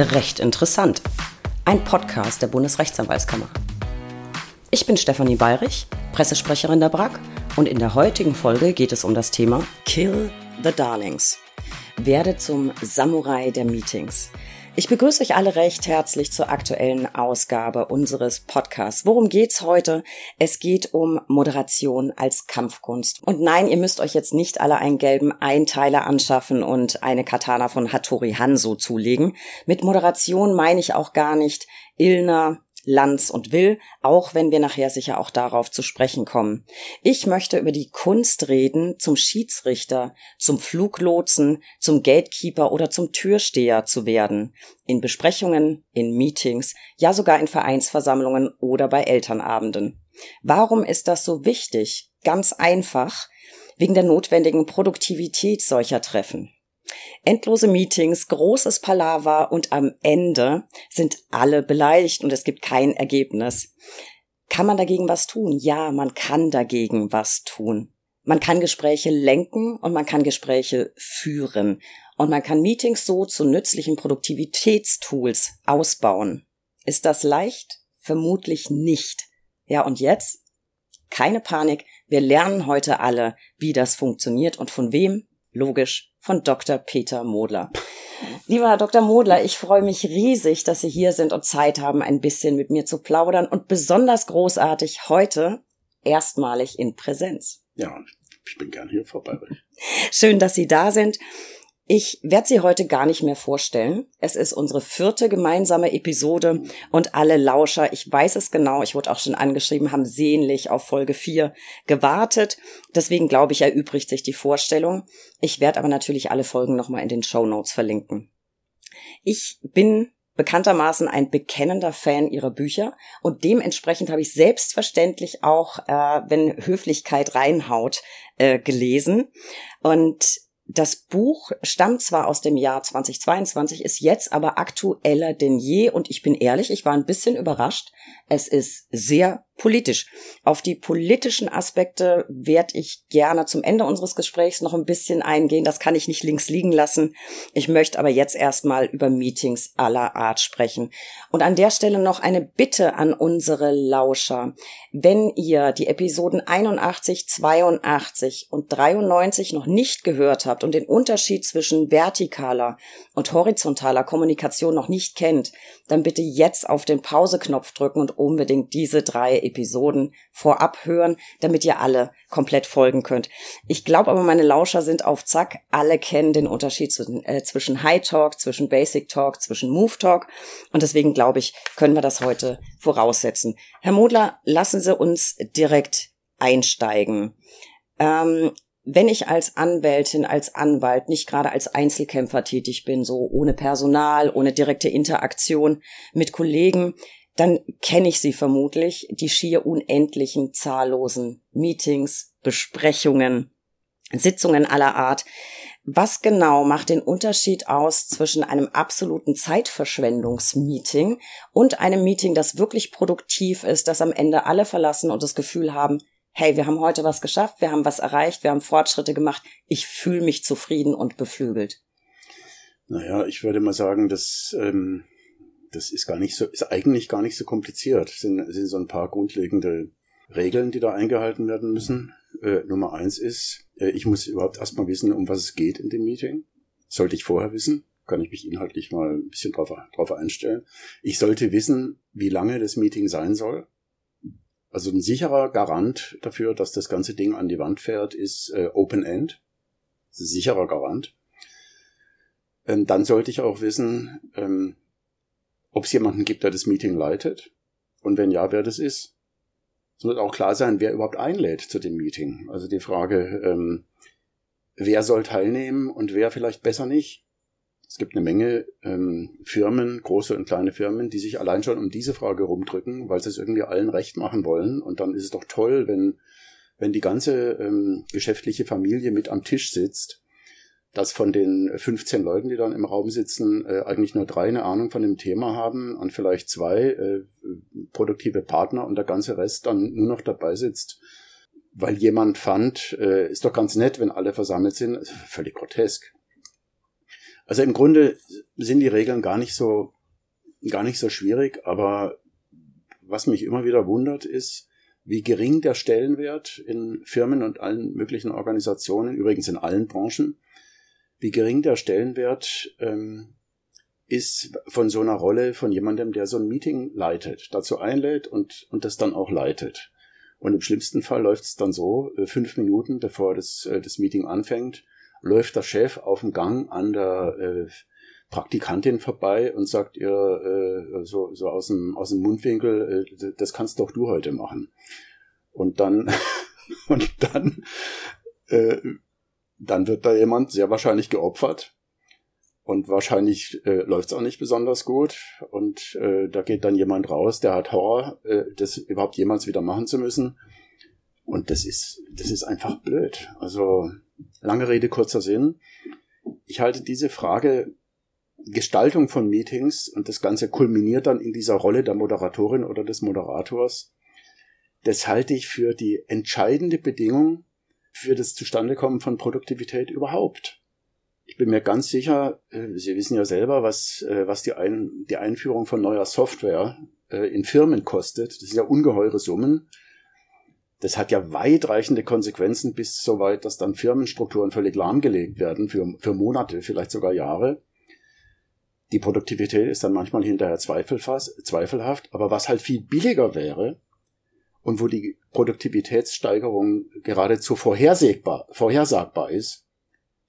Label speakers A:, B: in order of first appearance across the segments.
A: Recht interessant. Ein Podcast der Bundesrechtsanwaltskammer. Ich bin Stefanie Bayrich, Pressesprecherin der BRAG und in der heutigen Folge geht es um das Thema Kill the Darlings. Werde zum Samurai der Meetings. Ich begrüße euch alle recht herzlich zur aktuellen Ausgabe unseres Podcasts. Worum geht's heute? Es geht um Moderation als Kampfkunst. Und nein, ihr müsst euch jetzt nicht alle einen gelben Einteiler anschaffen und eine Katana von Hattori Hanzo zulegen. Mit Moderation meine ich auch gar nicht Ilna, Lanz und Will, auch wenn wir nachher sicher auch darauf zu sprechen kommen. Ich möchte über die Kunst reden, zum Schiedsrichter, zum Fluglotsen, zum Gatekeeper oder zum Türsteher zu werden. In Besprechungen, in Meetings, ja sogar in Vereinsversammlungen oder bei Elternabenden. Warum ist das so wichtig? Ganz einfach, wegen der notwendigen Produktivität solcher Treffen. Endlose Meetings, großes Palaver und am Ende sind alle beleidigt und es gibt kein Ergebnis. Kann man dagegen was tun? Ja, man kann dagegen was tun. Man kann Gespräche lenken und man kann Gespräche führen. Und man kann Meetings so zu nützlichen Produktivitätstools ausbauen. Ist das leicht? Vermutlich nicht. Ja, und jetzt? Keine Panik. Wir lernen heute alle, wie das funktioniert und von wem. Logisch, von Dr. Peter Modler. Lieber Herr Dr. Modler, ich freue mich riesig, dass Sie hier sind und Zeit haben, ein bisschen mit mir zu plaudern und besonders großartig heute erstmalig in Präsenz.
B: Ja, ich bin gern hier vorbei.
A: Schön, dass Sie da sind. Ich werde sie heute gar nicht mehr vorstellen. Es ist unsere vierte gemeinsame Episode und alle Lauscher, ich weiß es genau, ich wurde auch schon angeschrieben, haben sehnlich auf Folge 4 gewartet. Deswegen glaube ich, erübrigt sich die Vorstellung. Ich werde aber natürlich alle Folgen nochmal in den Show Notes verlinken. Ich bin bekanntermaßen ein bekennender Fan ihrer Bücher und dementsprechend habe ich selbstverständlich auch, äh, wenn Höflichkeit reinhaut, äh, gelesen. Und das Buch stammt zwar aus dem Jahr 2022, ist jetzt aber aktueller denn je und ich bin ehrlich, ich war ein bisschen überrascht. Es ist sehr politisch. Auf die politischen Aspekte werde ich gerne zum Ende unseres Gesprächs noch ein bisschen eingehen. Das kann ich nicht links liegen lassen. Ich möchte aber jetzt erstmal über Meetings aller Art sprechen. Und an der Stelle noch eine Bitte an unsere Lauscher. Wenn ihr die Episoden 81, 82 und 93 noch nicht gehört habt und den Unterschied zwischen vertikaler und horizontaler Kommunikation noch nicht kennt, dann bitte jetzt auf den Pauseknopf drücken und unbedingt diese drei Episoden vorab hören, damit ihr alle komplett folgen könnt. Ich glaube aber, meine Lauscher sind auf Zack. Alle kennen den Unterschied zwischen, äh, zwischen High Talk, zwischen Basic Talk, zwischen Move Talk. Und deswegen glaube ich, können wir das heute voraussetzen. Herr Modler, lassen Sie uns direkt einsteigen. Ähm, wenn ich als Anwältin, als Anwalt nicht gerade als Einzelkämpfer tätig bin, so ohne Personal, ohne direkte Interaktion mit Kollegen, dann kenne ich sie vermutlich, die schier unendlichen zahllosen Meetings, Besprechungen, Sitzungen aller Art. Was genau macht den Unterschied aus zwischen einem absoluten Zeitverschwendungsmeeting und einem Meeting, das wirklich produktiv ist, das am Ende alle verlassen und das Gefühl haben, hey, wir haben heute was geschafft, wir haben was erreicht, wir haben Fortschritte gemacht, ich fühle mich zufrieden und beflügelt?
B: Naja, ich würde mal sagen, dass ähm, das ist gar nicht so, ist eigentlich gar nicht so kompliziert. Es sind, sind so ein paar grundlegende Regeln, die da eingehalten werden müssen. Äh, Nummer eins ist, äh, ich muss überhaupt erstmal wissen, um was es geht in dem Meeting. Sollte ich vorher wissen, kann ich mich inhaltlich mal ein bisschen drauf, drauf einstellen. Ich sollte wissen, wie lange das Meeting sein soll. Also ein sicherer Garant dafür, dass das ganze Ding an die Wand fährt, ist äh, Open End. Ist sicherer Garant. Ähm, dann sollte ich auch wissen, ähm, ob es jemanden gibt, der das Meeting leitet und wenn ja, wer das ist. Es muss auch klar sein, wer überhaupt einlädt zu dem Meeting. Also die Frage, ähm, wer soll teilnehmen und wer vielleicht besser nicht. Es gibt eine Menge ähm, Firmen, große und kleine Firmen, die sich allein schon um diese Frage rumdrücken, weil sie es irgendwie allen recht machen wollen. Und dann ist es doch toll, wenn, wenn die ganze ähm, geschäftliche Familie mit am Tisch sitzt dass von den 15 Leuten, die dann im Raum sitzen, äh, eigentlich nur drei eine Ahnung von dem Thema haben und vielleicht zwei äh, produktive Partner und der ganze Rest dann nur noch dabei sitzt, weil jemand fand, äh, ist doch ganz nett, wenn alle versammelt sind. Also völlig grotesk. Also im Grunde sind die Regeln gar nicht so, gar nicht so schwierig, aber was mich immer wieder wundert ist, wie gering der Stellenwert in Firmen und allen möglichen Organisationen, übrigens in allen Branchen, wie gering der Stellenwert ähm, ist von so einer Rolle von jemandem, der so ein Meeting leitet, dazu einlädt und, und das dann auch leitet. Und im schlimmsten Fall läuft es dann so, äh, fünf Minuten bevor das, äh, das Meeting anfängt, läuft der Chef auf dem Gang an der äh, Praktikantin vorbei und sagt ihr äh, so, so aus, dem, aus dem Mundwinkel, äh, das kannst doch du heute machen. Und dann, und dann, äh, dann wird da jemand sehr wahrscheinlich geopfert. Und wahrscheinlich äh, läuft es auch nicht besonders gut. Und äh, da geht dann jemand raus, der hat Horror, äh, das überhaupt jemals wieder machen zu müssen. Und das ist, das ist einfach blöd. Also lange Rede, kurzer Sinn. Ich halte diese Frage Gestaltung von Meetings und das Ganze kulminiert dann in dieser Rolle der Moderatorin oder des Moderators. Das halte ich für die entscheidende Bedingung für das Zustandekommen von Produktivität überhaupt. Ich bin mir ganz sicher, äh, Sie wissen ja selber, was, äh, was die, Ein die Einführung von neuer Software äh, in Firmen kostet. Das sind ja ungeheure Summen. Das hat ja weitreichende Konsequenzen bis so weit, dass dann Firmenstrukturen völlig lahmgelegt werden für, für Monate, vielleicht sogar Jahre. Die Produktivität ist dann manchmal hinterher zweifelhaft, aber was halt viel billiger wäre und wo die Produktivitätssteigerung geradezu vorhersagbar, vorhersagbar ist,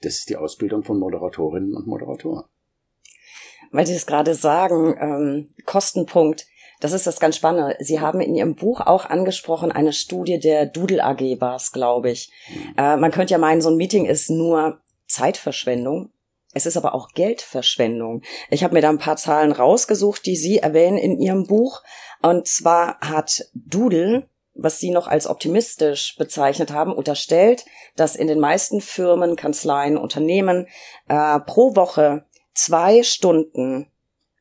B: das ist die Ausbildung von Moderatorinnen und Moderatoren.
A: Weil Sie es gerade sagen, ähm, Kostenpunkt, das ist das ganz Spannende. Sie haben in Ihrem Buch auch angesprochen, eine Studie der Doodle AG war es, glaube ich. Mhm. Äh, man könnte ja meinen, so ein Meeting ist nur Zeitverschwendung. Es ist aber auch Geldverschwendung. Ich habe mir da ein paar Zahlen rausgesucht, die Sie erwähnen in Ihrem Buch. Und zwar hat Doodle, was Sie noch als optimistisch bezeichnet haben, unterstellt, dass in den meisten Firmen, Kanzleien, Unternehmen äh, pro Woche zwei Stunden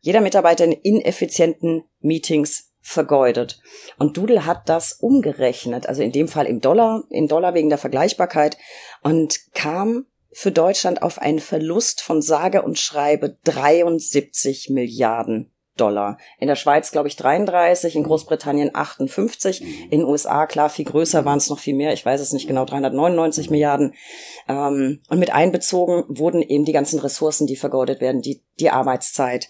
A: jeder Mitarbeiter in ineffizienten Meetings vergeudet. Und Doodle hat das umgerechnet, also in dem Fall im Dollar, in Dollar wegen der Vergleichbarkeit und kam für Deutschland auf einen Verlust von sage und schreibe 73 Milliarden Dollar. In der Schweiz, glaube ich, 33, in Großbritannien 58, in den USA, klar, viel größer waren es noch viel mehr, ich weiß es nicht genau, 399 Milliarden. Ähm, und mit einbezogen wurden eben die ganzen Ressourcen, die vergeudet werden, die, die Arbeitszeit.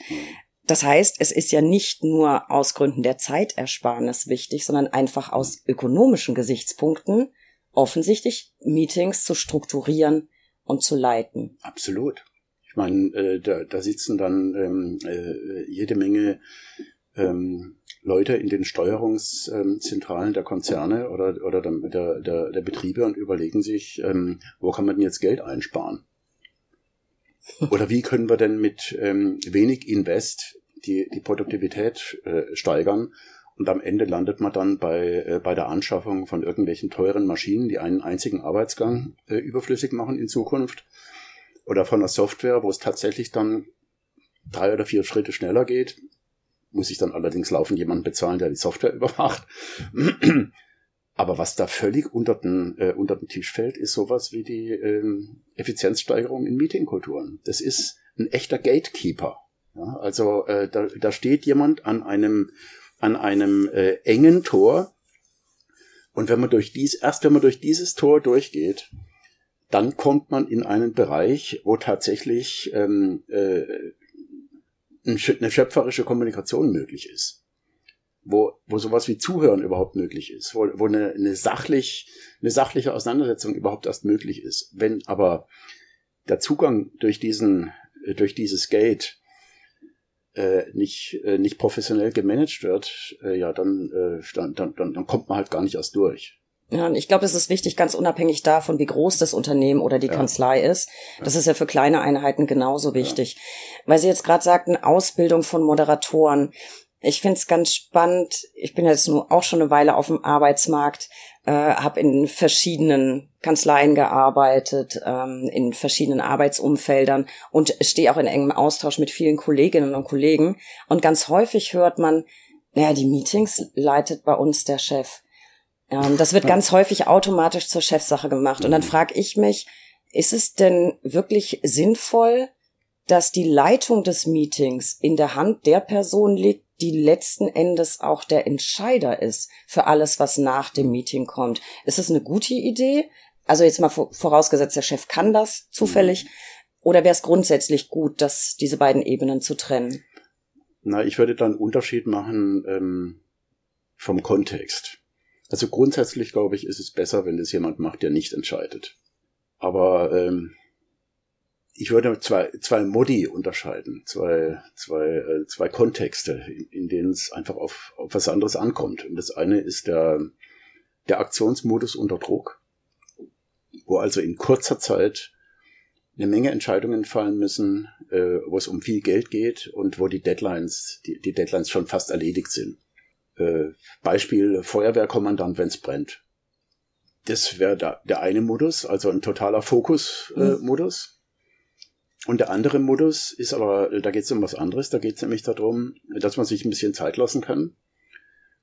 A: Das heißt, es ist ja nicht nur aus Gründen der Zeitersparnis wichtig, sondern einfach aus ökonomischen Gesichtspunkten offensichtlich Meetings zu strukturieren, und zu leiten.
B: Absolut. Ich meine, äh, da, da sitzen dann ähm, äh, jede Menge ähm, Leute in den Steuerungszentralen der Konzerne oder, oder der, der, der Betriebe und überlegen sich, ähm, wo kann man denn jetzt Geld einsparen? Oder wie können wir denn mit ähm, wenig Invest die, die Produktivität äh, steigern? Und am Ende landet man dann bei, äh, bei der Anschaffung von irgendwelchen teuren Maschinen, die einen einzigen Arbeitsgang äh, überflüssig machen in Zukunft. Oder von der Software, wo es tatsächlich dann drei oder vier Schritte schneller geht. Muss ich dann allerdings laufen jemanden bezahlen, der die Software überwacht. Aber was da völlig unter den, äh, unter den Tisch fällt, ist sowas wie die ähm, Effizienzsteigerung in Meetingkulturen. Das ist ein echter Gatekeeper. Ja, also äh, da, da steht jemand an einem an einem äh, engen Tor. Und wenn man durch dies, erst wenn man durch dieses Tor durchgeht, dann kommt man in einen Bereich, wo tatsächlich ähm, äh, eine schöpferische Kommunikation möglich ist. Wo, wo sowas wie Zuhören überhaupt möglich ist, wo, wo eine, eine, sachlich, eine sachliche Auseinandersetzung überhaupt erst möglich ist. Wenn aber der Zugang durch diesen, durch dieses Gate äh, nicht, äh, nicht professionell gemanagt wird, äh, ja, dann, äh, dann, dann, dann kommt man halt gar nicht erst durch.
A: Ja, und ich glaube, es ist wichtig, ganz unabhängig davon, wie groß das Unternehmen oder die ja. Kanzlei ist. Das ist ja für kleine Einheiten genauso wichtig. Ja. Weil Sie jetzt gerade sagten, Ausbildung von Moderatoren. Ich finde es ganz spannend. Ich bin jetzt nur auch schon eine Weile auf dem Arbeitsmarkt, äh, habe in verschiedenen Kanzleien gearbeitet, ähm, in verschiedenen Arbeitsumfeldern und stehe auch in engem Austausch mit vielen Kolleginnen und Kollegen. Und ganz häufig hört man, naja, die Meetings leitet bei uns der Chef. Ähm, das wird ganz häufig automatisch zur Chefsache gemacht. Und dann frage ich mich, ist es denn wirklich sinnvoll, dass die Leitung des Meetings in der Hand der Person liegt, die letzten Endes auch der Entscheider ist für alles, was nach dem Meeting kommt. Ist es eine gute Idee? Also jetzt mal vorausgesetzt, der Chef kann das zufällig. Mhm. Oder wäre es grundsätzlich gut, dass diese beiden Ebenen zu trennen?
B: Na, ich würde dann einen Unterschied machen ähm, vom Kontext. Also grundsätzlich glaube ich, ist es besser, wenn es jemand macht, der nicht entscheidet. Aber ähm, ich würde zwei, zwei Modi unterscheiden, zwei, zwei, äh, zwei Kontexte, in, in denen es einfach auf, auf was anderes ankommt. Und das eine ist der, der Aktionsmodus unter Druck, wo also in kurzer Zeit eine Menge Entscheidungen fallen müssen, äh, wo es um viel Geld geht und wo die Deadlines, die, die Deadlines schon fast erledigt sind. Äh, Beispiel Feuerwehrkommandant, wenn es brennt. Das wäre da, der eine Modus, also ein totaler Fokus-Modus. Äh, mhm. Und der andere Modus ist aber, da geht es um was anderes. Da geht es nämlich darum, dass man sich ein bisschen Zeit lassen kann.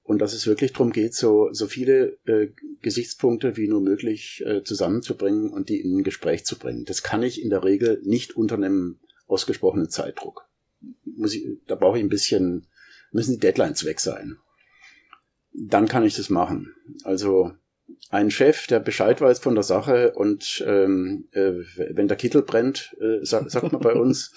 B: Und dass es wirklich darum geht, so, so viele äh, Gesichtspunkte wie nur möglich äh, zusammenzubringen und die in ein Gespräch zu bringen. Das kann ich in der Regel nicht unter einem ausgesprochenen Zeitdruck. Muss ich, da brauche ich ein bisschen, müssen die Deadlines weg sein. Dann kann ich das machen. Also ein Chef, der Bescheid weiß von der Sache und ähm, äh, wenn der Kittel brennt, äh, sagt, sagt man bei uns,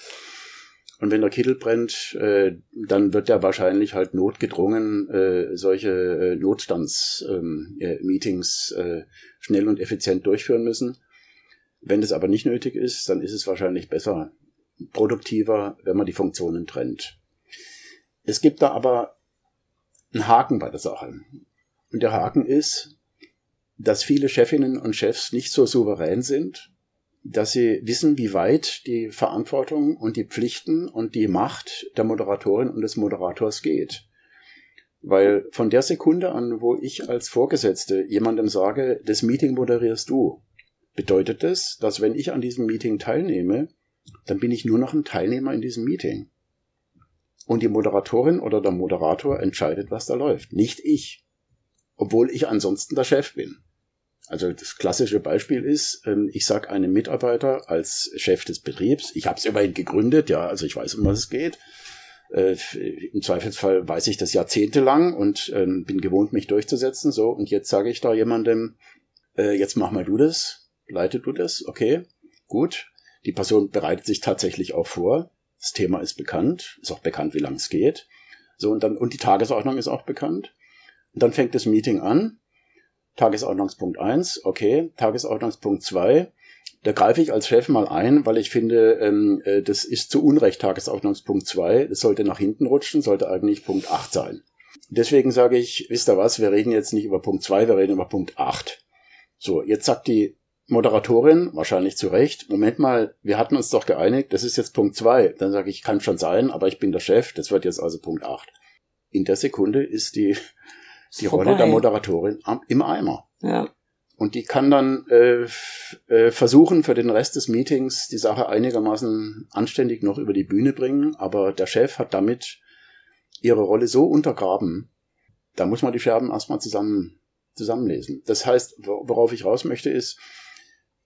B: und wenn der Kittel brennt, äh, dann wird er wahrscheinlich halt notgedrungen äh, solche äh, Notstandsmeetings ähm, äh, äh, schnell und effizient durchführen müssen. Wenn das aber nicht nötig ist, dann ist es wahrscheinlich besser, produktiver, wenn man die Funktionen trennt. Es gibt da aber einen Haken bei der Sache. Und der Haken ist, dass viele Chefinnen und Chefs nicht so souverän sind, dass sie wissen, wie weit die Verantwortung und die Pflichten und die Macht der Moderatorin und des Moderators geht. Weil von der Sekunde an, wo ich als Vorgesetzte jemandem sage, das Meeting moderierst du, bedeutet das, dass wenn ich an diesem Meeting teilnehme, dann bin ich nur noch ein Teilnehmer in diesem Meeting. Und die Moderatorin oder der Moderator entscheidet, was da läuft, nicht ich. Obwohl ich ansonsten der Chef bin. Also das klassische Beispiel ist, ähm, ich sage einem Mitarbeiter als Chef des Betriebs, ich habe es immerhin gegründet, ja, also ich weiß, um was es geht. Äh, Im Zweifelsfall weiß ich das jahrzehntelang und ähm, bin gewohnt, mich durchzusetzen. So, und jetzt sage ich da jemandem, äh, jetzt mach mal du das, leite du das, okay, gut. Die Person bereitet sich tatsächlich auch vor. Das Thema ist bekannt, ist auch bekannt, wie lange es geht. So, und dann, und die Tagesordnung ist auch bekannt. Und dann fängt das Meeting an Tagesordnungspunkt 1, okay. Tagesordnungspunkt 2, da greife ich als Chef mal ein, weil ich finde, ähm, äh, das ist zu Unrecht Tagesordnungspunkt 2. Das sollte nach hinten rutschen, sollte eigentlich Punkt 8 sein. Deswegen sage ich, wisst ihr was, wir reden jetzt nicht über Punkt 2, wir reden über Punkt 8. So, jetzt sagt die Moderatorin, wahrscheinlich zu Recht, Moment mal, wir hatten uns doch geeinigt, das ist jetzt Punkt 2. Dann sage ich, kann schon sein, aber ich bin der Chef, das wird jetzt also Punkt 8. In der Sekunde ist die die vorbei. Rolle der Moderatorin im Eimer.
A: Ja.
B: Und die kann dann äh, äh, versuchen, für den Rest des Meetings die Sache einigermaßen anständig noch über die Bühne bringen, aber der Chef hat damit ihre Rolle so untergraben, da muss man die Scherben erstmal zusammen, zusammenlesen. Das heißt, worauf ich raus möchte, ist,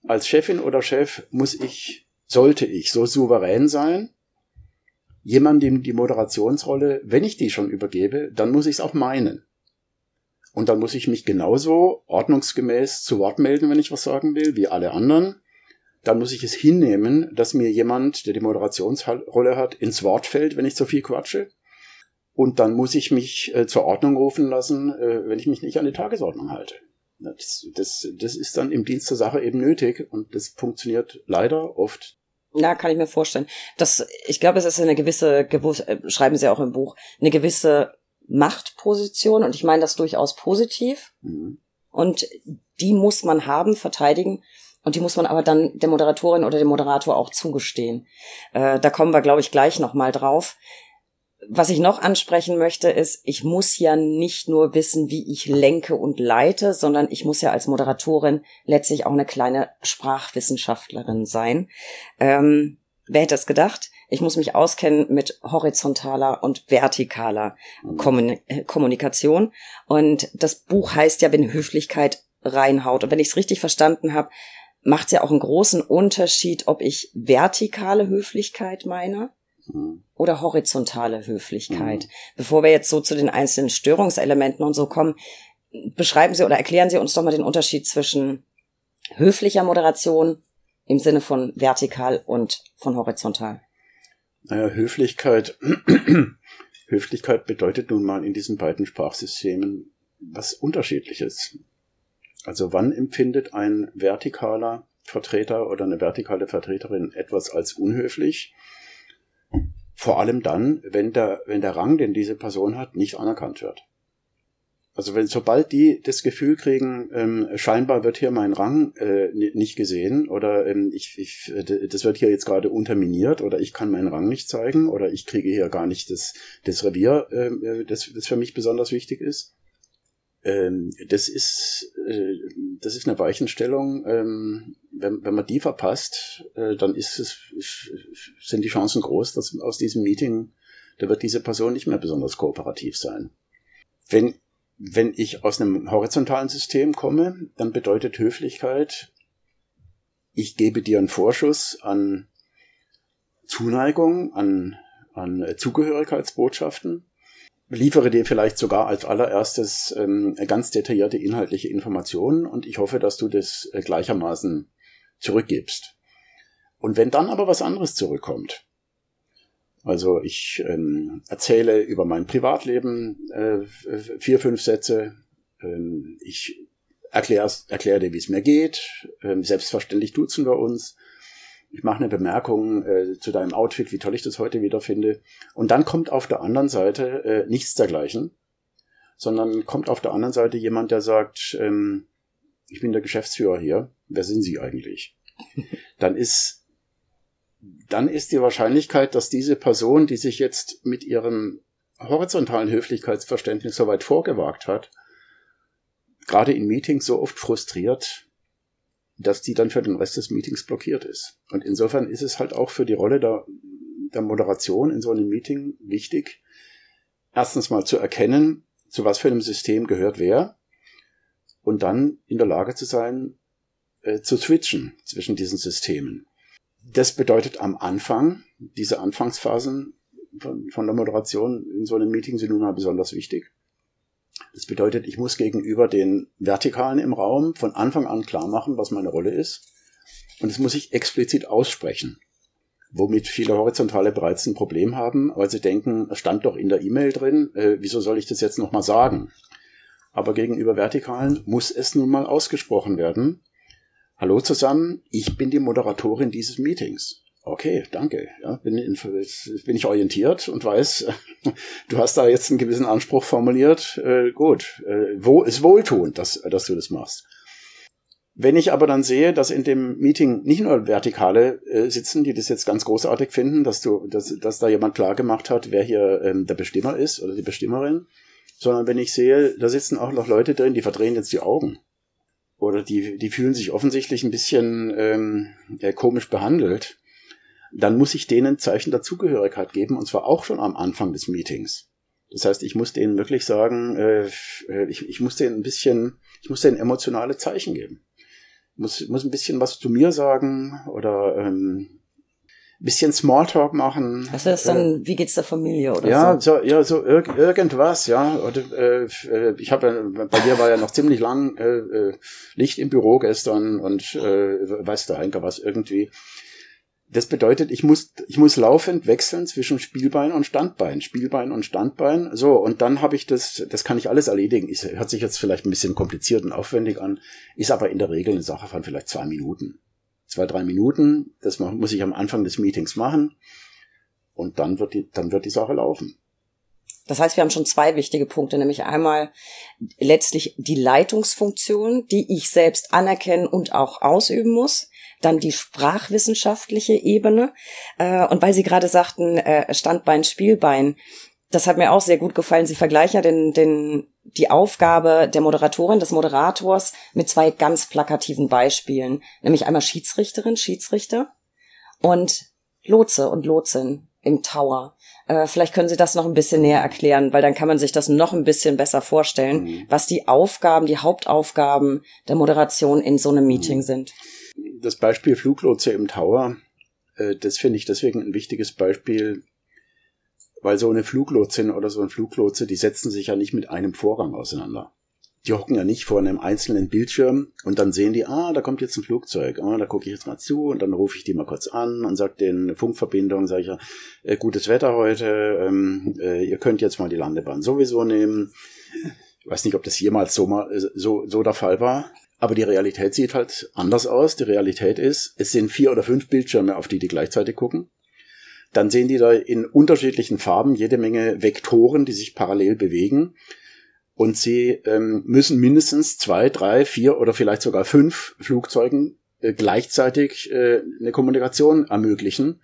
B: als Chefin oder Chef muss ich, sollte ich so souverän sein, jemandem die Moderationsrolle, wenn ich die schon übergebe, dann muss ich es auch meinen. Und dann muss ich mich genauso ordnungsgemäß zu Wort melden, wenn ich was sagen will, wie alle anderen. Dann muss ich es hinnehmen, dass mir jemand, der die Moderationsrolle hat, ins Wort fällt, wenn ich zu viel quatsche. Und dann muss ich mich äh, zur Ordnung rufen lassen, äh, wenn ich mich nicht an die Tagesordnung halte. Das, das, das ist dann im Dienst der Sache eben nötig und das funktioniert leider oft
A: na, kann ich mir vorstellen. Das, ich glaube, es ist eine gewisse, äh, schreiben Sie auch im Buch, eine gewisse Machtposition und ich meine das durchaus positiv. Mhm. Und die muss man haben, verteidigen. Und die muss man aber dann der Moderatorin oder dem Moderator auch zugestehen. Äh, da kommen wir, glaube ich, gleich nochmal drauf. Was ich noch ansprechen möchte, ist, ich muss ja nicht nur wissen, wie ich lenke und leite, sondern ich muss ja als Moderatorin letztlich auch eine kleine Sprachwissenschaftlerin sein. Ähm, wer hätte es gedacht? Ich muss mich auskennen mit horizontaler und vertikaler mhm. äh, Kommunikation. Und das Buch heißt ja, wenn Höflichkeit reinhaut. Und wenn ich es richtig verstanden habe, macht es ja auch einen großen Unterschied, ob ich vertikale Höflichkeit meine mhm. oder horizontale Höflichkeit. Mhm. Bevor wir jetzt so zu den einzelnen Störungselementen und so kommen, beschreiben Sie oder erklären Sie uns doch mal den Unterschied zwischen höflicher Moderation im Sinne von vertikal und von horizontal.
B: Naja, Höflichkeit, Höflichkeit bedeutet nun mal in diesen beiden Sprachsystemen was Unterschiedliches. Also wann empfindet ein vertikaler Vertreter oder eine vertikale Vertreterin etwas als unhöflich? Vor allem dann, wenn der, wenn der Rang, den diese Person hat, nicht anerkannt wird. Also wenn sobald die das Gefühl kriegen, ähm, scheinbar wird hier mein Rang äh, nicht gesehen oder ähm, ich, ich, das wird hier jetzt gerade unterminiert oder ich kann meinen Rang nicht zeigen oder ich kriege hier gar nicht das, das Revier, ähm, äh, das, das für mich besonders wichtig ist. Ähm, das ist äh, das ist eine Weichenstellung. Ähm, wenn, wenn man die verpasst, äh, dann ist es sind die Chancen groß, dass aus diesem Meeting da wird diese Person nicht mehr besonders kooperativ sein. Wenn wenn ich aus einem horizontalen System komme, dann bedeutet Höflichkeit, ich gebe dir einen Vorschuss an Zuneigung, an, an Zugehörigkeitsbotschaften, liefere dir vielleicht sogar als allererstes ähm, ganz detaillierte inhaltliche Informationen und ich hoffe, dass du das äh, gleichermaßen zurückgibst. Und wenn dann aber was anderes zurückkommt, also ich ähm, erzähle über mein Privatleben äh, vier, fünf Sätze. Ähm, ich erkläre erklär dir, wie es mir geht. Ähm, selbstverständlich duzen wir uns. Ich mache eine Bemerkung äh, zu deinem Outfit, wie toll ich das heute wieder finde. Und dann kommt auf der anderen Seite äh, nichts dergleichen, sondern kommt auf der anderen Seite jemand, der sagt, ähm, ich bin der Geschäftsführer hier. Wer sind Sie eigentlich? Dann ist dann ist die Wahrscheinlichkeit, dass diese Person, die sich jetzt mit ihrem horizontalen Höflichkeitsverständnis so weit vorgewagt hat, gerade in Meetings so oft frustriert, dass die dann für den Rest des Meetings blockiert ist. Und insofern ist es halt auch für die Rolle der, der Moderation in so einem Meeting wichtig, erstens mal zu erkennen, zu was für einem System gehört wer, und dann in der Lage zu sein, äh, zu switchen zwischen diesen Systemen. Das bedeutet am Anfang, diese Anfangsphasen von, von der Moderation in so einem Meeting sind nun mal besonders wichtig. Das bedeutet, ich muss gegenüber den Vertikalen im Raum von Anfang an klar machen, was meine Rolle ist. Und das muss ich explizit aussprechen. Womit viele Horizontale bereits ein Problem haben, weil sie denken, es stand doch in der E-Mail drin, äh, wieso soll ich das jetzt nochmal sagen? Aber gegenüber Vertikalen muss es nun mal ausgesprochen werden, Hallo zusammen, ich bin die Moderatorin dieses Meetings. Okay, danke. Ja, bin, in, bin ich orientiert und weiß, du hast da jetzt einen gewissen Anspruch formuliert. Äh, gut, äh, wo ist wohltuend, dass, dass du das machst. Wenn ich aber dann sehe, dass in dem Meeting nicht nur Vertikale äh, sitzen, die das jetzt ganz großartig finden, dass du, dass, dass da jemand klar gemacht hat, wer hier ähm, der Bestimmer ist oder die Bestimmerin, sondern wenn ich sehe, da sitzen auch noch Leute drin, die verdrehen jetzt die Augen oder die, die fühlen sich offensichtlich ein bisschen ähm, ja, komisch behandelt, dann muss ich denen Zeichen der Zugehörigkeit geben, und zwar auch schon am Anfang des Meetings. Das heißt, ich muss denen wirklich sagen, äh, äh ich, ich muss denen ein bisschen, ich muss denen emotionale Zeichen geben. Muss, muss ein bisschen was zu mir sagen oder ähm, bisschen Smalltalk machen.
A: Also das ist dann, äh, wie geht's der Familie oder
B: ja,
A: so?
B: so? Ja, so irg irgendwas, ja. Oder, äh, äh ich habe bei dir war ja noch ziemlich lang äh, äh, Licht im Büro gestern und äh, weiß der Henker was irgendwie. Das bedeutet, ich muss, ich muss laufend wechseln zwischen Spielbein und Standbein, Spielbein und Standbein. So, und dann habe ich das, das kann ich alles erledigen. Ist, hört sich jetzt vielleicht ein bisschen kompliziert und aufwendig an, ist aber in der Regel eine Sache von vielleicht zwei Minuten zwei, drei Minuten. Das muss ich am Anfang des Meetings machen. Und dann wird die, dann wird die Sache laufen.
A: Das heißt, wir haben schon zwei wichtige Punkte, nämlich einmal letztlich die Leitungsfunktion, die ich selbst anerkennen und auch ausüben muss. Dann die sprachwissenschaftliche Ebene. Äh, und weil Sie gerade sagten, äh, Standbein, Spielbein, das hat mir auch sehr gut gefallen. Sie vergleichen ja den, den, die Aufgabe der Moderatorin, des Moderators mit zwei ganz plakativen Beispielen. Nämlich einmal Schiedsrichterin, Schiedsrichter und Lotse und Lotsin im Tower. Äh, vielleicht können Sie das noch ein bisschen näher erklären, weil dann kann man sich das noch ein bisschen besser vorstellen, mhm. was die Aufgaben, die Hauptaufgaben der Moderation in so einem Meeting mhm. sind.
B: das Beispiel Fluglotse im Tower, äh, das finde ich deswegen ein wichtiges Beispiel, weil so eine Fluglotsin oder so ein Fluglotse, die setzen sich ja nicht mit einem Vorgang auseinander. Die hocken ja nicht vor einem einzelnen Bildschirm und dann sehen die, ah, da kommt jetzt ein Flugzeug, ah, da gucke ich jetzt mal zu und dann rufe ich die mal kurz an und sage den Funkverbindung, sage ich ja, äh, gutes Wetter heute, ähm, äh, ihr könnt jetzt mal die Landebahn sowieso nehmen. Ich weiß nicht, ob das jemals so mal so, so der Fall war. Aber die Realität sieht halt anders aus. Die Realität ist, es sind vier oder fünf Bildschirme, auf die die gleichzeitig gucken. Dann sehen die da in unterschiedlichen Farben jede Menge Vektoren, die sich parallel bewegen. Und sie ähm, müssen mindestens zwei, drei, vier oder vielleicht sogar fünf Flugzeugen äh, gleichzeitig äh, eine Kommunikation ermöglichen.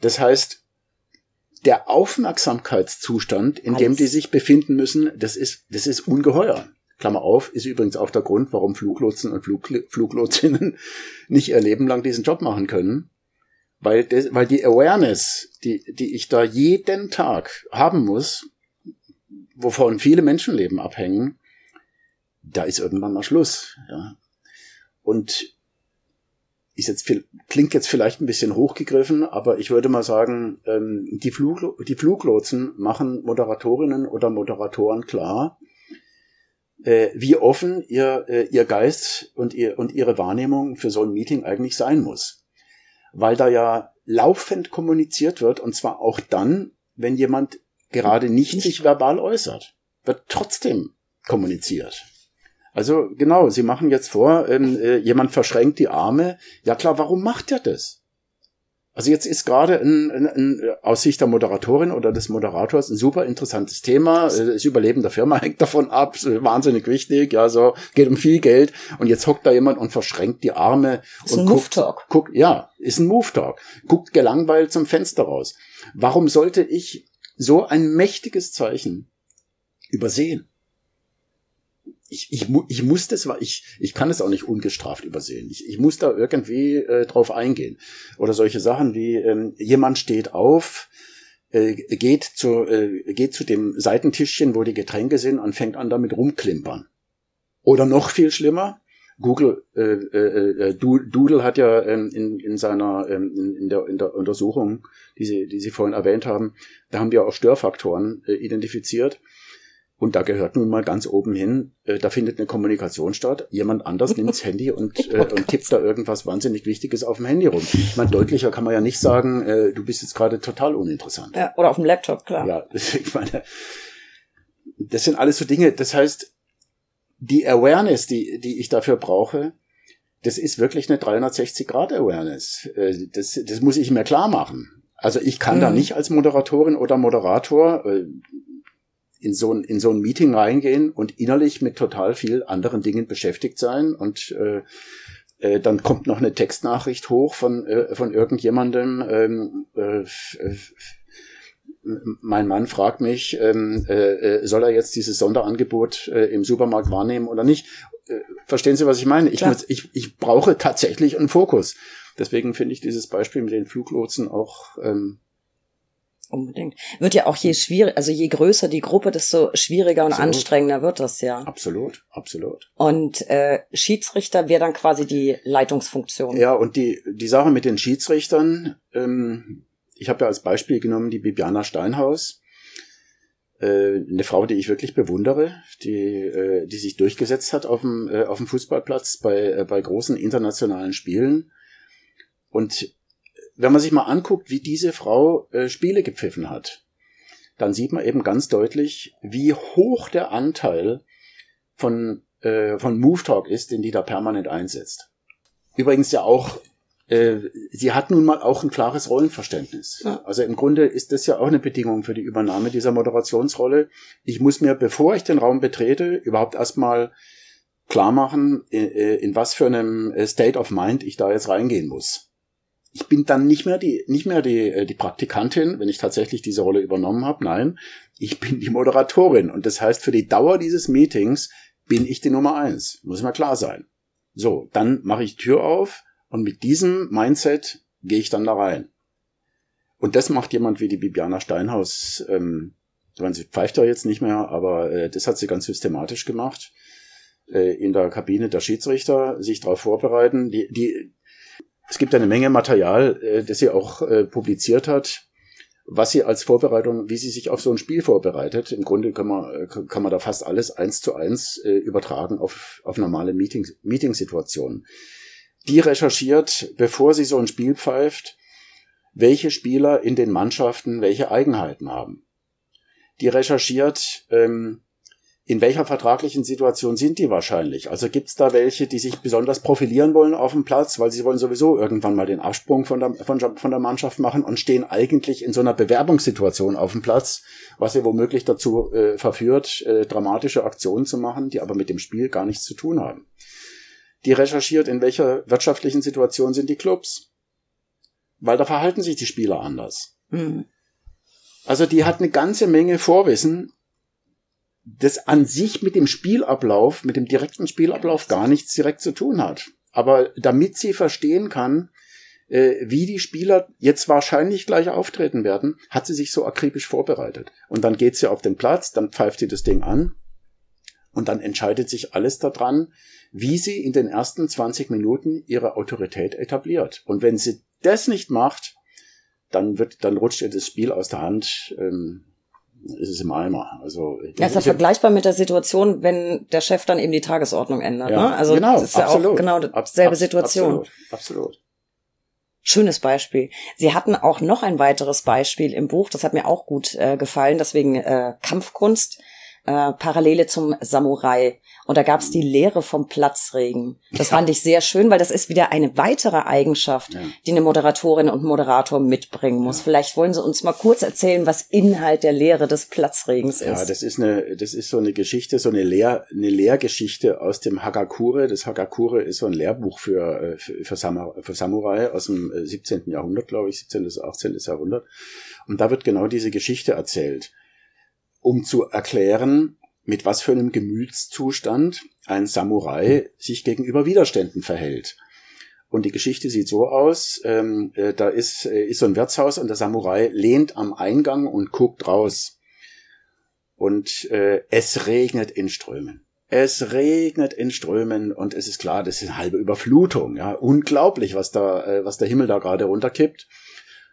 B: Das heißt, der Aufmerksamkeitszustand, in Alles. dem die sich befinden müssen, das ist, das ist ungeheuer. Klammer auf, ist übrigens auch der Grund, warum Fluglotsen und Flug, Fluglotsinnen nicht ihr Leben lang diesen Job machen können. Weil, das, weil die Awareness, die, die ich da jeden Tag haben muss, wovon viele Menschenleben abhängen, da ist irgendwann mal Schluss. Ja. Und ist jetzt klingt jetzt vielleicht ein bisschen hochgegriffen, aber ich würde mal sagen, ähm, die, Fluglo die Fluglotsen machen Moderatorinnen oder Moderatoren klar, äh, wie offen ihr, äh, ihr Geist und, ihr, und ihre Wahrnehmung für so ein Meeting eigentlich sein muss. Weil da ja laufend kommuniziert wird, und zwar auch dann, wenn jemand gerade nicht sich verbal äußert, wird trotzdem kommuniziert. Also genau, Sie machen jetzt vor, ähm, äh, jemand verschränkt die Arme. Ja klar, warum macht er das? Also jetzt ist gerade ein, ein, ein, aus Sicht der Moderatorin oder des Moderators ein super interessantes Thema. Das Überleben der Firma hängt davon ab, wahnsinnig wichtig, ja, so geht um viel Geld. Und jetzt hockt da jemand und verschränkt die Arme
A: ist
B: und
A: ein
B: guckt,
A: Move Talk.
B: guckt, ja, ist ein Move Talk. Guckt gelangweilt zum Fenster raus. Warum sollte ich so ein mächtiges Zeichen übersehen? Ich, ich, ich muss das, ich, ich kann es auch nicht ungestraft übersehen. Ich, ich muss da irgendwie äh, drauf eingehen. Oder solche Sachen wie ähm, jemand steht auf, äh, geht zu äh, geht zu dem Seitentischchen, wo die Getränke sind, und fängt an damit rumklimpern. Oder noch viel schlimmer, Google äh, äh, äh Doodle hat ja ähm, in, in seiner ähm, in, in, der, in der Untersuchung, die Sie, die Sie vorhin erwähnt haben, da haben wir auch Störfaktoren äh, identifiziert. Und da gehört nun mal ganz oben hin, äh, da findet eine Kommunikation statt. Jemand anders nimmt das Handy und, äh, und tippt da irgendwas wahnsinnig Wichtiges auf dem Handy rum. Ich meine, deutlicher kann man ja nicht sagen, äh, du bist jetzt gerade total uninteressant.
A: Ja, oder auf dem Laptop, klar.
B: Ja, ich meine, das sind alles so Dinge. Das heißt, die Awareness, die, die ich dafür brauche, das ist wirklich eine 360-Grad-Awareness. Äh, das, das muss ich mir klar machen. Also ich kann mhm. da nicht als Moderatorin oder Moderator, äh, in so ein, in so ein Meeting reingehen und innerlich mit total viel anderen Dingen beschäftigt sein und äh, äh, dann kommt noch eine Textnachricht hoch von, äh, von irgendjemandem. Ähm, äh, äh, mein Mann fragt mich, ähm, äh, äh, soll er jetzt dieses Sonderangebot äh, im Supermarkt wahrnehmen oder nicht? Äh, verstehen Sie, was ich meine? Ich, muss, ich, ich brauche tatsächlich einen Fokus. Deswegen finde ich dieses Beispiel mit den Fluglotsen auch ähm,
A: Unbedingt. Wird ja auch je schwierig, also je größer die Gruppe, desto schwieriger und absolut. anstrengender wird das ja.
B: Absolut, absolut.
A: Und äh, Schiedsrichter wäre dann quasi die Leitungsfunktion.
B: Ja, und die, die Sache mit den Schiedsrichtern, ähm, ich habe ja als Beispiel genommen die Bibiana Steinhaus, äh, eine Frau, die ich wirklich bewundere, die, äh, die sich durchgesetzt hat auf dem, äh, auf dem Fußballplatz bei, äh, bei großen internationalen Spielen. Und wenn man sich mal anguckt, wie diese Frau äh, Spiele gepfiffen hat, dann sieht man eben ganz deutlich, wie hoch der Anteil von, äh, von Move Talk ist, den die da permanent einsetzt. Übrigens ja auch, äh, sie hat nun mal auch ein klares Rollenverständnis. Ja. Also im Grunde ist das ja auch eine Bedingung für die Übernahme dieser Moderationsrolle. Ich muss mir, bevor ich den Raum betrete, überhaupt erstmal klar machen, in, äh, in was für einem äh, State of Mind ich da jetzt reingehen muss ich bin dann nicht mehr die, nicht mehr die, äh, die Praktikantin, wenn ich tatsächlich diese Rolle übernommen habe. Nein, ich bin die Moderatorin. Und das heißt, für die Dauer dieses Meetings bin ich die Nummer eins. Muss mal klar sein. So, dann mache ich Tür auf und mit diesem Mindset gehe ich dann da rein. Und das macht jemand wie die Bibiana Steinhaus. Ähm, ich meine, sie pfeift ja jetzt nicht mehr, aber äh, das hat sie ganz systematisch gemacht. äh, in der Kabine der Schiedsrichter sich darauf vorbereiten. Die, die, es gibt eine Menge Material, äh, das sie auch äh, publiziert hat, was sie als Vorbereitung, wie sie sich auf so ein Spiel vorbereitet. Im Grunde kann man, äh, kann man da fast alles eins zu eins äh, übertragen auf, auf normale Meeting, Meetingsituationen. Die recherchiert, bevor sie so ein Spiel pfeift, welche Spieler in den Mannschaften welche Eigenheiten haben. Die recherchiert, ähm, in welcher vertraglichen Situation sind die wahrscheinlich? Also gibt es da welche, die sich besonders profilieren wollen auf dem Platz, weil sie wollen sowieso irgendwann mal den Absprung von der, von, von der Mannschaft machen und stehen eigentlich in so einer Bewerbungssituation auf dem Platz, was sie womöglich dazu äh, verführt, äh, dramatische Aktionen zu machen, die aber mit dem Spiel gar nichts zu tun haben. Die recherchiert, in welcher wirtschaftlichen Situation sind die Clubs. Weil da verhalten sich die Spieler anders. Mhm. Also die hat eine ganze Menge Vorwissen, das an sich mit dem Spielablauf, mit dem direkten Spielablauf gar nichts direkt zu tun hat. Aber damit sie verstehen kann, äh, wie die Spieler jetzt wahrscheinlich gleich auftreten werden, hat sie sich so akribisch vorbereitet. Und dann geht sie auf den Platz, dann pfeift sie das Ding an und dann entscheidet sich alles daran, wie sie in den ersten 20 Minuten ihre Autorität etabliert. Und wenn sie das nicht macht, dann wird, dann rutscht ihr das Spiel aus der Hand. Ähm, ist es im Eimer. Also
A: ja, ist ja vergleichbar mit der Situation, wenn der Chef dann eben die Tagesordnung ändert. Ja, ne? Also genau, das ist absolut. ja auch genau dieselbe Ab, Situation.
B: Absolut, absolut.
A: Schönes Beispiel. Sie hatten auch noch ein weiteres Beispiel im Buch, das hat mir auch gut äh, gefallen, deswegen äh, Kampfkunst, äh, Parallele zum Samurai. Und da gab es die Lehre vom Platzregen. Das fand ich sehr schön, weil das ist wieder eine weitere Eigenschaft, ja. die eine Moderatorin und Moderator mitbringen muss. Ja. Vielleicht wollen Sie uns mal kurz erzählen, was Inhalt der Lehre des Platzregens ist.
B: Ja, das ist eine, das ist so eine Geschichte, so eine Lehr, eine Lehrgeschichte aus dem Hagakure. Das Hagakure ist so ein Lehrbuch für, äh, für, für, Samurai, für Samurai aus dem 17. Äh, Jahrhundert, glaube ich, 17. bis 18. Jahrhundert. Und da wird genau diese Geschichte erzählt, um zu erklären, mit was für einem Gemütszustand ein Samurai sich gegenüber Widerständen verhält. Und die Geschichte sieht so aus, ähm, äh, da ist, äh, ist so ein Wirtshaus und der Samurai lehnt am Eingang und guckt raus. Und äh, es regnet in Strömen. Es regnet in Strömen und es ist klar, das ist eine halbe Überflutung. Ja, unglaublich, was da, äh, was der Himmel da gerade runterkippt.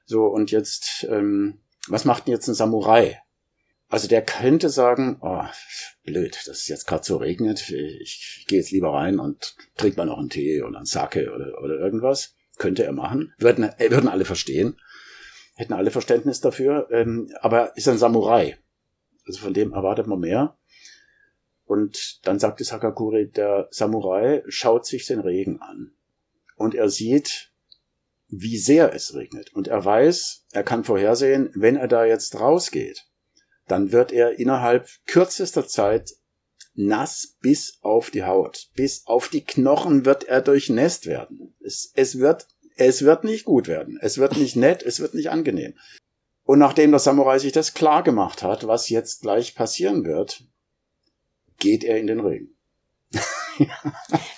B: So und jetzt, ähm, was macht denn jetzt ein Samurai? Also der könnte sagen, oh, blöd, dass es jetzt gerade so regnet, ich, gehe jetzt lieber rein und trinke mal noch einen Tee oder einen Sake oder, oder irgendwas. Könnte er machen. Würden, äh, würden alle verstehen. Hätten alle Verständnis dafür. Ähm, aber ist ein Samurai. Also von dem erwartet man mehr. Und dann sagte Sakakuri, der Samurai schaut sich den Regen an. Und er sieht, wie sehr es regnet. Und er weiß, er kann vorhersehen, wenn er da jetzt rausgeht, dann wird er innerhalb kürzester Zeit nass bis auf die Haut. Bis auf die Knochen wird er durchnässt werden. Es, es wird, es wird nicht gut werden. Es wird nicht nett, es wird nicht angenehm. Und nachdem der Samurai sich das klar gemacht hat, was jetzt gleich passieren wird, geht er in den Regen.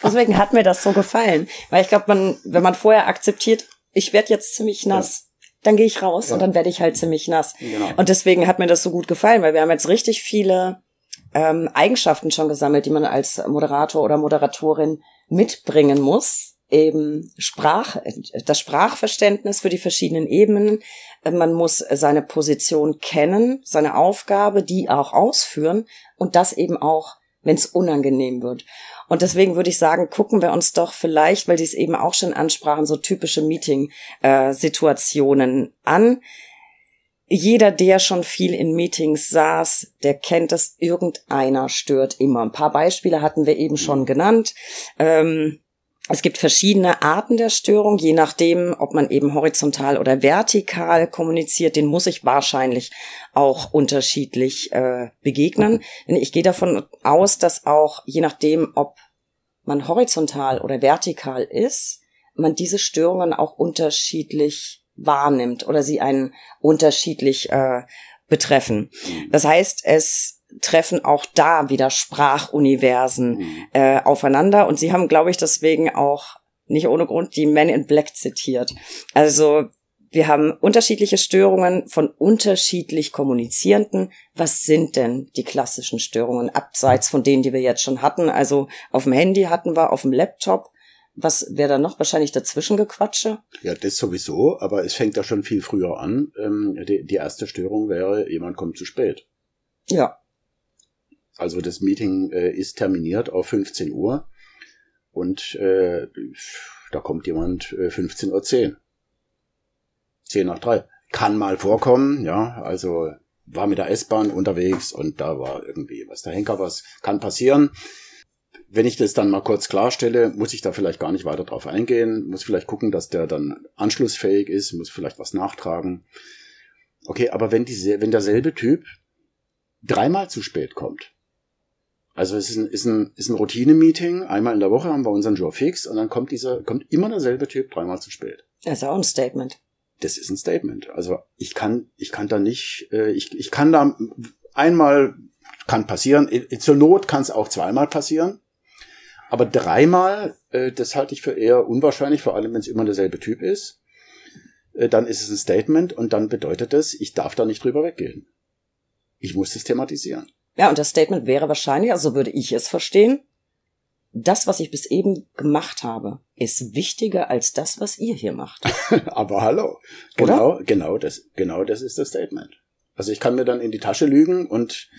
A: Deswegen hat mir das so gefallen, weil ich glaube, man, wenn man vorher akzeptiert, ich werde jetzt ziemlich nass, dann gehe ich raus ja. und dann werde ich halt ziemlich nass. Genau. Und deswegen hat mir das so gut gefallen, weil wir haben jetzt richtig viele ähm, Eigenschaften schon gesammelt, die man als Moderator oder Moderatorin mitbringen muss. Eben Sprach, das Sprachverständnis für die verschiedenen Ebenen. Man muss seine Position kennen, seine Aufgabe, die auch ausführen und das eben auch, wenn es unangenehm wird. Und deswegen würde ich sagen, gucken wir uns doch vielleicht, weil die es eben auch schon ansprachen, so typische Meeting-Situationen an. Jeder, der schon viel in Meetings saß, der kennt es, irgendeiner stört immer. Ein paar Beispiele hatten wir eben schon genannt. Ähm, es gibt verschiedene Arten der Störung, je nachdem, ob man eben horizontal oder vertikal kommuniziert. Den muss ich wahrscheinlich auch unterschiedlich äh, begegnen. Denn ich gehe davon aus, dass auch je nachdem, ob man horizontal oder vertikal ist, man diese Störungen auch unterschiedlich wahrnimmt oder sie einen unterschiedlich äh, betreffen. Das heißt, es treffen auch da wieder Sprachuniversen mhm. äh, aufeinander. Und sie haben, glaube ich, deswegen auch nicht ohne Grund die Men in Black zitiert. Also Wir haben unterschiedliche Störungen von unterschiedlich kommunizierenden. Was sind denn die klassischen Störungen, abseits von denen, die wir jetzt schon hatten? Also auf dem Handy hatten wir, auf dem Laptop. Was wäre da noch? Wahrscheinlich dazwischen gequatsche?
B: Ja, das sowieso, aber es fängt da schon viel früher an. Ähm, die, die erste Störung wäre, jemand kommt zu spät.
A: Ja.
B: Also das Meeting äh, ist terminiert auf 15 Uhr und äh, da kommt jemand äh, 15.10 Uhr. 10 nach 3. Kann mal vorkommen, ja, also war mit der S-Bahn unterwegs und da war irgendwie was der Henker, was kann passieren. Wenn ich das dann mal kurz klarstelle, muss ich da vielleicht gar nicht weiter drauf eingehen, muss vielleicht gucken, dass der dann anschlussfähig ist, muss vielleicht was nachtragen. Okay, aber wenn, diese, wenn derselbe Typ dreimal zu spät kommt, also es ist ein, ist ein, ist ein Routine-Meeting, einmal in der Woche haben wir unseren Jour fix und dann kommt dieser, kommt immer derselbe Typ dreimal zu spät.
A: Das ist auch ein Statement
B: das ist ein Statement. Also ich kann, ich kann da nicht, äh, ich, ich kann da einmal kann passieren, zur Not kann es auch zweimal passieren. Aber dreimal, äh, das halte ich für eher unwahrscheinlich, vor allem wenn es immer derselbe Typ ist. Äh, dann ist es ein Statement und dann bedeutet es, ich darf da nicht drüber weggehen. Ich muss das thematisieren.
A: Ja, und das Statement wäre wahrscheinlich, also würde ich es verstehen, das, was ich bis eben gemacht habe, ist wichtiger als das, was ihr hier macht.
B: Aber hallo. Genau, Oder? genau das, genau das ist das Statement. Also ich kann mir dann in die Tasche lügen und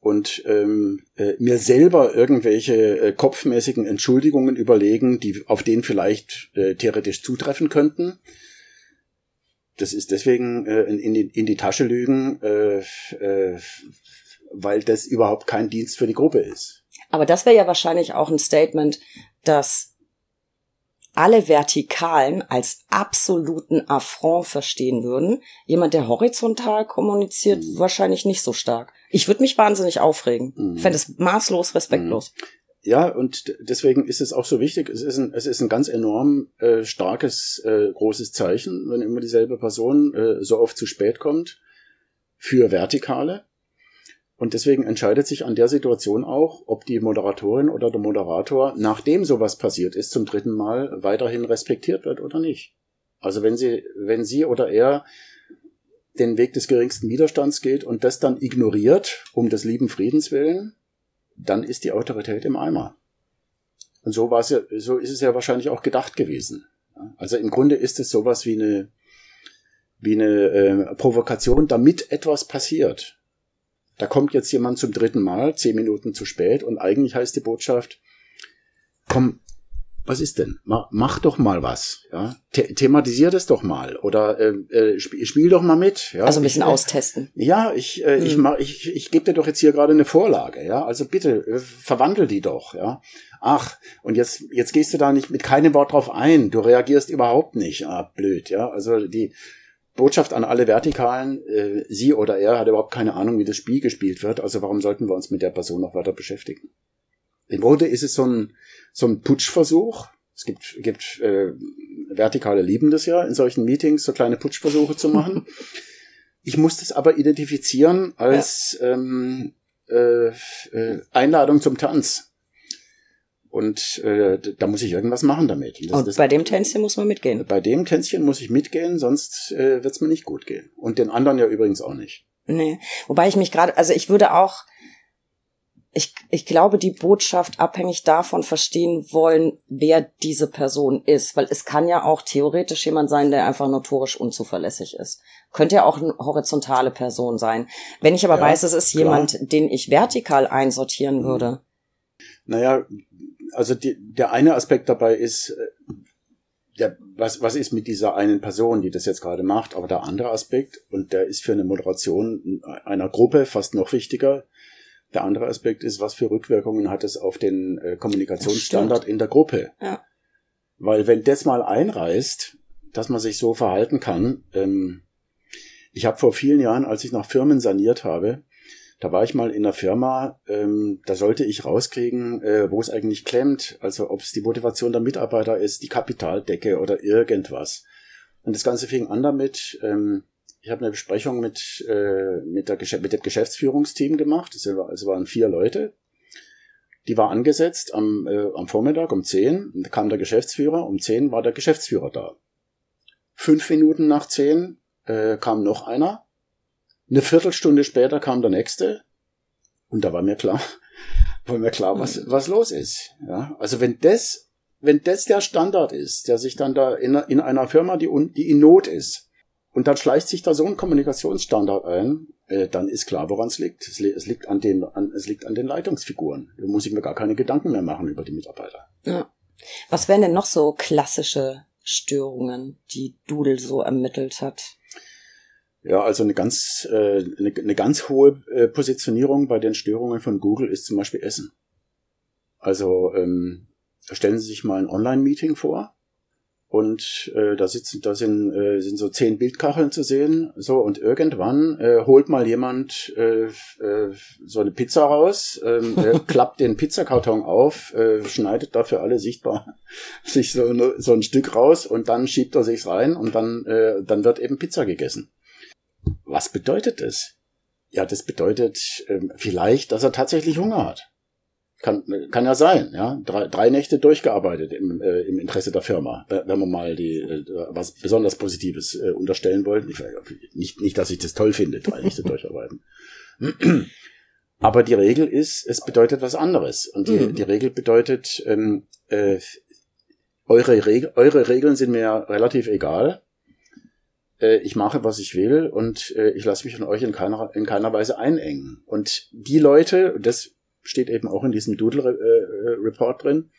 B: und ähm, äh, mir selber irgendwelche äh, kopfmäßigen Entschuldigungen überlegen, die auf den vielleicht äh, theoretisch zutreffen könnten. Das ist deswegen äh, in, die, in die Tasche lügen, äh, äh, weil das überhaupt kein Dienst für die Gruppe ist.
A: Aber das wäre ja wahrscheinlich auch ein Statement, dass alle Vertikalen als absoluten Affront verstehen würden. Jemand, der horizontal kommuniziert, mhm. wahrscheinlich nicht so stark. Ich würde mich wahnsinnig aufregen. Mhm. Ich fände es maßlos respektlos. Mhm.
B: Ja, und deswegen ist es auch so wichtig. Es ist ein, es ist ein ganz enorm äh, starkes, äh, großes Zeichen, wenn immer dieselbe Person äh, so oft zu spät kommt für Vertikale. Und deswegen entscheidet sich an der Situation auch, ob die Moderatorin oder der Moderator, nachdem sowas passiert ist, zum dritten Mal weiterhin respektiert wird oder nicht. Also wenn sie, wenn sie oder er den Weg des geringsten Widerstands geht und das dann ignoriert, um des lieben Friedens willen, dann ist die Autorität im Eimer. Und so war es ja, so ist es ja wahrscheinlich auch gedacht gewesen. Also im Grunde ist es sowas wie eine, wie eine äh, Provokation, damit etwas passiert. Da kommt jetzt jemand zum dritten Mal, zehn Minuten zu spät und eigentlich heißt die Botschaft, komm, was ist denn? Mach, doch mal was, ja. The thematisier das doch mal oder äh, äh, spiel, spiel doch mal mit, ja.
A: Also ein bisschen ich, austesten.
B: Ja, ich äh, hm. ich mach, ich ich gebe dir doch jetzt hier gerade eine Vorlage, ja. Also bitte äh, verwandel die doch, ja. Ach, und jetzt jetzt gehst du da nicht mit keinem Wort drauf ein. Du reagierst überhaupt nicht. Ah, blöd, ja. Also die Botschaft an alle Vertikalen, äh, sie oder er hat überhaupt keine Ahnung, wie das Spiel gespielt wird, also warum sollten wir uns mit der Person noch weiter beschäftigen? Im Grunde ist es so ein, so ein Putschversuch. Es gibt, gibt äh, Vertikale lieben das ja, in solchen Meetings so kleine Putschversuche zu machen. ich muss das aber identifizieren als ja. ähm, äh, äh, Einladung zum Tanz. Und äh, da muss ich irgendwas machen damit.
A: Und, das, und das, bei dem Tänzchen muss man mitgehen.
B: Bei dem Tänzchen muss ich mitgehen, sonst äh, wird es mir nicht gut gehen. Und den anderen ja übrigens auch nicht.
A: Nee. Wobei ich mich gerade, also ich würde auch, ich, ich glaube, die Botschaft abhängig davon verstehen wollen, wer diese Person ist. Weil es kann ja auch theoretisch jemand sein, der einfach notorisch unzuverlässig ist. Könnte ja auch eine horizontale Person sein. Wenn ich aber ja, weiß, es ist klar. jemand, den ich vertikal einsortieren mhm. würde.
B: Naja, also die, der eine Aspekt dabei ist, äh, ja, was, was ist mit dieser einen Person, die das jetzt gerade macht, aber der andere Aspekt, und der ist für eine Moderation einer Gruppe fast noch wichtiger, der andere Aspekt ist, was für Rückwirkungen hat es auf den äh, Kommunikationsstandard in der Gruppe. Ja. Weil wenn das mal einreißt, dass man sich so verhalten kann, ähm, ich habe vor vielen Jahren, als ich noch Firmen saniert habe, da war ich mal in einer Firma, ähm, da sollte ich rauskriegen, äh, wo es eigentlich klemmt, also ob es die Motivation der Mitarbeiter ist, die Kapitaldecke oder irgendwas. Und das Ganze fing an damit, ähm, ich habe eine Besprechung mit, äh, mit, der mit dem Geschäftsführungsteam gemacht, es also waren vier Leute. Die war angesetzt am, äh, am Vormittag um 10, da kam der Geschäftsführer, um 10 war der Geschäftsführer da. Fünf Minuten nach zehn äh, kam noch einer. Eine Viertelstunde später kam der nächste. Und da war mir klar, war mir klar, was, was los ist. Ja, also wenn das, wenn das der Standard ist, der sich dann da in, in einer Firma, die, die in Not ist, und dann schleicht sich da so ein Kommunikationsstandard ein, äh, dann ist klar, woran es liegt. Es, es liegt an den, an, es liegt an den Leitungsfiguren. Da muss ich mir gar keine Gedanken mehr machen über die Mitarbeiter.
A: Ja. Was wären denn noch so klassische Störungen, die Doodle so ermittelt hat?
B: Ja, also eine ganz, äh, eine, eine ganz hohe äh, Positionierung bei den Störungen von Google ist zum Beispiel Essen. Also ähm, stellen Sie sich mal ein Online-Meeting vor und äh, da sitzen, da sind, äh, sind so zehn Bildkacheln zu sehen, so und irgendwann äh, holt mal jemand äh, äh, so eine Pizza raus, ähm, äh, klappt den Pizzakarton auf, äh, schneidet dafür alle sichtbar sich so, so ein Stück raus und dann schiebt er sich's rein und dann äh, dann wird eben Pizza gegessen. Was bedeutet das? Ja, das bedeutet ähm, vielleicht, dass er tatsächlich Hunger hat. Kann, kann ja sein, ja. Drei, drei Nächte durchgearbeitet im, äh, im Interesse der Firma, wenn man mal die äh, was besonders Positives äh, unterstellen wollte. Nicht, nicht, dass ich das toll finde, drei Nächte durcharbeiten. Aber die Regel ist, es bedeutet was anderes. Und die, mhm. die Regel bedeutet, ähm, äh, eure, Reg eure Regeln sind mir relativ egal. Äh, ich mache, was ich will und äh, ich lasse mich von euch in keiner, in keiner Weise einengen. Und die Leute, das steht eben auch in diesem Doodle-Report äh, drin.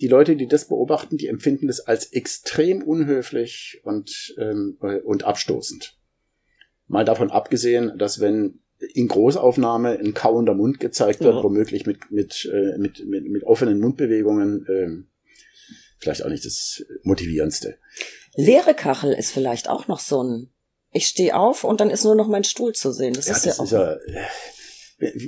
B: Die Leute, die das beobachten, die empfinden das als extrem unhöflich und, ähm, und abstoßend. Mal davon abgesehen, dass wenn in Großaufnahme ein kauender Mund gezeigt wird, ja. womöglich mit, mit, äh, mit, mit, mit offenen Mundbewegungen, äh, vielleicht auch nicht das Motivierendste.
A: Leere Kachel ist vielleicht auch noch so ein ich stehe auf und dann ist nur noch mein Stuhl zu sehen. Das
B: ja,
A: ist
B: das
A: ja
B: auch. Ist ja,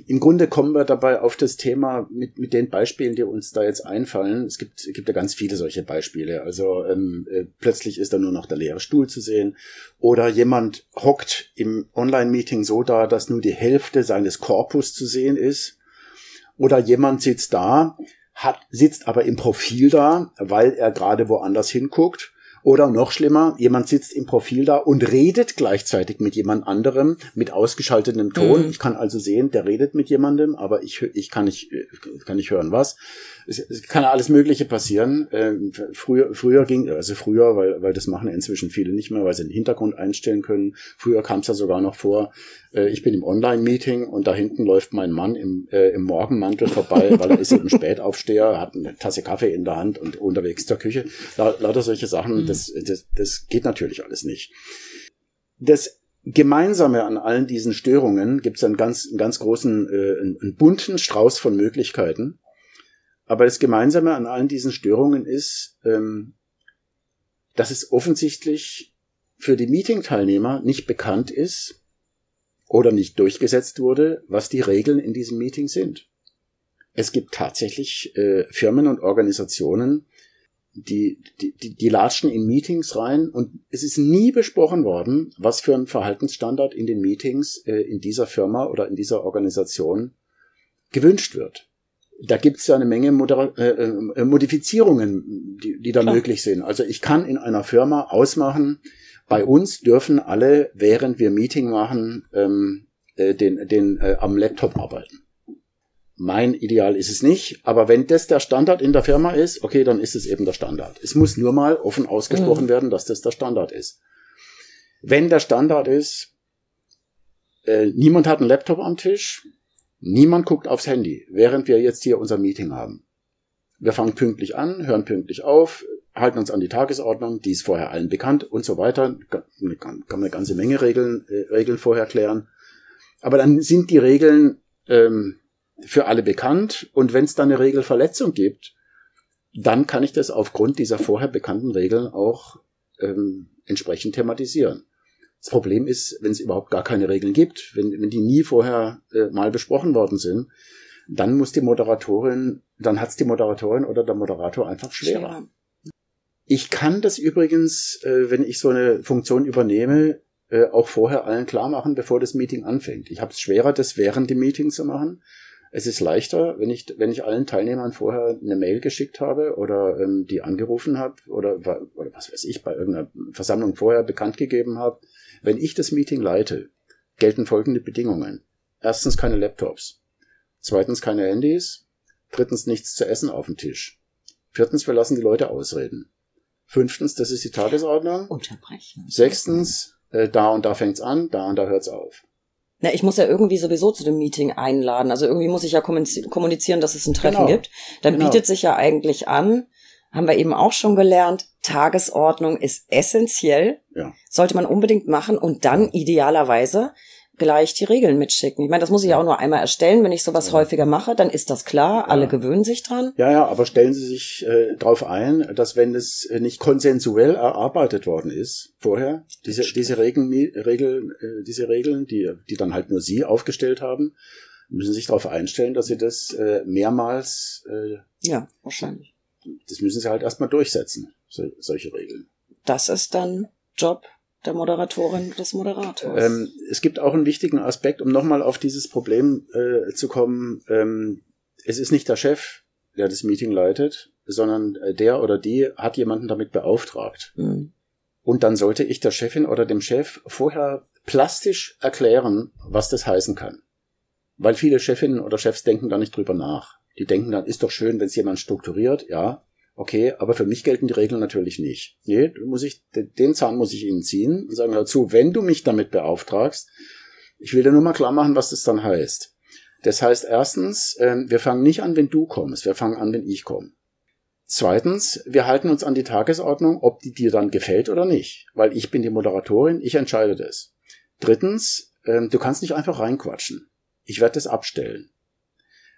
B: im Grunde kommen wir dabei auf das Thema mit, mit den Beispielen, die uns da jetzt einfallen. Es gibt, gibt ja ganz viele solche Beispiele. Also ähm, äh, plötzlich ist da nur noch der leere Stuhl zu sehen. Oder jemand hockt im Online-Meeting so da, dass nur die Hälfte seines Korpus zu sehen ist. Oder jemand sitzt da, hat, sitzt aber im Profil da, weil er gerade woanders hinguckt oder noch schlimmer, jemand sitzt im Profil da und redet gleichzeitig mit jemand anderem mit ausgeschaltetem Ton. Mhm. Ich kann also sehen, der redet mit jemandem, aber ich, ich kann nicht, kann nicht hören, was. Es, es kann alles Mögliche passieren. Ähm, früher, früher ging, also früher, weil, weil das machen inzwischen viele nicht mehr, weil sie den Hintergrund einstellen können. Früher kam es ja sogar noch vor, äh, ich bin im Online-Meeting und da hinten läuft mein Mann im, äh, im Morgenmantel vorbei, weil er ist eben Spätaufsteher, hat eine Tasse Kaffee in der Hand und unterwegs zur Küche. La lauter solche Sachen, mhm. Das, das, das geht natürlich alles nicht. Das Gemeinsame an allen diesen Störungen gibt es einen ganz, einen ganz großen, äh, einen, einen bunten Strauß von Möglichkeiten. Aber das Gemeinsame an allen diesen Störungen ist, ähm, dass es offensichtlich für die Meeting-Teilnehmer nicht bekannt ist, oder nicht durchgesetzt wurde, was die Regeln in diesem Meeting sind. Es gibt tatsächlich äh, Firmen und Organisationen, die, die, die, die latschen in Meetings rein und es ist nie besprochen worden, was für ein Verhaltensstandard in den Meetings äh, in dieser Firma oder in dieser Organisation gewünscht wird. Da gibt es ja eine Menge Moder äh, äh, Modifizierungen, die, die da Klar. möglich sind. Also ich kann in einer Firma ausmachen, bei uns dürfen alle, während wir Meeting machen, ähm, äh, den, den äh, am Laptop arbeiten. Mein Ideal ist es nicht, aber wenn das der Standard in der Firma ist, okay, dann ist es eben der Standard. Es muss nur mal offen ausgesprochen mhm. werden, dass das der Standard ist. Wenn der Standard ist, äh, niemand hat einen Laptop am Tisch, niemand guckt aufs Handy, während wir jetzt hier unser Meeting haben. Wir fangen pünktlich an, hören pünktlich auf, halten uns an die Tagesordnung, die ist vorher allen bekannt und so weiter. Kann, kann man eine ganze Menge Regeln, äh, Regeln vorher klären. Aber dann sind die Regeln ähm, für alle bekannt und wenn es dann eine Regelverletzung gibt, dann kann ich das aufgrund dieser vorher bekannten Regeln auch ähm, entsprechend thematisieren. Das Problem ist, wenn es überhaupt gar keine Regeln gibt, wenn, wenn die nie vorher äh, mal besprochen worden sind, dann muss die Moderatorin, dann hat's die Moderatorin oder der Moderator einfach schwerer. schwerer. Ich kann das übrigens, äh, wenn ich so eine Funktion übernehme, äh, auch vorher allen klar machen, bevor das Meeting anfängt. Ich habe es schwerer, das während dem Meeting zu machen. Es ist leichter, wenn ich, wenn ich allen Teilnehmern vorher eine Mail geschickt habe oder ähm, die angerufen habe oder, oder was weiß ich, bei irgendeiner Versammlung vorher bekannt gegeben habe. Wenn ich das Meeting leite, gelten folgende Bedingungen. Erstens keine Laptops. Zweitens keine Handys. Drittens nichts zu essen auf dem Tisch. Viertens, wir lassen die Leute ausreden. Fünftens, das ist die Tagesordnung.
A: Unterbrechen.
B: Sechstens, äh, da und da fängt's an, da und da hört's auf.
A: Na, ich muss ja irgendwie sowieso zu dem Meeting einladen. Also irgendwie muss ich ja kommunizieren, dass es ein Treffen
B: Genau.
A: gibt. Dann
B: Genau.
A: bietet sich ja eigentlich an, haben wir eben auch schon gelernt, Tagesordnung ist essentiell.
B: Ja.
A: Sollte man unbedingt machen und dann idealerweise gleich die Regeln mitschicken. Ich meine, das muss ich ja auch nur einmal erstellen. Wenn ich sowas
B: Ja.
A: häufiger mache, dann ist das klar. Alle
B: Ja.
A: gewöhnen sich dran.
B: Ja, ja, aber stellen Sie sich äh, darauf ein, dass wenn es äh, nicht konsensuell erarbeitet worden ist vorher, diese, diese Regeln, Regeln, äh, diese Regeln, die, die dann halt nur Sie aufgestellt haben, müssen Sie sich darauf einstellen, dass Sie das äh, mehrmals, äh,
A: Ja, wahrscheinlich.
B: das müssen Sie halt erstmal durchsetzen, so, solche Regeln.
A: Das ist dann Job der Moderatorin, des Moderators.
B: Ähm, es gibt auch einen wichtigen Aspekt, um nochmal auf dieses Problem äh, zu kommen. Ähm, es ist nicht der Chef, der das Meeting leitet, sondern äh, der oder die hat jemanden damit beauftragt.
A: Hm.
B: Und dann sollte ich der Chefin oder dem Chef vorher plastisch erklären, was das heißen kann. Weil viele Chefinnen oder Chefs denken da nicht drüber nach. Die denken dann, ist doch schön, wenn es jemand strukturiert, ja, okay, aber für mich gelten die Regeln natürlich nicht. Nee, muss ich, den Zahn muss ich ihnen ziehen und sagen dazu, wenn du mich damit beauftragst, ich will dir nur mal klar machen, was das dann heißt. Das heißt erstens, ähm, wir fangen nicht an, wenn du kommst, wir fangen an, wenn ich komme. Zweitens, wir halten uns an die Tagesordnung, ob die dir dann gefällt oder nicht, weil ich bin die Moderatorin, ich entscheide das. Drittens, ähm, du kannst nicht einfach reinquatschen. Ich werde das abstellen.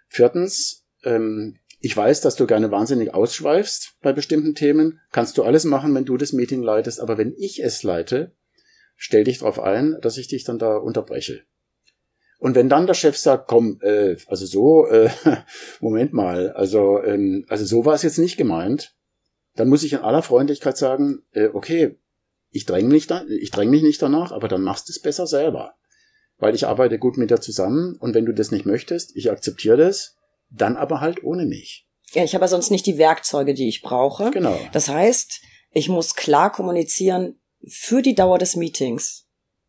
B: Viertens, ähm, ich weiß, dass du gerne wahnsinnig ausschweifst bei bestimmten Themen. Kannst du alles machen, wenn du das Meeting leitest, aber wenn ich es leite, stell dich darauf ein, dass ich dich dann da unterbreche. Und wenn dann der Chef sagt, komm, äh, also so, äh, Moment mal, also, ähm, also so war es jetzt nicht gemeint, dann muss ich in aller Freundlichkeit sagen, äh, okay, ich dränge mich, da, ich dräng mich nicht danach, aber dann machst du es besser selber. Weil ich arbeite gut mit dir zusammen und wenn du das nicht möchtest, ich akzeptiere das, dann aber halt ohne mich.
A: Ja, ich habe sonst nicht die Werkzeuge, die ich brauche.
B: Genau.
A: Das heißt, ich muss klar kommunizieren für die Dauer des Meetings,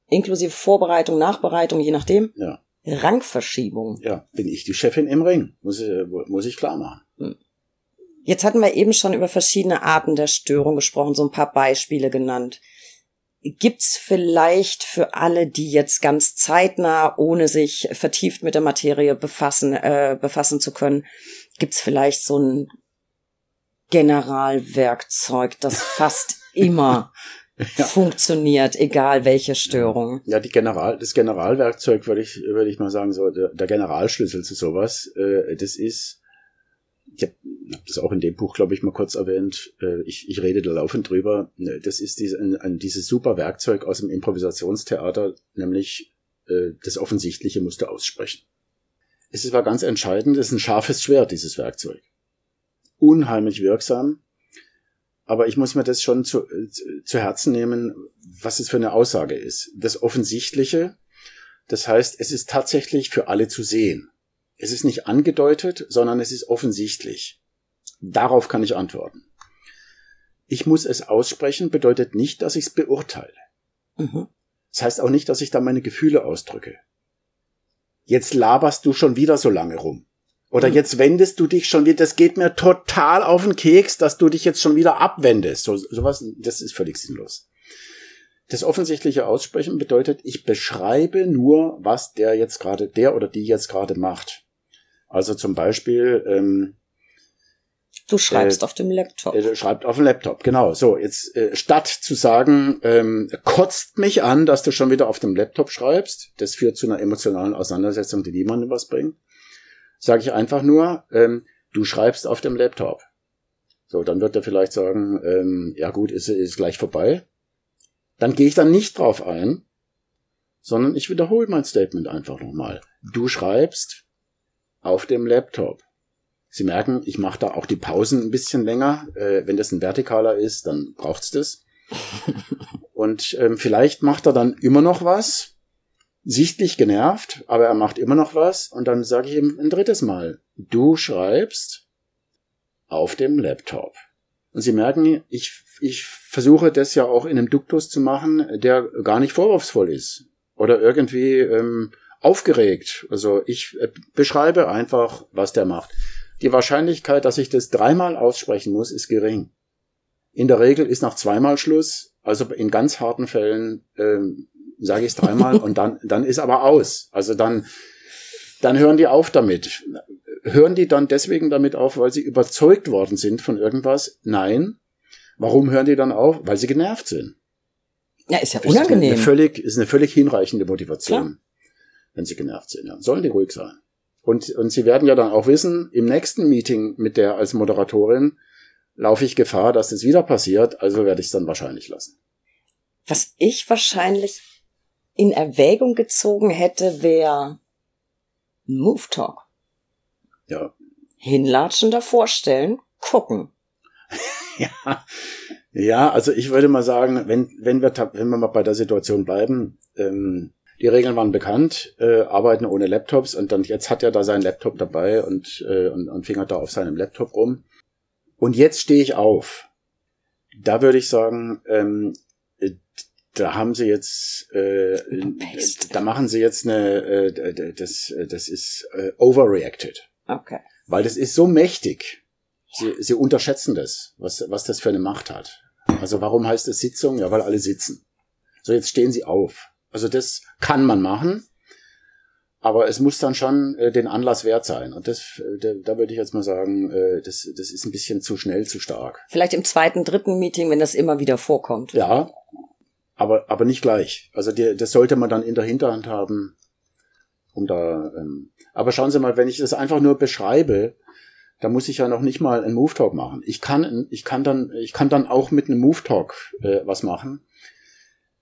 A: inklusive Vorbereitung, Nachbereitung, je nachdem,
B: Ja.
A: Rangverschiebung.
B: Ja, bin ich die Chefin im Ring, muss, muss ich klar machen.
A: Jetzt hatten wir eben schon über verschiedene Arten der Störung gesprochen, so ein paar Beispiele genannt. Gibt's vielleicht für alle, die jetzt ganz zeitnah, ohne sich vertieft mit der Materie befassen, äh, befassen zu können, gibt's vielleicht so ein Generalwerkzeug, das fast immer
B: Ja.
A: funktioniert, egal welche Störung.
B: Ja, die General, das Generalwerkzeug würde ich, würde ich mal sagen, so der, der Generalschlüssel zu sowas, äh, das ist, ich habe hab das auch in dem Buch, glaube ich, mal kurz erwähnt, äh, ich, ich rede da laufend drüber, äh, das ist diese, ein, ein, dieses super Werkzeug aus dem Improvisationstheater, nämlich äh, das Offensichtliche musst du aussprechen. Es aber ganz entscheidend, es ist ein scharfes Schwert, dieses Werkzeug. Unheimlich wirksam, aber ich muss mir das schon zu, zu, zu Herzen nehmen, was es für eine Aussage ist. Das Offensichtliche, das heißt, es ist tatsächlich für alle zu sehen. Es ist nicht angedeutet, sondern es ist offensichtlich. Darauf kann ich antworten. Ich muss es aussprechen, bedeutet nicht, dass ich es beurteile.
A: Mhm.
B: Das heißt auch nicht, dass ich da meine Gefühle ausdrücke. Jetzt laberst du schon wieder so lange rum. Oder
A: Mhm.
B: jetzt wendest du dich schon wieder, das geht mir total auf den Keks, dass du dich jetzt schon wieder abwendest. So, sowas, das ist völlig sinnlos. Das offensichtliche Aussprechen bedeutet, ich beschreibe nur, was der jetzt gerade, der oder die jetzt gerade macht. Also zum Beispiel, ähm,
A: Du schreibst
B: Äh,
A: auf dem Laptop.
B: er schreibt auf dem Laptop, genau. So, jetzt äh, statt zu sagen, ähm, kotzt mich an, dass du schon wieder auf dem Laptop schreibst, das führt zu einer emotionalen Auseinandersetzung, die niemandem was bringt, sage ich einfach nur, ähm, du schreibst auf dem Laptop. So, dann wird er vielleicht sagen, ähm, ja gut, ist, ist gleich vorbei. Dann gehe ich dann nicht drauf ein, sondern ich wiederhole mein Statement einfach nochmal. Du schreibst auf dem Laptop. Sie merken, ich mache da auch die Pausen ein bisschen länger. Äh, wenn das ein vertikaler ist, dann braucht's das. Und ähm, vielleicht macht er dann immer noch was. sichtlich genervt, aber er macht immer noch was und dann sage ich ihm ein drittes Mal, du schreibst auf dem Laptop. Und Sie merken, ich, ich versuche das ja auch in einem Duktus zu machen, der gar nicht vorwurfsvoll ist oder irgendwie ähm, aufgeregt. Also ich äh, beschreibe einfach, was der macht. Die Wahrscheinlichkeit, dass ich das dreimal aussprechen muss, ist gering. In der Regel ist nach zweimal Schluss. Also in ganz harten Fällen ähm, sage ich es dreimal und dann, dann ist aber aus. Also dann, dann hören die auf damit. Hören die dann deswegen damit auf, weil sie überzeugt worden sind von irgendwas? Nein. Warum hören die dann auf? Weil sie genervt sind.
A: Ja, ist ja unangenehm.
B: Ist eine völlig, ist eine völlig hinreichende Motivation, Klar. wenn sie genervt sind. Ja. Sollen die ruhig sein. Und, und sie werden ja dann auch wissen, im nächsten Meeting mit der als Moderatorin laufe ich Gefahr, dass das wieder passiert, also werde ich es dann wahrscheinlich lassen.
A: Was ich wahrscheinlich in Erwägung gezogen hätte, wäre Move Talk.
B: Ja.
A: Hinlatschen davor stellen, gucken.
B: ja. Ja, also ich würde mal sagen, wenn, wenn wir, wenn wir mal bei der Situation bleiben, ähm, die Regeln waren bekannt, äh, arbeiten ohne Laptops und dann jetzt hat er da seinen Laptop dabei und, äh, und, und fingert da auf seinem Laptop rum. Und jetzt stehe ich auf. Da würde ich sagen, ähm, da haben sie jetzt, äh, da machen sie jetzt eine, äh, das, das ist äh, overreacted.
A: Okay.
B: Weil das ist so mächtig. Sie, sie unterschätzen das, was, was das für eine Macht hat. Also warum heißt es Sitzung? Ja, weil alle sitzen. So, jetzt stehen sie auf. Also das kann man machen, aber es muss dann schon äh, den Anlass wert sein. Und das, äh, da, würde ich jetzt mal sagen, äh, das, das ist ein bisschen zu schnell, zu stark.
A: Vielleicht im zweiten, dritten Meeting, wenn das immer wieder vorkommt.
B: Ja, aber, aber nicht gleich. Also die, das sollte man dann in der Hinterhand haben, um da. Ähm, aber schauen Sie mal, wenn ich das einfach nur beschreibe, da muss ich ja noch nicht mal einen Move Talk machen. Ich kann, ich kann dann, ich kann dann auch mit einem Move Talk äh, was machen.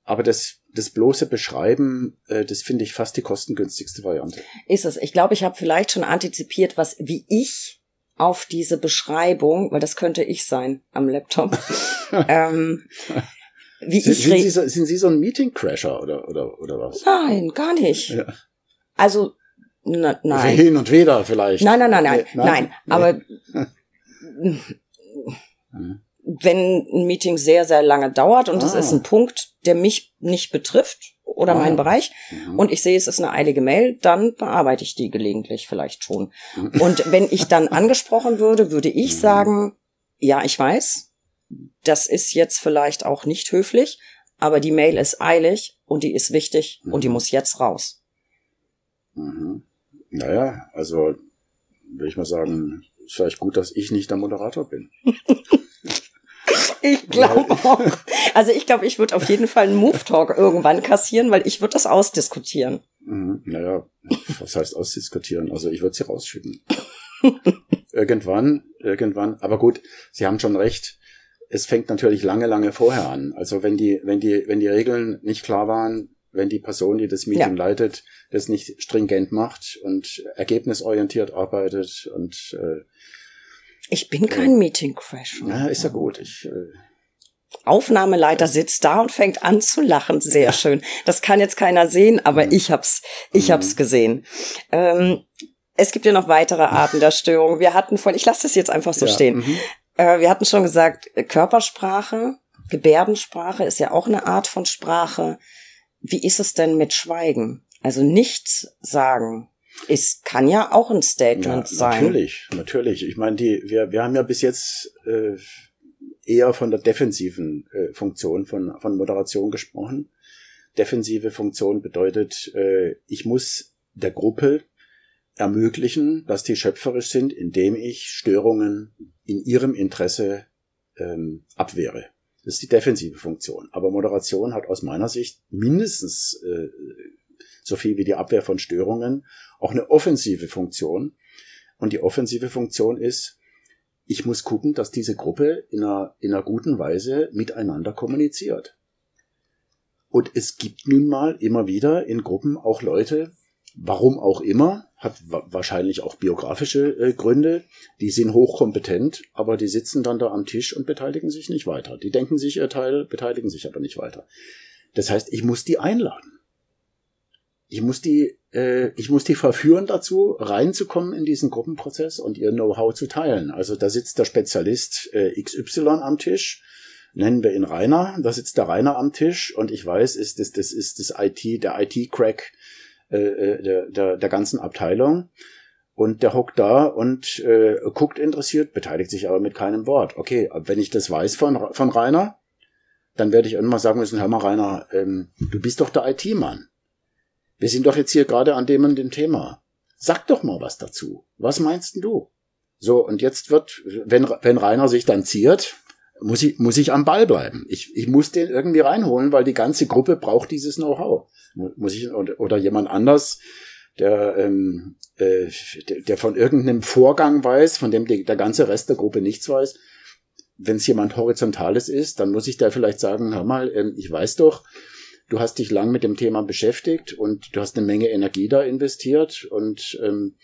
B: Aber das, das bloße Beschreiben, äh, das finde ich fast die kostengünstigste Variante.
A: Ist es. Ich glaube, ich habe vielleicht schon antizipiert, was, wie ich auf diese Beschreibung, weil das könnte ich sein am Laptop, ähm,
B: wie sind, ich sind Sie, so, sind Sie so ein Meeting-Crasher oder, oder, oder was?
A: Nein, gar nicht. Ja. Also, na, nein.
B: Hin und wieder vielleicht.
A: Nein, nein, nein, nein, nee, nein. nein. Aber wenn ein Meeting sehr, sehr lange dauert und es ah. ist ein Punkt, der mich nicht betrifft oder ah. meinen Bereich mhm. und ich sehe, es ist eine eilige Mail, dann bearbeite ich die gelegentlich vielleicht schon. Mhm. Und wenn ich dann angesprochen würde, würde ich mhm. sagen, ja, ich weiß, das ist jetzt vielleicht auch nicht höflich, aber die Mail ist eilig und die ist wichtig mhm. und die mhm. muss jetzt raus.
B: Mhm. Naja, also würde ich mal sagen, ist vielleicht gut, dass ich nicht der Moderator bin.
A: ich glaube auch. Also ich glaube, ich würde auf jeden Fall einen Move Talk irgendwann kassieren, weil ich würde das ausdiskutieren.
B: Mhm. Naja, was heißt ausdiskutieren? Also ich würde sie rausschicken. irgendwann, irgendwann. Aber gut, Sie haben schon recht es fängt natürlich lange, lange vorher an. Also wenn die, wenn die, wenn die Regeln nicht klar waren, wenn die Person, die das Meeting ja. leitet, das nicht stringent macht und ergebnisorientiert arbeitet und äh,
A: ich bin kein äh, Meeting Crash.
B: Ja, ist ja gut. Ich, äh,
A: Aufnahmeleiter sitzt da und fängt an zu lachen. Sehr schön. Das kann jetzt keiner sehen, aber mhm. ich hab's, ich hab's mhm. gesehen. Ähm, es gibt ja noch weitere Arten der Störung. Wir hatten von, ich lasse das jetzt einfach so ja. stehen. Mhm. Äh, wir hatten schon gesagt, Körpersprache, Gebärdensprache ist ja auch eine Art von Sprache. Wie ist es denn mit Schweigen? Also nichts sagen. Es kann ja auch ein Statement ja, sein.
B: Natürlich, natürlich. Ich meine, die, wir, wir haben ja bis jetzt äh, eher von der defensiven äh, Funktion von, von Moderation gesprochen. Defensive Funktion bedeutet, äh, ich muss der Gruppe ermöglichen, dass die schöpferisch sind, indem ich Störungen in ihrem Interesse ähm, abwehre. Das ist die defensive Funktion. Aber Moderation hat aus meiner Sicht mindestens äh, so viel wie die Abwehr von Störungen auch eine offensive Funktion. Und die offensive Funktion ist, ich muss gucken, dass diese Gruppe in einer, in einer guten Weise miteinander kommuniziert. Und es gibt nun mal immer wieder in Gruppen auch Leute, warum auch immer, hat wahrscheinlich auch biografische äh, Gründe. Die sind hochkompetent, aber die sitzen dann da am Tisch und beteiligen sich nicht weiter. Die denken sich ihr Teil, beteiligen sich aber nicht weiter. Das heißt, ich muss die einladen. Ich muss die, äh, ich muss die verführen dazu, reinzukommen in diesen Gruppenprozess und ihr Know-how zu teilen. Also da sitzt der Spezialist äh, XY am Tisch, nennen wir ihn Rainer, da sitzt der Rainer am Tisch und ich weiß, ist das, das ist das IT, der IT-Crack äh, äh, der, der, der ganzen Abteilung. Und der hockt da und äh, guckt interessiert, beteiligt sich aber mit keinem Wort. Okay, wenn ich das weiß von, von Rainer, dann werde ich irgendwann sagen müssen, hör mal Rainer, ähm, du bist doch der IT-Mann. Wir sind doch jetzt hier gerade an dem und dem Thema. Sag doch mal was dazu. Was meinst denn du? So, und jetzt wird, wenn, wenn Rainer sich dann ziert, muss ich, muss ich am Ball bleiben. Ich, ich muss den irgendwie reinholen, weil die ganze Gruppe braucht dieses Know-how. Muss ich, oder, oder jemand anders, der, ähm, äh, der, der von irgendeinem Vorgang weiß, von dem die, der ganze Rest der Gruppe nichts weiß. Wenn es jemand Horizontales ist, dann muss ich da vielleicht sagen, hör mal, ähm, ich weiß doch, du hast dich lang mit dem Thema beschäftigt und du hast eine Menge Energie da investiert und ähm,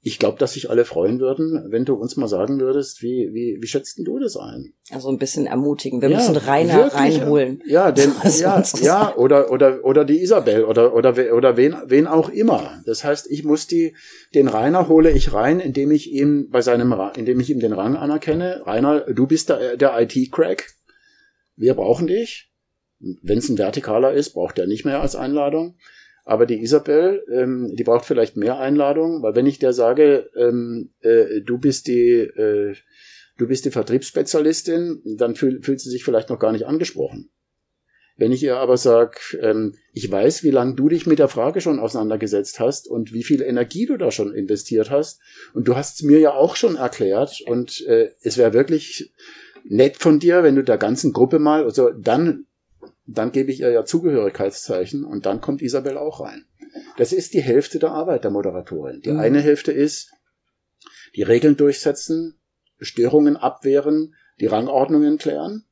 B: ich glaube, dass sich alle freuen würden, wenn du uns mal sagen würdest, wie, wie, wie schätzt du das ein?
A: Also ein bisschen ermutigen. Wir ja, müssen Rainer wirklich, reinholen.
B: Ja, denn, ja, ja, oder, oder, oder die Isabel oder, oder, oder wen, wen auch immer. Das heißt, ich muss die, den Rainer hole ich rein, indem ich ihm bei seinem, indem ich ihm den Rang anerkenne. Rainer, du bist der, der IT-Crack. Wir brauchen dich. Wenn es ein Vertikaler ist, braucht er nicht mehr als Einladung. Aber die Isabel, ähm, die braucht vielleicht mehr Einladung, weil wenn ich der sage, ähm, äh, du bist die, äh, du bist die Vertriebsspezialistin, dann fühl, fühlt sie sich vielleicht noch gar nicht angesprochen. Wenn ich ihr aber sage, ähm, ich weiß, wie lange du dich mit der Frage schon auseinandergesetzt hast und wie viel Energie du da schon investiert hast, und du hast es mir ja auch schon erklärt, und äh, es wäre wirklich nett von dir, wenn du der ganzen Gruppe mal, also dann dann gebe ich ihr ja Zugehörigkeitszeichen und dann kommt Isabel auch rein. Das ist die Hälfte der Arbeit der Moderatorin. Die mhm. eine Hälfte ist, die Regeln durchsetzen, Störungen abwehren, die Rangordnungen klären,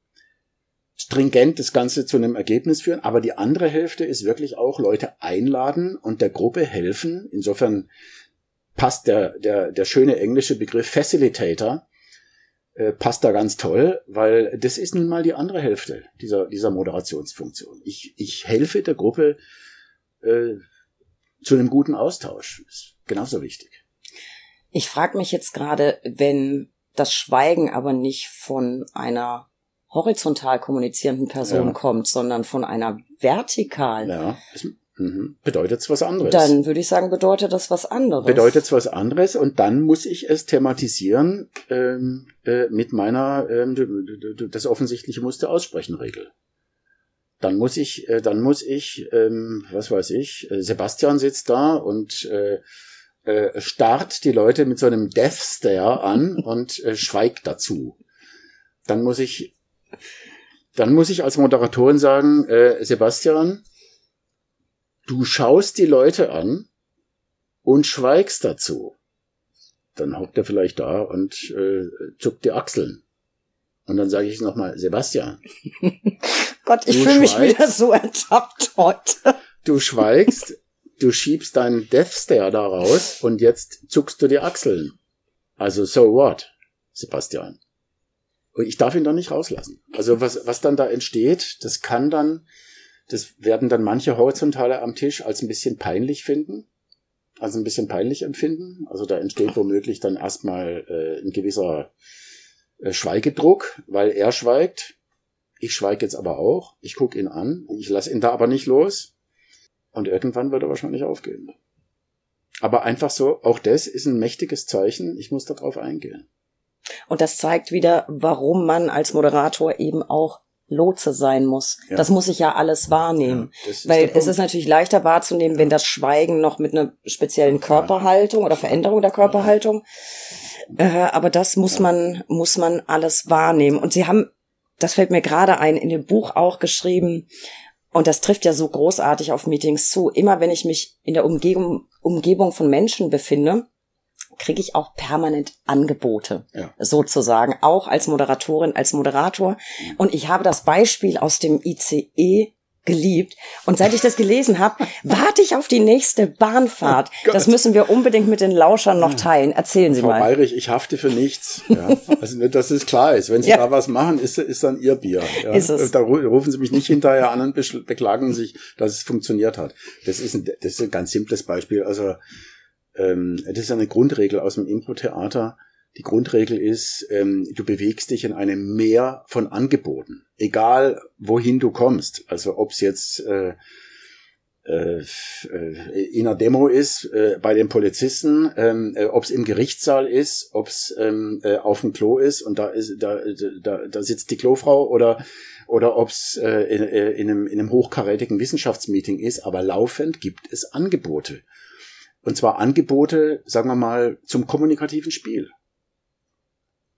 B: stringent das Ganze zu einem Ergebnis führen, aber die andere Hälfte ist wirklich auch Leute einladen und der Gruppe helfen. Insofern passt der, der, der schöne englische Begriff Facilitator äh, passt da ganz toll, weil das ist nun mal die andere Hälfte dieser, dieser Moderationsfunktion. Ich, ich helfe der Gruppe äh, zu einem guten Austausch. Ist genauso wichtig.
A: Ich frage mich jetzt gerade, wenn das Schweigen aber nicht von einer horizontal kommunizierenden Person ja. kommt, sondern von einer vertikal.
B: Ja, Mhm. Bedeutet es was anderes?
A: Dann würde ich sagen, bedeutet das was anderes.
B: Bedeutet es was anderes und dann muss ich es thematisieren ähm, äh, mit meiner ähm, das offensichtliche musste aussprechen Regel. Dann muss ich, äh, dann muss ich, ähm, was weiß ich, äh, Sebastian sitzt da und äh, äh, starrt die Leute mit so einem Death Stare an und äh, schweigt dazu. Dann muss ich, dann muss ich als Moderatorin sagen, äh, Sebastian, Du schaust die Leute an und schweigst dazu. Dann hockt er vielleicht da und äh, zuckt die Achseln. Und dann sage ich nochmal, Sebastian.
A: Gott, ich fühle mich wieder so ertappt heute.
B: Du schweigst, du schiebst deinen Death Stare da raus und jetzt zuckst du die Achseln. Also so what, Sebastian? Und ich darf ihn doch nicht rauslassen. Also was, was dann da entsteht, das kann dann das werden dann manche Horizontale am Tisch als ein bisschen peinlich finden, also ein bisschen peinlich empfinden. Also da entsteht womöglich dann erstmal äh, ein gewisser äh, Schweigedruck, weil er schweigt. Ich schweige jetzt aber auch. Ich gucke ihn an. Ich lasse ihn da aber nicht los. Und irgendwann wird er wahrscheinlich aufgehen. Aber einfach so, auch das ist ein mächtiges Zeichen. Ich muss darauf eingehen.
A: Und das zeigt wieder, warum man als Moderator eben auch Lotse sein muss. Ja. Das muss ich ja alles wahrnehmen. Ja, Weil es ist natürlich leichter wahrzunehmen, ja. wenn das Schweigen noch mit einer speziellen Körperhaltung oder Veränderung der Körperhaltung. Äh, aber das muss man, muss man alles wahrnehmen. Und sie haben, das fällt mir gerade ein, in dem Buch auch geschrieben, und das trifft ja so großartig auf Meetings zu. Immer wenn ich mich in der Umgebung, Umgebung von Menschen befinde, kriege ich auch permanent Angebote, ja. sozusagen, auch als Moderatorin, als Moderator. Und ich habe das Beispiel aus dem ICE geliebt. Und seit ich das gelesen habe, warte ich auf die nächste Bahnfahrt. Oh das müssen wir unbedingt mit den Lauschern noch teilen. Erzählen Sie
B: Frau
A: mal.
B: Frau Bayrich, ich hafte für nichts. Ja. Also nur, dass es klar ist. Wenn Sie ja. da was machen, ist, ist dann Ihr Bier. Ja. Ist es. Da rufen Sie mich nicht hinterher an und beklagen sich, dass es funktioniert hat. Das ist ein, das ist ein ganz simples Beispiel. Also ähm, das ist eine Grundregel aus dem Impro-Theater die Grundregel ist, ähm, du bewegst dich in einem Meer von Angeboten, egal wohin du kommst. Also ob es jetzt äh, äh, in einer Demo ist, äh, bei den Polizisten, ähm, äh, ob es im Gerichtssaal ist, ob es ähm, äh, auf dem Klo ist und da ist da, da, da sitzt die Klofrau oder oder ob es äh, in, äh, in, einem, in einem hochkarätigen Wissenschaftsmeeting ist, aber laufend gibt es Angebote. Und zwar Angebote, sagen wir mal, zum kommunikativen Spiel.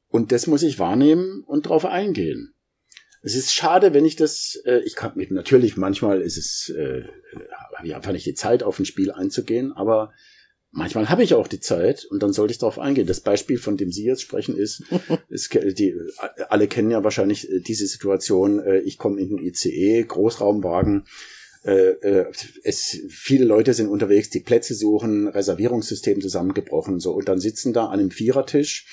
B: Und das muss ich wahrnehmen und drauf eingehen. Es ist schade, wenn ich das, äh, ich kann mit, natürlich manchmal ist es, äh, habe ich einfach nicht die Zeit, auf ein Spiel einzugehen, aber manchmal habe ich auch die Zeit und dann sollte ich darauf eingehen. Das Beispiel, von dem Sie jetzt sprechen, ist, ist die, alle kennen ja wahrscheinlich äh, diese Situation, äh, ich komme in den ICE, Großraumwagen, äh, äh, es, viele Leute sind unterwegs, die Plätze suchen, Reservierungssystem zusammengebrochen, so, und dann sitzen da an einem Vierertisch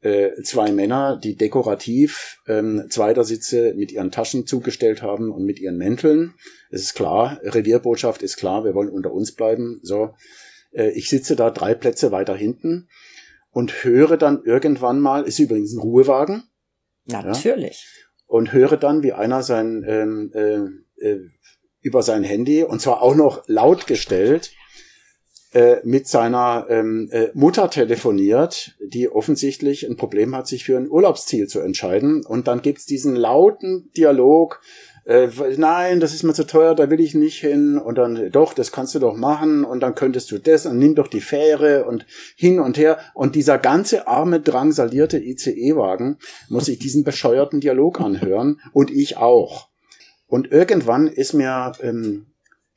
B: äh, zwei Männer, die dekorativ ähm, Zweitersitze mit ihren Taschen zugestellt haben und mit ihren Mänteln. Es ist klar, Revierbotschaft ist klar, wir wollen unter uns bleiben. So, äh, ich sitze da drei Plätze weiter hinten und höre dann irgendwann mal, ist übrigens ein Ruhewagen.
A: Natürlich.
B: Ja, und höre dann, wie einer sein ähm, äh, äh, über sein Handy und zwar auch noch laut gestellt äh, mit seiner ähm, äh, Mutter telefoniert, die offensichtlich ein Problem hat, sich für ein Urlaubsziel zu entscheiden. Und dann gibt's diesen lauten Dialog, äh, nein, das ist mir zu teuer, da will ich nicht hin. Und dann, doch, das kannst du doch machen. Und dann könntest du das und nimm doch die Fähre und hin und her. Und dieser ganze arme, drangsalierte ICE-Wagen muss sich diesen bescheuerten Dialog anhören. Und ich auch. Und irgendwann ist mir ähm,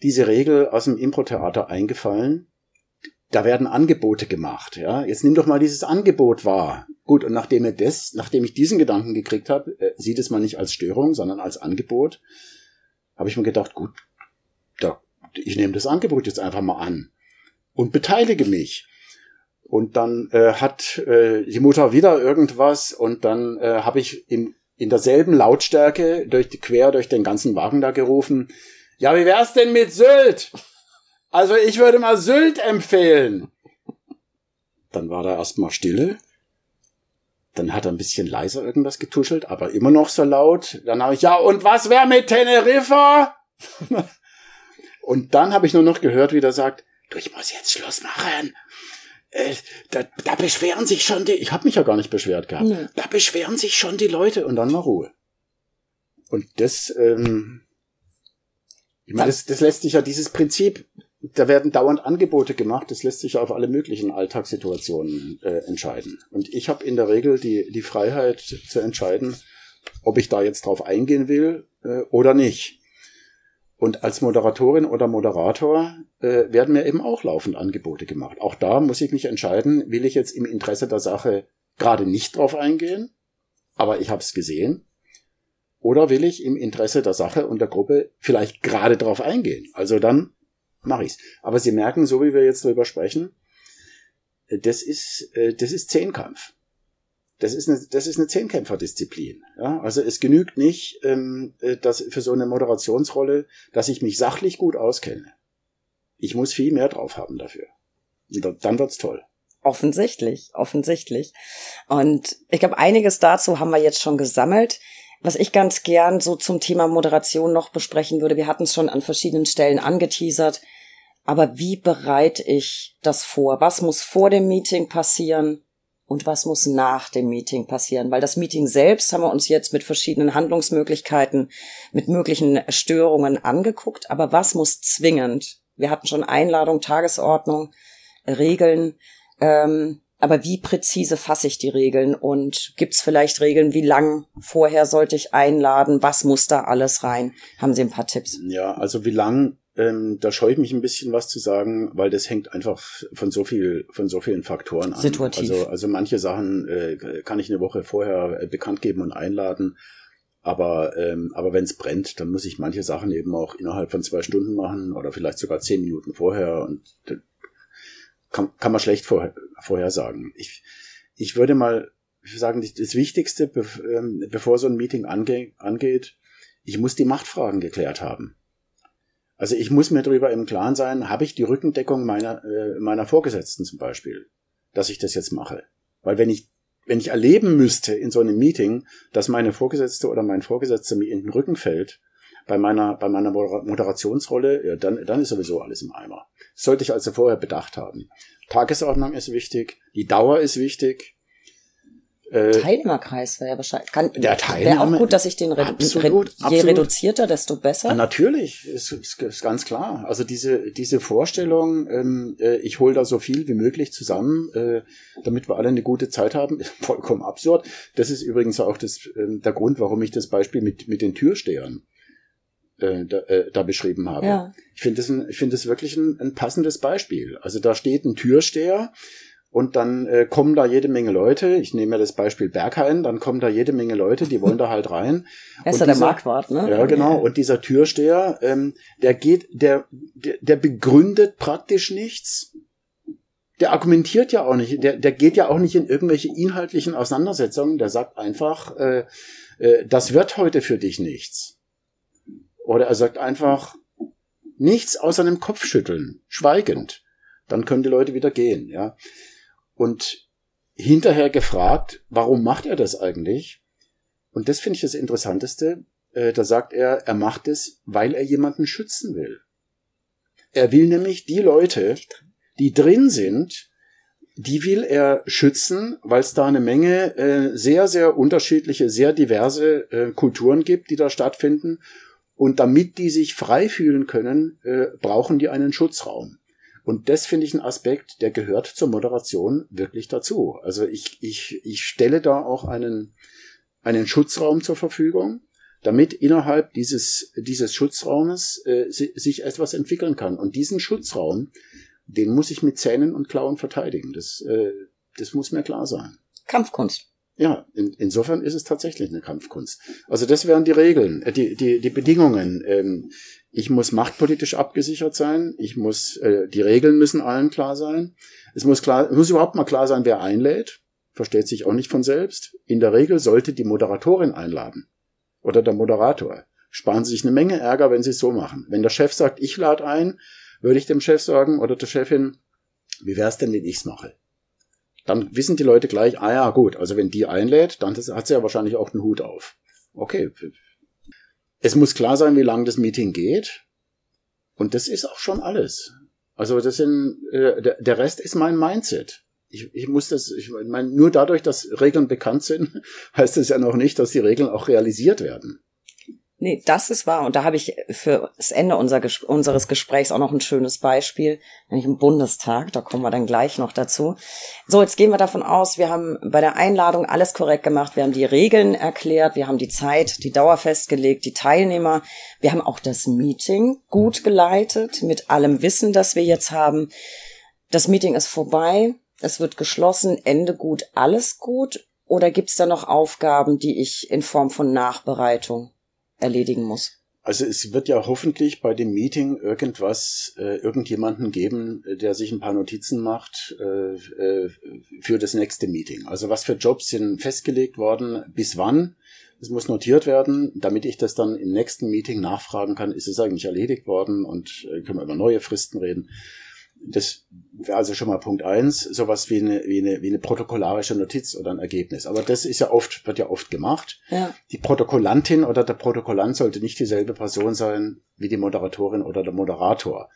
B: diese Regel aus dem Impro-Theater eingefallen da werden Angebote gemacht, ja. Jetzt nimm doch mal dieses Angebot wahr. Gut, und nachdem er das, nachdem ich diesen Gedanken gekriegt habe, äh, sieht es mal nicht als Störung, sondern als Angebot, habe ich mir gedacht, gut, da, ich nehme das Angebot jetzt einfach mal an und beteilige mich. Und dann äh, hat äh, die Mutter wieder irgendwas und dann äh, habe ich in, in derselben Lautstärke durch die, quer durch den ganzen Wagen da gerufen, ja, wie wär's denn mit Sylt? Also ich würde mal Sylt empfehlen. Dann war da erstmal Stille. Dann hat er ein bisschen leiser irgendwas getuschelt, aber immer noch so laut. Dann habe ich, ja, und was wäre mit Teneriffa? und dann habe ich nur noch gehört, wie der sagt, du, ich muss jetzt Schluss machen. Äh, da, da beschweren sich schon die, ich habe mich ja gar nicht beschwert gehabt, nee. da beschweren sich schon die Leute und dann war Ruhe. Und das, ähm, ich meine, das, das lässt sich ja dieses Prinzip da werden dauernd Angebote gemacht. Das lässt sich auf alle möglichen Alltagssituationen äh, entscheiden. Und ich habe in der Regel die, die Freiheit zu entscheiden, ob ich da jetzt drauf eingehen will äh, oder nicht. Und als Moderatorin oder Moderator äh, werden mir eben auch laufend Angebote gemacht. Auch da muss ich mich entscheiden, will ich jetzt im Interesse der Sache gerade nicht drauf eingehen, aber ich habe es gesehen, oder will ich im Interesse der Sache und der Gruppe vielleicht gerade drauf eingehen? Also dann mache ich's. Aber Sie merken, so wie wir jetzt darüber sprechen, äh, das ist, äh, das ist Zehnkampf. Das ist eine, das ist eine Zehnkämpferdisziplin. Ja? Also es genügt nicht, ähm, äh, dass für so eine Moderationsrolle, dass ich mich sachlich gut auskenne. Ich muss viel mehr drauf haben dafür. Und dann wird's toll.
A: Offensichtlich, offensichtlich. Und ich glaube, einiges dazu haben wir jetzt schon gesammelt. Was ich ganz gern so zum Thema Moderation noch besprechen würde, wir hatten es schon an verschiedenen Stellen angeteasert, aber wie bereite ich das vor? Was muss vor dem Meeting passieren? Und was muss nach dem Meeting passieren? Weil das Meeting selbst haben wir uns jetzt mit verschiedenen Handlungsmöglichkeiten, mit möglichen Störungen angeguckt. Aber was muss zwingend? Wir hatten schon Einladung, Tagesordnung, Regeln. Ähm, aber wie präzise fasse ich die Regeln? Und gibt es vielleicht Regeln, wie lang vorher sollte ich einladen? Was muss da alles rein? Haben Sie ein paar Tipps?
B: Ja, also wie lang ähm, da scheue ich mich ein bisschen was zu sagen, weil das hängt einfach von so viel, von so vielen Faktoren an.
A: Situativ.
B: Also, also manche Sachen äh, kann ich eine Woche vorher äh, bekannt geben und einladen. Aber, ähm, aber wenn es brennt, dann muss ich manche Sachen eben auch innerhalb von zwei Stunden machen oder vielleicht sogar zehn Minuten vorher und kann, kann man schlecht vorher, vorhersagen. Ich, ich würde mal sagen, das Wichtigste, ähm, bevor so ein Meeting ange, angeht, ich muss die Machtfragen geklärt haben. Also ich muss mir darüber im Klaren sein, habe ich die Rückendeckung meiner, äh, meiner Vorgesetzten zum Beispiel, dass ich das jetzt mache. Weil wenn ich wenn ich erleben müsste in so einem Meeting, dass meine Vorgesetzte oder mein Vorgesetzter mir in den Rücken fällt, bei meiner, bei meiner Moderationsrolle, ja, dann, dann ist sowieso alles im Eimer. Das sollte ich also vorher bedacht haben. Tagesordnung ist wichtig, die Dauer ist wichtig,
A: Teilnehmerkreis wäre ja wahrscheinlich. Kann,
B: der Teilnehmer,
A: wäre auch gut, dass ich den redu absolut, je absolut. reduzierter, desto besser. Ja,
B: natürlich, ist, ist, ist, ganz klar. Also diese diese Vorstellung, ähm, äh, ich hole da so viel wie möglich zusammen, äh, damit wir alle eine gute Zeit haben, ist vollkommen absurd. Das ist übrigens auch das, äh, der Grund, warum ich das Beispiel mit mit den Türstehern äh, da, äh, da beschrieben habe. Ja. Ich finde das, ein, ich finde das wirklich ein, ein passendes Beispiel. Also da steht ein Türsteher, und dann äh, kommen da jede Menge Leute. Ich nehme mir das Beispiel Berghain, dann kommen da jede Menge Leute, die wollen da halt rein.
A: Er ist ja der Marktwart, ne?
B: Ja, genau. Und dieser Türsteher, ähm, der geht, der, der, der begründet praktisch nichts. Der argumentiert ja auch nicht. Der, der geht ja auch nicht in irgendwelche inhaltlichen Auseinandersetzungen. Der sagt einfach, äh, äh, das wird heute für dich nichts. Oder er sagt einfach nichts außer einem Kopfschütteln, schweigend. Dann können die Leute wieder gehen, ja. Und hinterher gefragt, warum macht er das eigentlich? Und das finde ich das Interessanteste. Äh, da sagt er, er macht es, weil er jemanden schützen will. Er will nämlich die Leute, die drin sind, die will er schützen, weil es da eine Menge äh, sehr, sehr unterschiedliche, sehr diverse äh, Kulturen gibt, die da stattfinden. Und damit die sich frei fühlen können, äh, brauchen die einen Schutzraum. Und das finde ich ein Aspekt, der gehört zur Moderation wirklich dazu. Also ich, ich, ich stelle da auch einen, einen Schutzraum zur Verfügung, damit innerhalb dieses, dieses Schutzraumes äh, sich etwas entwickeln kann. Und diesen Schutzraum, den muss ich mit Zähnen und Klauen verteidigen. Das, äh, das muss mir klar sein.
A: Kampfkunst.
B: Ja, in, insofern ist es tatsächlich eine Kampfkunst. Also das wären die Regeln, äh, die, die, die Bedingungen. Ähm, ich muss machtpolitisch abgesichert sein. Ich muss, äh, die Regeln müssen allen klar sein. Es muss klar, muss überhaupt mal klar sein, wer einlädt. Versteht sich auch nicht von selbst. In der Regel sollte die Moderatorin einladen. Oder der Moderator. Sparen Sie sich eine Menge Ärger, wenn Sie es so machen. Wenn der Chef sagt, ich lade ein, würde ich dem Chef sagen oder der Chefin, wie wäre es denn, wenn ich's mache? Dann wissen die Leute gleich, ah ja, gut, also wenn die einlädt, dann hat sie ja wahrscheinlich auch den Hut auf. Okay, es muss klar sein, wie lang das Meeting geht. Und das ist auch schon alles. Also das sind, äh, der, der Rest ist mein Mindset. Ich, ich muss das, ich meine, nur dadurch, dass Regeln bekannt sind, heißt es ja noch nicht, dass die Regeln auch realisiert werden.
A: Nee, das ist wahr. Und da habe ich für das Ende unser, unseres Gesprächs auch noch ein schönes Beispiel, nämlich im Bundestag. Da kommen wir dann gleich noch dazu. So, jetzt gehen wir davon aus, wir haben bei der Einladung alles korrekt gemacht. Wir haben die Regeln erklärt, wir haben die Zeit, die Dauer festgelegt, die Teilnehmer. Wir haben auch das Meeting gut geleitet mit allem Wissen, das wir jetzt haben. Das Meeting ist vorbei. Es wird geschlossen. Ende gut, alles gut. Oder gibt's da noch Aufgaben, die ich in Form von Nachbereitung erledigen muss.
B: Also es wird ja hoffentlich bei dem Meeting irgendwas, äh, irgendjemanden geben, äh, der sich ein paar Notizen macht äh, äh, für das nächste Meeting. Also was für Jobs sind festgelegt worden, bis wann. Es muss notiert werden, damit ich das dann im nächsten Meeting nachfragen kann, ist es eigentlich erledigt worden und äh, können wir über neue Fristen reden das wäre also schon mal Punkt eins, sowas wie eine, wie eine, wie eine protokollarische Notiz oder ein Ergebnis. Aber das ist ja oft, wird ja oft gemacht. Ja. Die Protokollantin oder der Protokollant sollte nicht dieselbe Person sein wie die Moderatorin oder der Moderator.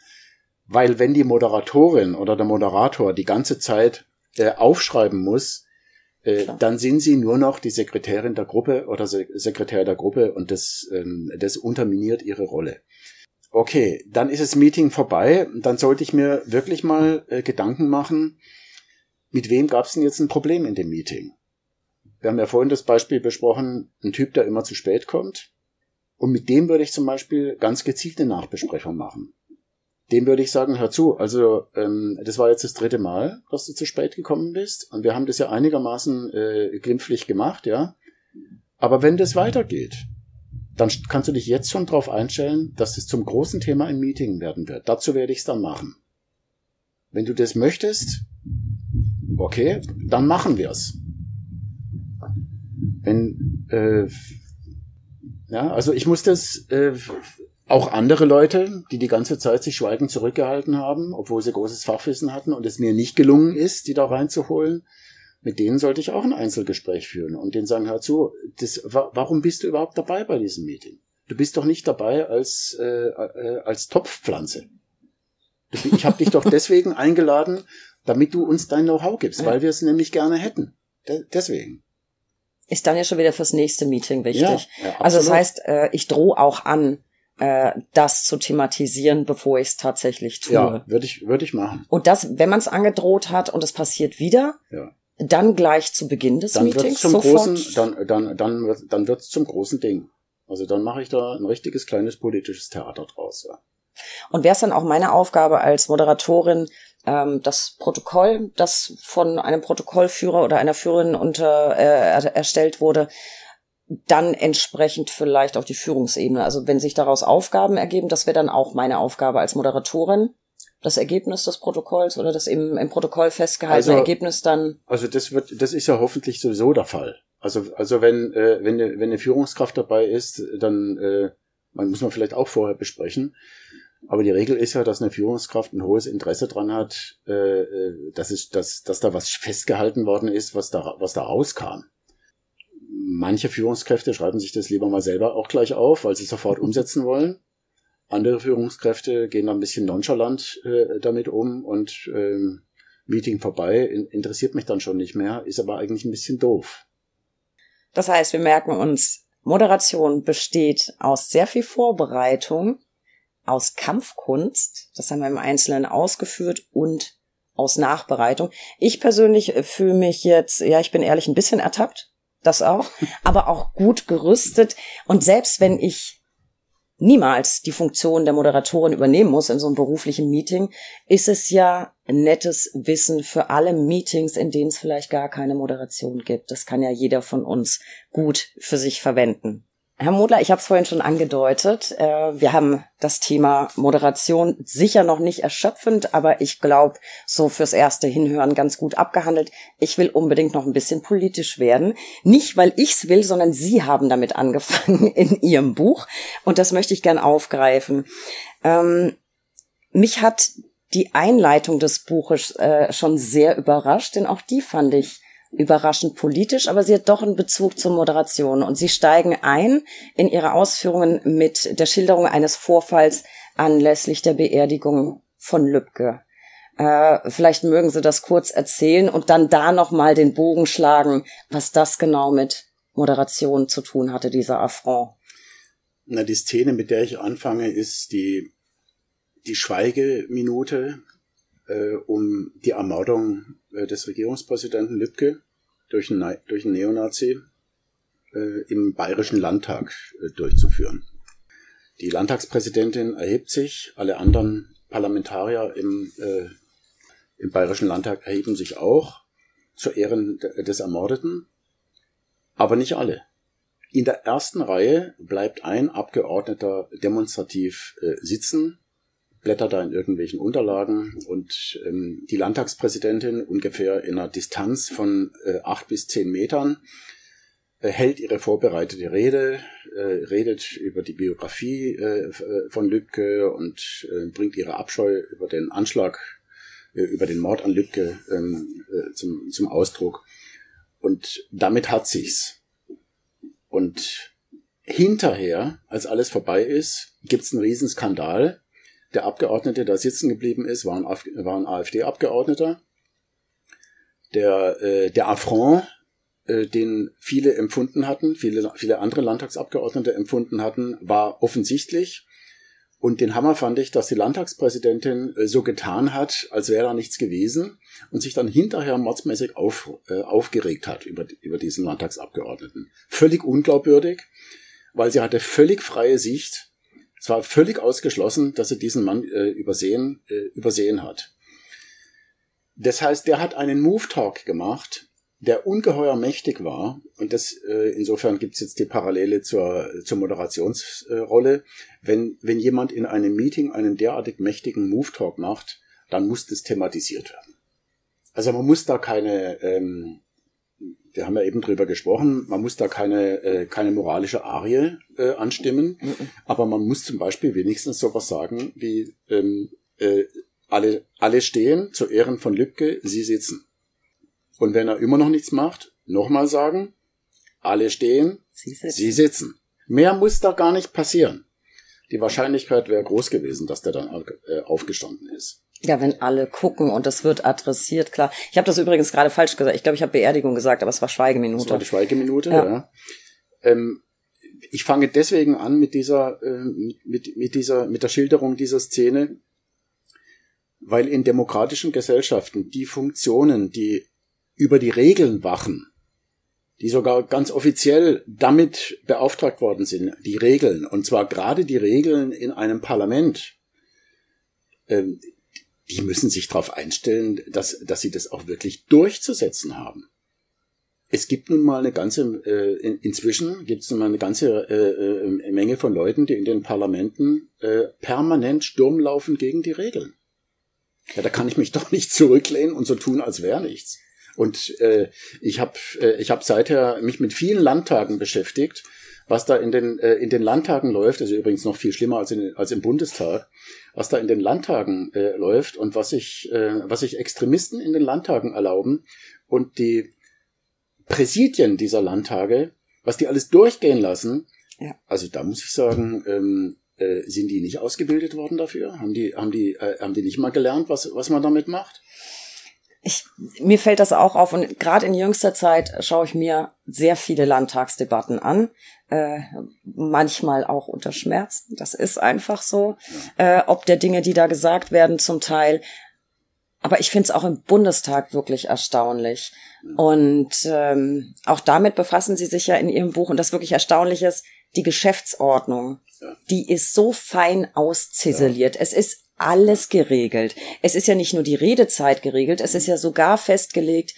B: Weil wenn die Moderatorin oder der Moderator die ganze Zeit äh, aufschreiben muss, äh, dann sind sie nur noch die Sekretärin der Gruppe oder Sekretär der Gruppe und das, ähm, das unterminiert ihre Rolle. Okay, dann ist das Meeting vorbei. Dann sollte ich mir wirklich mal äh, Gedanken machen, mit wem gab es denn jetzt ein Problem in dem Meeting? Wir haben ja vorhin das Beispiel besprochen, ein Typ, der immer zu spät kommt. Und mit dem würde ich zum Beispiel ganz gezielt eine Nachbesprechung machen. Dem würde ich sagen, hör zu, also ähm, das war jetzt das dritte Mal, dass du zu spät gekommen bist. Und wir haben das ja einigermaßen äh, glimpflich gemacht, ja. Aber wenn das weitergeht, dann kannst du dich jetzt schon darauf einstellen, dass es zum großen Thema im Meeting werden wird. Dazu werde ich es dann machen. Wenn du das möchtest, okay, dann machen wir es. Wenn, äh, ja, also ich muss das, äh, auch andere Leute, die die ganze Zeit sich schweigend zurückgehalten haben, obwohl sie großes Fachwissen hatten und es mir nicht gelungen ist, die da reinzuholen, mit denen sollte ich auch ein Einzelgespräch führen und denen sagen, hör zu, das, warum bist du überhaupt dabei bei diesem Meeting? Du bist doch nicht dabei als, äh, äh, als Topfpflanze. Ich habe dich doch deswegen eingeladen, damit du uns dein Know-how gibst, weil wir es nämlich gerne hätten. De deswegen.
A: Ist dann ja schon wieder fürs nächste Meeting wichtig. Ja, ja, also das heißt, äh, ich drohe auch an, äh, das zu thematisieren, bevor ich es tatsächlich tue.
B: Ja, würde ich, würde ich machen.
A: Und das, wenn man es angedroht hat und es passiert wieder, ja. Dann gleich zu Beginn des
B: dann
A: Meetings
B: wird's zum sofort. Großen, dann, dann, dann, dann wird's zum großen Ding. Also dann mache ich da ein richtiges kleines politisches Theater draus. Ja.
A: Und wäre es dann auch meine Aufgabe als Moderatorin, ähm, das Protokoll, das von einem Protokollführer oder einer Führerin unter äh, erstellt wurde, dann entsprechend vielleicht auf die Führungsebene. Also wenn sich daraus Aufgaben ergeben, das wäre dann auch meine Aufgabe als Moderatorin, das Ergebnis des Protokolls oder das im, im Protokoll festgehaltene also, Ergebnis dann.
B: Also das wird, das ist ja hoffentlich sowieso der Fall. Also, also wenn, äh, wenn, eine, wenn eine Führungskraft dabei ist, dann äh, man muss man vielleicht auch vorher besprechen. Aber die Regel ist ja, dass eine Führungskraft ein hohes Interesse dran hat, äh, äh dass, es, dass, dass da was festgehalten worden ist, was da, was da rauskam. Manche Führungskräfte schreiben sich das lieber mal selber auch gleich auf, weil sie sofort umsetzen wollen. Andere Führungskräfte gehen da ein bisschen nonchalant äh, damit um und ähm, Meeting vorbei, in, interessiert mich dann schon nicht mehr, ist aber eigentlich ein bisschen doof.
A: Das heißt, wir merken uns, Moderation besteht aus sehr viel Vorbereitung, aus Kampfkunst, das haben wir im Einzelnen ausgeführt, und aus Nachbereitung. Ich persönlich fühle mich jetzt, ja, ich bin ehrlich, ein bisschen ertappt, das auch, aber auch gut gerüstet. Und selbst wenn ich niemals die Funktion der Moderatorin übernehmen muss in so einem beruflichen Meeting, ist es ja nettes Wissen für alle Meetings, in denen es vielleicht gar keine Moderation gibt. Das kann ja jeder von uns gut für sich verwenden. Herr Modler, ich habe es vorhin schon angedeutet. Äh, wir haben das Thema Moderation sicher noch nicht erschöpfend, aber ich glaube, so fürs erste Hinhören ganz gut abgehandelt. Ich will unbedingt noch ein bisschen politisch werden. Nicht, weil ich's will, sondern Sie haben damit angefangen in Ihrem Buch. Und das möchte ich gern aufgreifen. Ähm, mich hat die Einleitung des Buches äh, schon sehr überrascht, denn auch die fand ich überraschend politisch, aber sie hat doch einen Bezug zur Moderation und sie steigen ein in ihre Ausführungen mit der Schilderung eines Vorfalls anlässlich der Beerdigung von Lübcke. Äh, vielleicht mögen Sie das kurz erzählen und dann da nochmal den Bogen schlagen, was das genau mit Moderation zu tun hatte, dieser Affront.
B: Na, die Szene, mit der ich anfange, ist die, die Schweigeminute äh, um die Ermordung des Regierungspräsidenten Lübcke durch einen, durch einen Neonazi äh, im Bayerischen Landtag äh, durchzuführen. Die Landtagspräsidentin erhebt sich, alle anderen Parlamentarier im, äh, im Bayerischen Landtag erheben sich auch zu Ehren des Ermordeten, aber nicht alle. In der ersten Reihe bleibt ein Abgeordneter demonstrativ äh, sitzen, blättert da in irgendwelchen Unterlagen und ähm, die Landtagspräsidentin ungefähr in einer Distanz von äh, acht bis zehn Metern äh, hält ihre vorbereitete Rede, äh, redet über die Biografie äh, äh von Lübcke und äh, bringt ihre Abscheu über den Anschlag, äh, über den Mord an Lübcke ähm, äh, zum, zum Ausdruck. Und damit hat sich's. Und hinterher, als alles vorbei ist, gibt's einen Riesenskandal der Abgeordnete, der sitzen geblieben ist, war ein, war ein AfD-Abgeordneter. Der, äh, der Affront, äh, den viele empfunden hatten, viele, viele andere Landtagsabgeordnete empfunden hatten, war offensichtlich. Und den Hammer fand ich, dass die Landtagspräsidentin äh, so getan hat, als wäre da nichts gewesen und sich dann hinterher mordsmäßig auf, äh, aufgeregt hat über, über diesen Landtagsabgeordneten. Völlig unglaubwürdig, weil sie hatte völlig freie Sicht es war völlig ausgeschlossen, dass er diesen Mann äh, übersehen, äh, übersehen hat. Das heißt, der hat einen Move-Talk gemacht, der ungeheuer mächtig war, und das äh, insofern gibt's jetzt die Parallele zur, zur Moderationsrolle, wenn, wenn jemand in einem Meeting einen derartig mächtigen Move-Talk macht, dann muss das thematisiert werden. Also man muss da keine, ähm, wir haben ja eben drüber gesprochen, man muss da keine, äh, keine moralische Arie äh, anstimmen, mhm. aber man muss zum Beispiel wenigstens sowas sagen wie ähm, äh, alle, alle stehen zu Ehren von Lübcke, sie sitzen. Und wenn er immer noch nichts macht, nochmal sagen, alle stehen, sie sitzen. sie sitzen. Mehr muss da gar nicht passieren. Die Wahrscheinlichkeit wäre groß gewesen, dass der dann äh, aufgestanden ist.
A: Ja, wenn alle gucken und das wird adressiert, klar. Ich habe das übrigens gerade falsch gesagt. Ich glaube, ich habe Beerdigung gesagt, aber es war Schweigeminute. Das
B: war die Schweigeminute, ja. ja. Ähm, ich fange deswegen an mit dieser, äh, mit, mit dieser, mit der Schilderung dieser Szene, weil in demokratischen Gesellschaften die Funktionen, die über die Regeln wachen, die sogar ganz offiziell damit beauftragt worden sind, die Regeln, und zwar gerade die Regeln in einem Parlament, ähm, die müssen sich darauf einstellen, dass, dass sie das auch wirklich durchzusetzen haben. Es gibt nun mal eine ganze, äh, in, inzwischen gibt es nun mal eine ganze äh, äh, Menge von Leuten, die in den Parlamenten äh, permanent Sturm laufen gegen die Regeln. Ja, da kann ich mich doch nicht zurücklehnen und so tun, als wäre nichts. Und äh, ich habe äh, ich hab seither mich mit vielen Landtagen beschäftigt, was da in den äh, in den Landtagen läuft. Ist übrigens noch viel schlimmer als in, als im Bundestag, was da in den Landtagen äh, läuft und was sich äh, was sich Extremisten in den Landtagen erlauben und die Präsidien dieser Landtage, was die alles durchgehen lassen. Ja. Also da muss ich sagen, ähm, äh, sind die nicht ausgebildet worden dafür? Haben die, haben die, äh, haben die nicht mal gelernt, was, was man damit macht?
A: ich, mir fällt das auch auf und gerade in jüngster Zeit schaue ich mir sehr viele Landtagsdebatten an, äh, manchmal auch unter Schmerzen. Das ist einfach so. Äh, ob der Dinge, die da gesagt werden, zum Teil. Aber ich finde es auch im Bundestag wirklich erstaunlich. Und ähm, auch damit befassen Sie sich ja in Ihrem Buch. Und das wirklich erstaunlich ist, die Geschäftsordnung, die ist so fein ausziseliert. Ja. Es ist alles geregelt. Es ist ja nicht nur die Redezeit geregelt, es ist ja sogar festgelegt,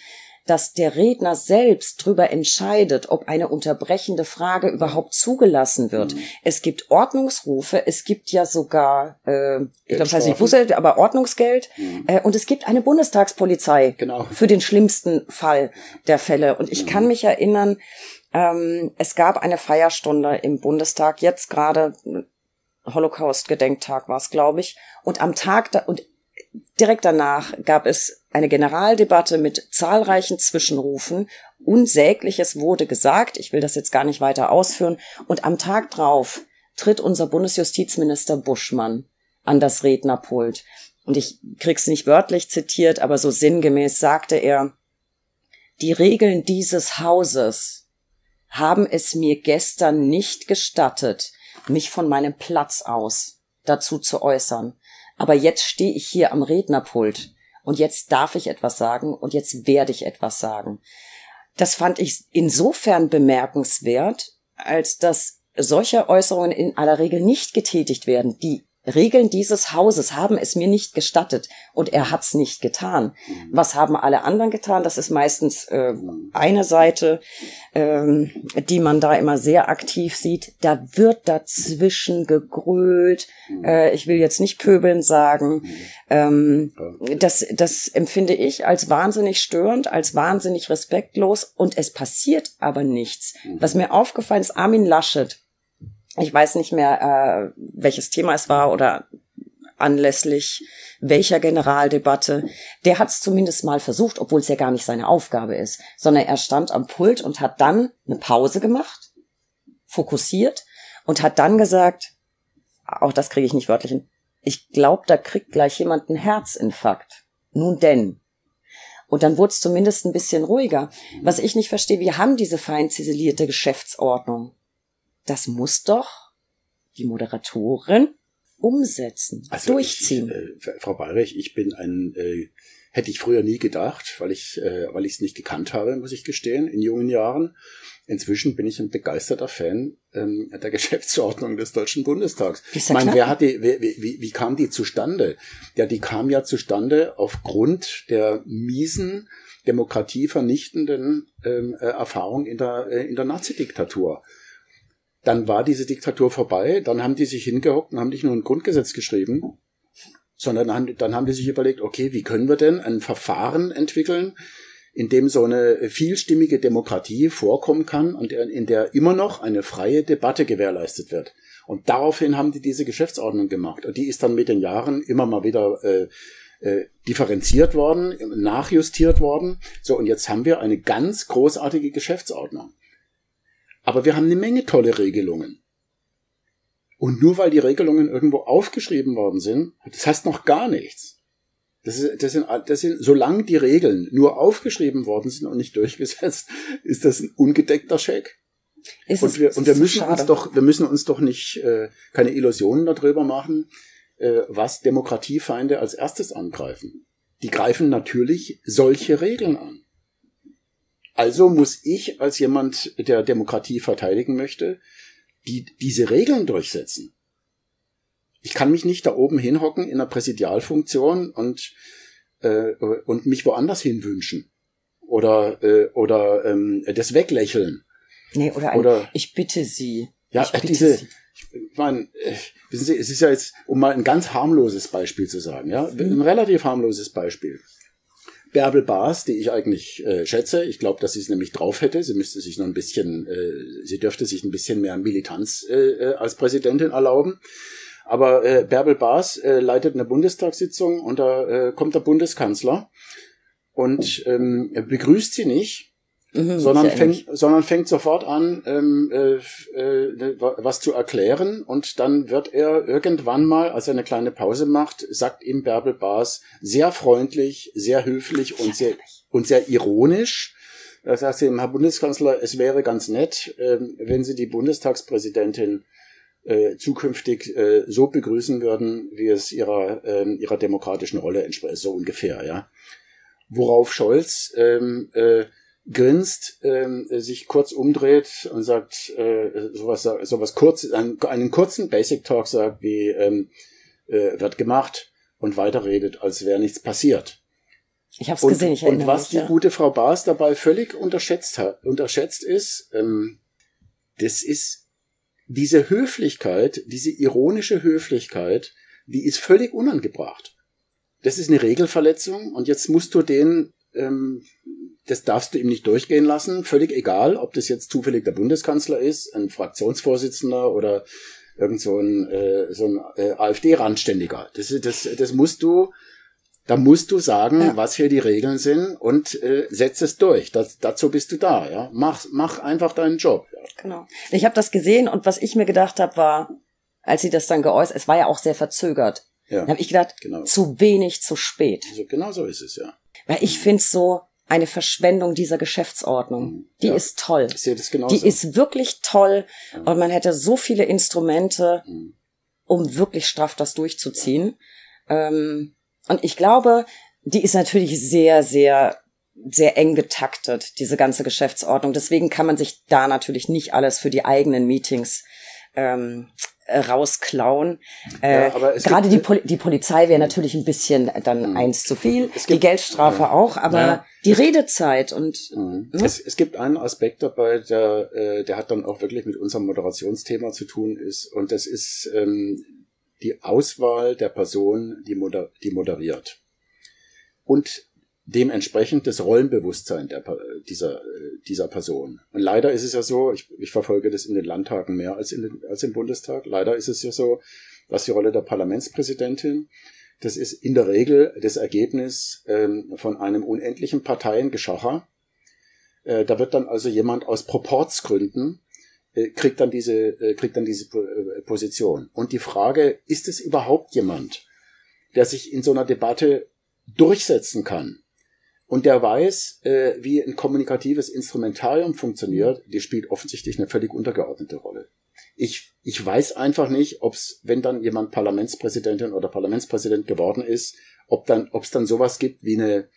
A: dass der Redner selbst darüber entscheidet, ob eine unterbrechende Frage überhaupt zugelassen wird. Mhm. Es gibt Ordnungsrufe, es gibt ja sogar, äh, ich glaube, das heißt nicht Bußgeld, aber Ordnungsgeld mhm. äh, und es gibt eine Bundestagspolizei
B: genau.
A: für den schlimmsten Fall der Fälle. Und ich mhm. kann mich erinnern, ähm, es gab eine Feierstunde im Bundestag, jetzt gerade Holocaust-Gedenktag war es, glaube ich. Und am Tag da, und direkt danach gab es eine Generaldebatte mit zahlreichen Zwischenrufen. Unsägliches wurde gesagt. Ich will das jetzt gar nicht weiter ausführen. Und am Tag drauf tritt unser Bundesjustizminister Buschmann an das Rednerpult. Und ich krieg's nicht wörtlich zitiert, aber so sinngemäß sagte er, die Regeln dieses Hauses haben es mir gestern nicht gestattet, mich von meinem Platz aus dazu zu äußern. Aber jetzt stehe ich hier am Rednerpult und jetzt darf ich etwas sagen und jetzt werde ich etwas sagen. Das fand ich insofern bemerkenswert, als dass solche Äußerungen in aller Regel nicht getätigt werden, die Regeln dieses Hauses haben es mir nicht gestattet und er hat's nicht getan. Mhm. Was haben alle anderen getan? Das ist meistens äh, eine Seite, ähm, die man da immer sehr aktiv sieht. Da wird dazwischen gegrölt. Mhm. Äh, ich will jetzt nicht pöbeln sagen. Ähm, das, das empfinde ich als wahnsinnig störend, als wahnsinnig respektlos und es passiert aber nichts. Mhm. Was mir aufgefallen ist, Armin Laschet ich weiß nicht mehr, äh, welches Thema es war oder anlässlich welcher Generaldebatte. Der hat es zumindest mal versucht, obwohl es ja gar nicht seine Aufgabe ist, sondern er stand am Pult und hat dann eine Pause gemacht, fokussiert und hat dann gesagt, auch das kriege ich nicht wörtlich hin, ich glaube, da kriegt gleich jemand einen Herzinfarkt. Nun denn. Und dann wurde es zumindest ein bisschen ruhiger. Was ich nicht verstehe, wir haben diese fein ziselierte Geschäftsordnung das muss doch die Moderatorin umsetzen, also durchziehen.
B: Ich, äh, Frau Bayrich, ich bin ein äh, Hätte ich früher nie gedacht, weil ich äh, weil ich es nicht gekannt habe, muss ich gestehen, in jungen Jahren. Inzwischen bin ich ein begeisterter Fan ähm, der Geschäftsordnung des Deutschen Bundestags. Ich meine, wer hat die, wie, wie, wie kam die zustande? Ja, die kam ja zustande aufgrund der miesen, demokratievernichtenden ähm, äh, Erfahrung in der, äh, in der Nazi-Diktatur. Dann war diese Diktatur vorbei, dann haben die sich hingehockt und haben nicht nur ein Grundgesetz geschrieben, sondern dann haben die sich überlegt, okay, wie können wir denn ein Verfahren entwickeln, in dem so eine vielstimmige Demokratie vorkommen kann und in der immer noch eine freie Debatte gewährleistet wird. Und daraufhin haben die diese Geschäftsordnung gemacht. Und die ist dann mit den Jahren immer mal wieder äh, äh, differenziert worden, nachjustiert worden. So, und jetzt haben wir eine ganz großartige Geschäftsordnung. Aber wir haben eine Menge tolle Regelungen. Und nur weil die Regelungen irgendwo aufgeschrieben worden sind, das heißt noch gar nichts. Das, ist, das, sind, das sind, solange die Regeln nur aufgeschrieben worden sind und nicht durchgesetzt, ist das ein ungedeckter Scheck. Ist und wir, es, und wir müssen uns doch, wir müssen uns doch nicht äh, keine Illusionen darüber machen, äh, was Demokratiefeinde als erstes angreifen. Die greifen natürlich solche Regeln an. Also muss ich als jemand, der Demokratie verteidigen möchte, die, diese Regeln durchsetzen. Ich kann mich nicht da oben hinhocken in einer Präsidialfunktion und, äh, und mich woanders hin wünschen. Oder, äh, oder ähm, das weglächeln.
A: Nee, oder, ein, oder ich bitte Sie.
B: Ja,
A: bitte
B: diese, Sie. ich meine, äh, wissen Sie, es ist ja jetzt, um mal ein ganz harmloses Beispiel zu sagen, ja, mhm. ein relativ harmloses Beispiel. Bärbel Baas, die ich eigentlich äh, schätze. Ich glaube, dass sie es nämlich drauf hätte. Sie müsste sich noch ein bisschen, äh, sie dürfte sich ein bisschen mehr Militanz äh, äh, als Präsidentin erlauben. Aber äh, Bärbel Baas äh, leitet eine Bundestagssitzung und da äh, kommt der Bundeskanzler und ähm, begrüßt sie nicht, Mhm, sondern, fängt, sondern fängt sofort an, ähm, äh, äh, was zu erklären und dann wird er irgendwann mal, als er eine kleine Pause macht, sagt ihm Bärbel Baas sehr freundlich, sehr höflich und sehr, und sehr ironisch, da sagt sie, Herr Bundeskanzler, es wäre ganz nett, äh, wenn Sie die Bundestagspräsidentin äh, zukünftig äh, so begrüßen würden, wie es ihrer, äh, ihrer demokratischen Rolle entspricht, so ungefähr, ja. Worauf Scholz ähm, äh, grinst, ähm, sich kurz umdreht und sagt äh, sowas, sowas kurz, einen, einen kurzen Basic Talk sagt, wie ähm, äh, wird gemacht und weiterredet, als wäre nichts passiert.
A: Ich habe es gesehen. Ich
B: und was mich, die ja. gute Frau Baas dabei völlig unterschätzt hat, unterschätzt ist, ähm, das ist diese Höflichkeit, diese ironische Höflichkeit, die ist völlig unangebracht. Das ist eine Regelverletzung und jetzt musst du den ähm, das darfst du ihm nicht durchgehen lassen, völlig egal, ob das jetzt zufällig der Bundeskanzler ist, ein Fraktionsvorsitzender oder irgend so ein, äh, so ein äh, AfD-Randständiger. Das, das, das musst du, da musst du sagen, ja. was hier die Regeln sind und äh, setz es durch. Das, dazu bist du da, ja. Mach, mach einfach deinen Job. Ja.
A: Genau. Ich habe das gesehen und was ich mir gedacht habe, war, als sie das dann geäußert, es war ja auch sehr verzögert. Ja. Dann habe ich gedacht, genau. zu wenig, zu spät.
B: Also genau so ist es, ja.
A: Weil ich finde so, eine Verschwendung dieser Geschäftsordnung. Mhm. Die ja, ist toll.
B: Ich sehe das genauso.
A: Die ist wirklich toll ja. und man hätte so viele Instrumente, mhm. um wirklich straff das durchzuziehen. Ja. Ähm, und ich glaube, die ist natürlich sehr, sehr, sehr eng getaktet, diese ganze Geschäftsordnung. Deswegen kann man sich da natürlich nicht alles für die eigenen Meetings ähm, äh, rausklauen. Äh, ja, Gerade die, Poli die Polizei wäre natürlich ein bisschen dann mhm. eins zu viel, die Geldstrafe ja. auch, aber ja. die Redezeit und
B: mhm. ne? es, es, gibt einen Aspekt dabei, der, äh, der hat dann auch wirklich mit unserem Moderationsthema zu tun ist und das ist ähm, die Auswahl der Person, die, moder die moderiert. Und dementsprechend das Rollenbewusstsein der, dieser, dieser Person. Und leider ist es ja so, ich, ich verfolge das in den Landtagen mehr als, in den, als im Bundestag, leider ist es ja so, dass die Rolle der Parlamentspräsidentin, das ist in der Regel das Ergebnis ähm, von einem unendlichen Parteiengeschacher. Äh, da wird dann also jemand aus Proportsgründen äh, kriegt dann diese äh, kriegt dann diese äh, Position. Und die Frage, ist es überhaupt jemand, der sich in so einer Debatte durchsetzen kann? Und der weiß, äh, wie ein kommunikatives Instrumentarium funktioniert, die spielt offensichtlich eine völlig untergeordnete Rolle. ich, ich weiß einfach nicht, ob's, wenn dann jemand Parlamentspräsidentin oder Parlamentspräsident geworden ist, ob dann, ob's dann sowas gibt wie eine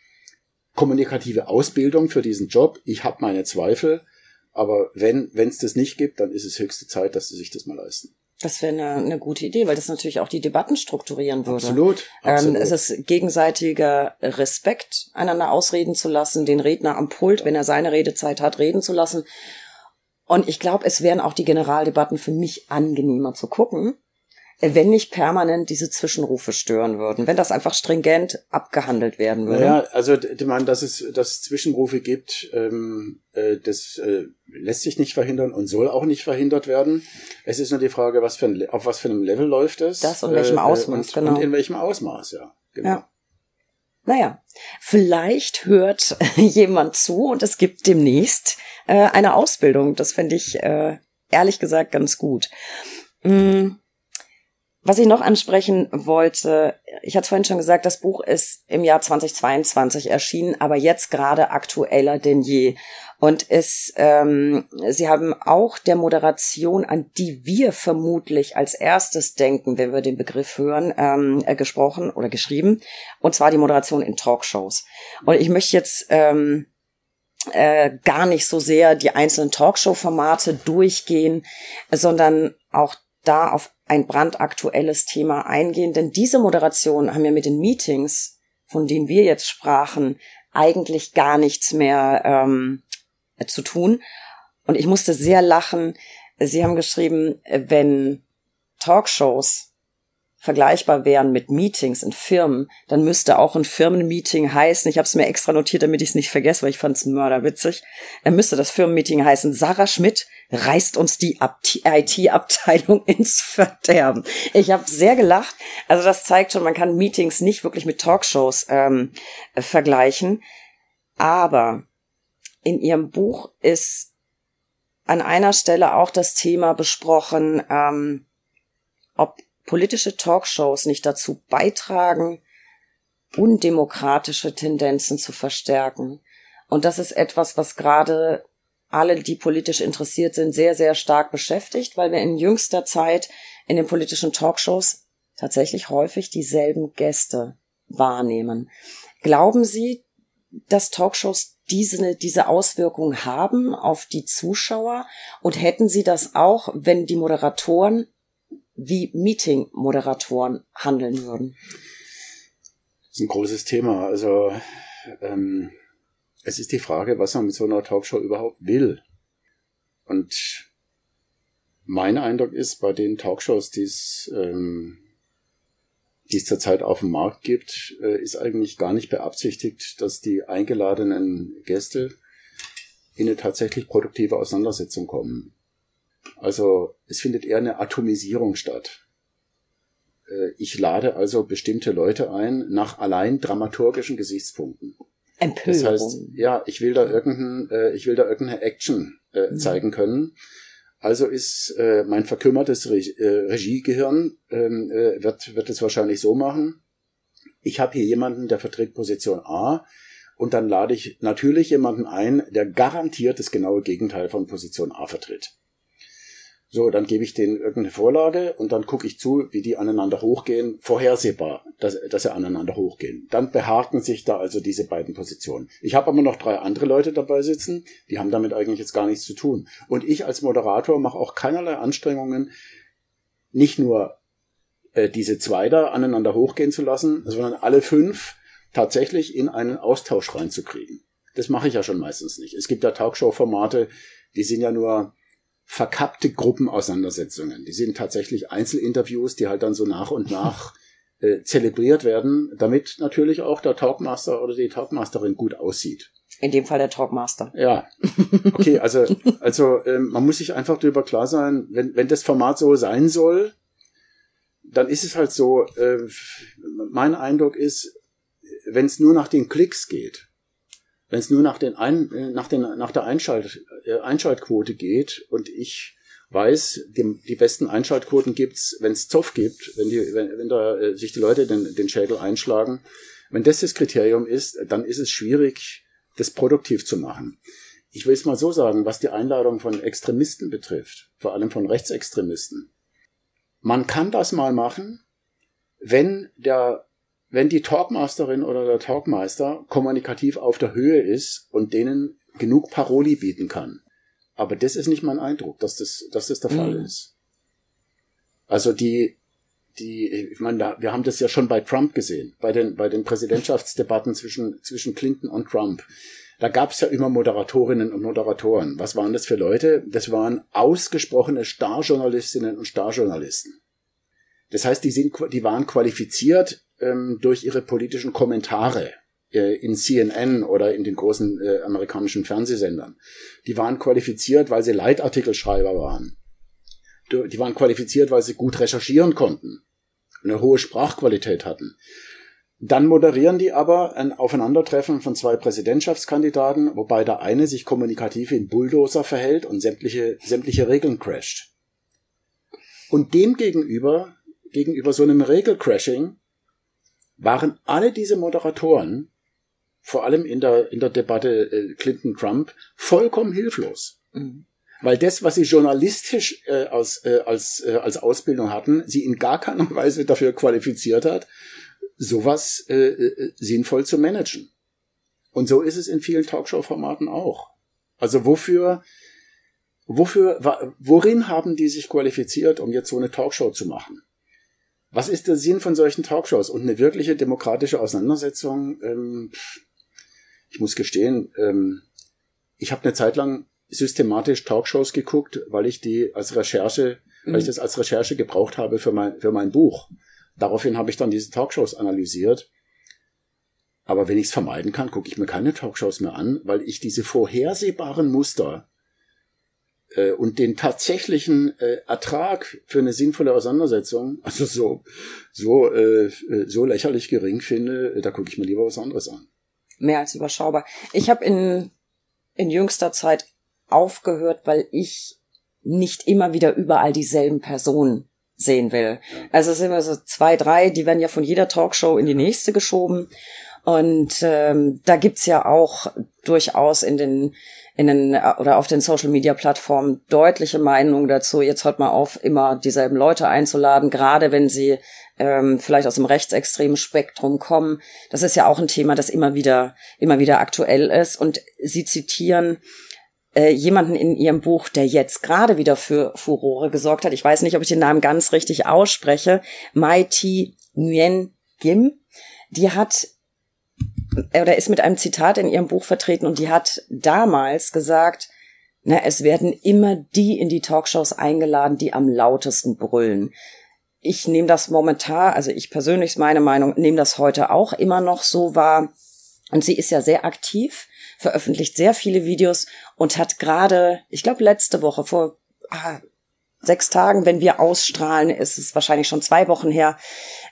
B: kommunikative Ausbildung für diesen Job. Ich habe meine Zweifel, aber wenn es das nicht gibt, dann ist es höchste Zeit, dass sie sich das mal leisten.
A: Das wäre eine, eine gute Idee, weil das natürlich auch die Debatten strukturieren würde.
B: Absolut. absolut.
A: Ähm, es ist gegenseitiger Respekt, einander ausreden zu lassen, den Redner am Pult, wenn er seine Redezeit hat, reden zu lassen. Und ich glaube, es wären auch die Generaldebatten für mich angenehmer zu gucken, wenn nicht permanent diese Zwischenrufe stören würden, wenn das einfach stringent abgehandelt werden würde.
B: Ja, also ich meine, dass es, dass es Zwischenrufe gibt, ähm, äh, das äh, lässt sich nicht verhindern und soll auch nicht verhindert werden. Es ist nur die Frage, was für ein, auf was für einem Level läuft es.
A: Das und welchem äh, Ausmaß,
B: und,
A: genau.
B: Und in welchem Ausmaß, ja. Genau.
A: Ja. Naja, vielleicht hört jemand zu und es gibt demnächst äh, eine Ausbildung. Das fände ich äh, ehrlich gesagt ganz gut. Mm was ich noch ansprechen wollte, ich hatte vorhin schon gesagt, das Buch ist im Jahr 2022 erschienen, aber jetzt gerade aktueller denn je. Und es, ähm, Sie haben auch der Moderation, an die wir vermutlich als erstes denken, wenn wir den Begriff hören, ähm, äh, gesprochen oder geschrieben, und zwar die Moderation in Talkshows. Und ich möchte jetzt ähm, äh, gar nicht so sehr die einzelnen Talkshow-Formate durchgehen, sondern auch da auf ein brandaktuelles Thema eingehen, denn diese Moderation haben ja mit den Meetings, von denen wir jetzt sprachen, eigentlich gar nichts mehr ähm, zu tun. Und ich musste sehr lachen. Sie haben geschrieben, wenn Talkshows vergleichbar wären mit Meetings in Firmen, dann müsste auch ein Firmenmeeting heißen, ich habe es mir extra notiert, damit ich es nicht vergesse, weil ich fand es mörderwitzig, dann müsste das Firmenmeeting heißen, Sarah Schmidt reißt uns die IT-Abteilung ins Verderben. Ich habe sehr gelacht, also das zeigt schon, man kann Meetings nicht wirklich mit Talkshows ähm, vergleichen, aber in ihrem Buch ist an einer Stelle auch das Thema besprochen, ähm, ob politische Talkshows nicht dazu beitragen, undemokratische Tendenzen zu verstärken. Und das ist etwas, was gerade alle, die politisch interessiert sind, sehr, sehr stark beschäftigt, weil wir in jüngster Zeit in den politischen Talkshows tatsächlich häufig dieselben Gäste wahrnehmen. Glauben Sie, dass Talkshows diese, diese Auswirkungen haben auf die Zuschauer? Und hätten Sie das auch, wenn die Moderatoren wie Meeting-Moderatoren handeln würden?
B: Das ist ein großes Thema. Also ähm, es ist die Frage, was man mit so einer Talkshow überhaupt will. Und mein Eindruck ist, bei den Talkshows, die es, ähm, die es zurzeit auf dem Markt gibt, äh, ist eigentlich gar nicht beabsichtigt, dass die eingeladenen Gäste in eine tatsächlich produktive Auseinandersetzung kommen. Also es findet eher eine Atomisierung statt. Äh, ich lade also bestimmte Leute ein nach allein dramaturgischen Gesichtspunkten.
A: Empörung.
B: Das heißt, ja, ich will da irgendein, äh, ich will da irgendeine Action äh, mhm. zeigen können. Also ist äh, mein verkümmertes Re äh, Regiegehirn ähm, äh, wird wird es wahrscheinlich so machen. Ich habe hier jemanden, der vertritt Position A, und dann lade ich natürlich jemanden ein, der garantiert das genaue Gegenteil von Position A vertritt. So, dann gebe ich denen irgendeine Vorlage und dann gucke ich zu, wie die aneinander hochgehen, vorhersehbar, dass, dass sie aneinander hochgehen. Dann behaken sich da also diese beiden Positionen. Ich habe aber noch drei andere Leute dabei sitzen, die haben damit eigentlich jetzt gar nichts zu tun. Und ich als Moderator mache auch keinerlei Anstrengungen, nicht nur äh, diese zwei da aneinander hochgehen zu lassen, sondern alle fünf tatsächlich in einen Austausch reinzukriegen. Das mache ich ja schon meistens nicht. Es gibt ja Talkshow-Formate, die sind ja nur verkappte Gruppenauseinandersetzungen. Die sind tatsächlich Einzelinterviews, die halt dann so nach und nach äh, zelebriert werden, damit natürlich auch der Talkmaster oder die Talkmasterin gut aussieht.
A: In dem Fall der Talkmaster.
B: Ja. Okay, also, also ähm, man muss sich einfach darüber klar sein, wenn, wenn das Format so sein soll, dann ist es halt so, äh, mein Eindruck ist, wenn es nur nach den Klicks geht, wenn es nur nach, den Ein, äh, nach, den, nach der Einschalt, äh, Einschaltquote geht und ich weiß, die, die besten Einschaltquoten gibt's, wenn es Zoff gibt, wenn, die, wenn, wenn da äh, sich die Leute den, den Schädel einschlagen. Wenn das das Kriterium ist, dann ist es schwierig, das produktiv zu machen. ich will es mal so sagen, was die Einladung von Extremisten betrifft, vor allem von Rechtsextremisten. Man kann das mal machen, wenn der, wenn die Talkmasterin oder der Talkmeister kommunikativ auf der Höhe ist und denen genug Paroli bieten kann. Aber das ist nicht mein Eindruck, dass das, dass das der mhm. Fall ist. Also die, die, ich meine, wir haben das ja schon bei Trump gesehen, bei den, bei den Präsidentschaftsdebatten zwischen, zwischen Clinton und Trump. Da gab es ja immer Moderatorinnen und Moderatoren. Was waren das für Leute? Das waren ausgesprochene Starjournalistinnen und Starjournalisten. Das heißt, die, sind, die waren qualifiziert ähm, durch ihre politischen Kommentare äh, in CNN oder in den großen äh, amerikanischen Fernsehsendern. Die waren qualifiziert, weil sie Leitartikelschreiber waren. Die waren qualifiziert, weil sie gut recherchieren konnten, eine hohe Sprachqualität hatten. Dann moderieren die aber ein Aufeinandertreffen von zwei Präsidentschaftskandidaten, wobei der eine sich kommunikativ ein Bulldozer verhält und sämtliche, sämtliche Regeln crasht. Und dem gegenüber, gegenüber so einem Regelcrashing, waren alle diese Moderatoren, vor allem in der, in der Debatte äh, Clinton-Trump, vollkommen hilflos. Mhm. Weil das, was sie journalistisch äh, als, äh, als, äh, als Ausbildung hatten, sie in gar keiner Weise dafür qualifiziert hat, sowas äh, äh, sinnvoll zu managen. Und so ist es in vielen Talkshow-Formaten auch. Also wofür, wofür, worin haben die sich qualifiziert, um jetzt so eine Talkshow zu machen? Was ist der Sinn von solchen Talkshows? Und eine wirkliche demokratische Auseinandersetzung, ähm, ich muss gestehen, ähm, ich habe eine Zeit lang systematisch Talkshows geguckt, weil ich die als Recherche, mhm. weil ich mhm. das als Recherche gebraucht habe für mein, für mein Buch. Daraufhin habe ich dann diese Talkshows analysiert. Aber wenn ich es vermeiden kann, gucke ich mir keine Talkshows mehr an, weil ich diese vorhersehbaren Muster äh, und den tatsächlichen äh, Ertrag für eine sinnvolle Auseinandersetzung, also so so äh, so lächerlich gering finde, äh, da gucke ich mir lieber was anderes an.
A: Mehr als überschaubar. Ich habe in in jüngster Zeit aufgehört, weil ich nicht immer wieder überall dieselben Personen sehen will. Also es sind immer so zwei, drei, die werden ja von jeder Talkshow in die nächste geschoben. Und ähm, da gibt's ja auch durchaus in den in den oder auf den Social Media Plattformen deutliche Meinungen dazu. Jetzt hört mal auf, immer dieselben Leute einzuladen, gerade wenn sie ähm, vielleicht aus dem rechtsextremen Spektrum kommen. Das ist ja auch ein Thema, das immer wieder immer wieder aktuell ist. Und sie zitieren äh, jemanden in ihrem Buch, der jetzt gerade wieder für Furore gesorgt hat. Ich weiß nicht, ob ich den Namen ganz richtig ausspreche. Mai Ti Nguyen Kim. Die hat äh, oder ist mit einem Zitat in ihrem Buch vertreten und die hat damals gesagt, na, es werden immer die in die Talkshows eingeladen, die am lautesten brüllen. Ich nehme das momentan, also ich persönlich ist meine Meinung, nehme das heute auch immer noch so wahr. Und sie ist ja sehr aktiv veröffentlicht sehr viele Videos und hat gerade, ich glaube letzte Woche, vor ah, sechs Tagen, wenn wir ausstrahlen, ist es wahrscheinlich schon zwei Wochen her,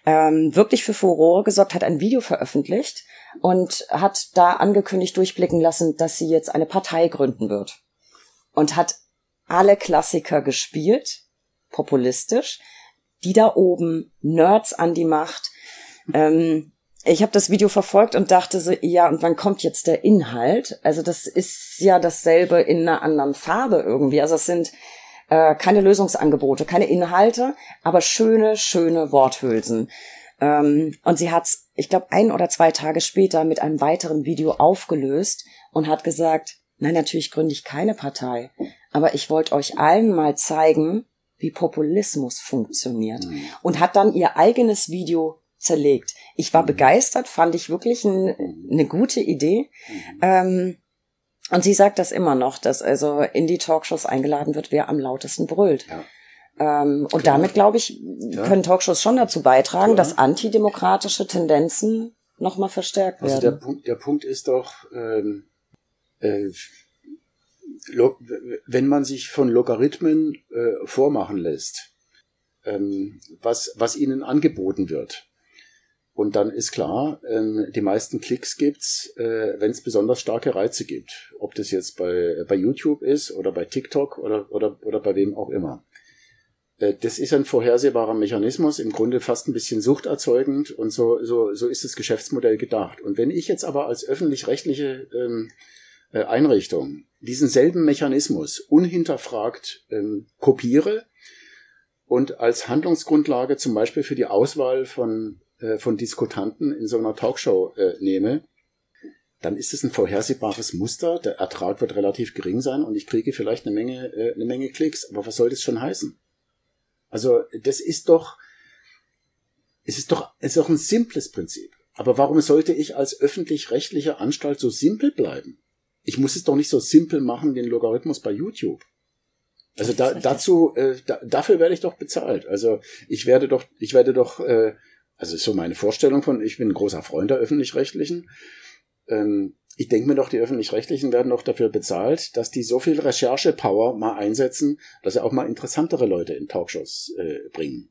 A: ähm, wirklich für Furore gesorgt, hat ein Video veröffentlicht und hat da angekündigt, durchblicken lassen, dass sie jetzt eine Partei gründen wird. Und hat alle Klassiker gespielt, populistisch, die da oben, Nerds an die Macht, ähm, ich habe das Video verfolgt und dachte so, ja, und wann kommt jetzt der Inhalt? Also das ist ja dasselbe in einer anderen Farbe irgendwie. Also es sind äh, keine Lösungsangebote, keine Inhalte, aber schöne, schöne Worthülsen. Ähm, und sie hat's, ich glaube, ein oder zwei Tage später mit einem weiteren Video aufgelöst und hat gesagt, nein, natürlich gründe ich keine Partei, aber ich wollte euch allen mal zeigen, wie Populismus funktioniert. Mhm. Und hat dann ihr eigenes Video zerlegt. Ich war mhm. begeistert, fand ich wirklich ein, eine gute Idee. Mhm. Ähm, und sie sagt das immer noch, dass also in die Talkshows eingeladen wird, wer am lautesten brüllt. Ja. Ähm, und Klar. damit, glaube ich, ja. können Talkshows schon dazu beitragen, Klar. dass antidemokratische Tendenzen nochmal verstärkt werden.
B: Also der Punkt, der Punkt ist doch, ähm, äh, wenn man sich von Logarithmen äh, vormachen lässt, ähm, was, was ihnen angeboten wird, und dann ist klar, ähm, die meisten Klicks gibt's, äh, wenn es besonders starke Reize gibt. Ob das jetzt bei, bei YouTube ist oder bei TikTok oder, oder, oder bei wem auch immer. Äh, das ist ein vorhersehbarer Mechanismus, im Grunde fast ein bisschen suchterzeugend und so, so, so ist das Geschäftsmodell gedacht. Und wenn ich jetzt aber als öffentlich-rechtliche ähm, äh, Einrichtung diesen selben Mechanismus unhinterfragt ähm, kopiere und als Handlungsgrundlage zum Beispiel für die Auswahl von, äh, von Diskutanten in so einer Talkshow äh, nehme, dann ist es ein vorhersehbares Muster. Der Ertrag wird relativ gering sein und ich kriege vielleicht eine Menge, äh, eine Menge Klicks. Aber was soll das schon heißen? Also das ist doch, es ist doch, es ist doch ein simples Prinzip. Aber warum sollte ich als öffentlich-rechtliche Anstalt so simpel bleiben? Ich muss es doch nicht so simpel machen wie ein Logarithmus bei YouTube. Also da, dazu, äh, da, dafür werde ich doch bezahlt. Also ich werde doch, ich werde doch, äh, also ist so meine Vorstellung von, ich bin ein großer Freund der öffentlich-rechtlichen. Ähm, ich denke mir doch, die öffentlich-rechtlichen werden doch dafür bezahlt, dass die so viel Recherche-Power mal einsetzen, dass sie auch mal interessantere Leute in Talkshows äh, bringen.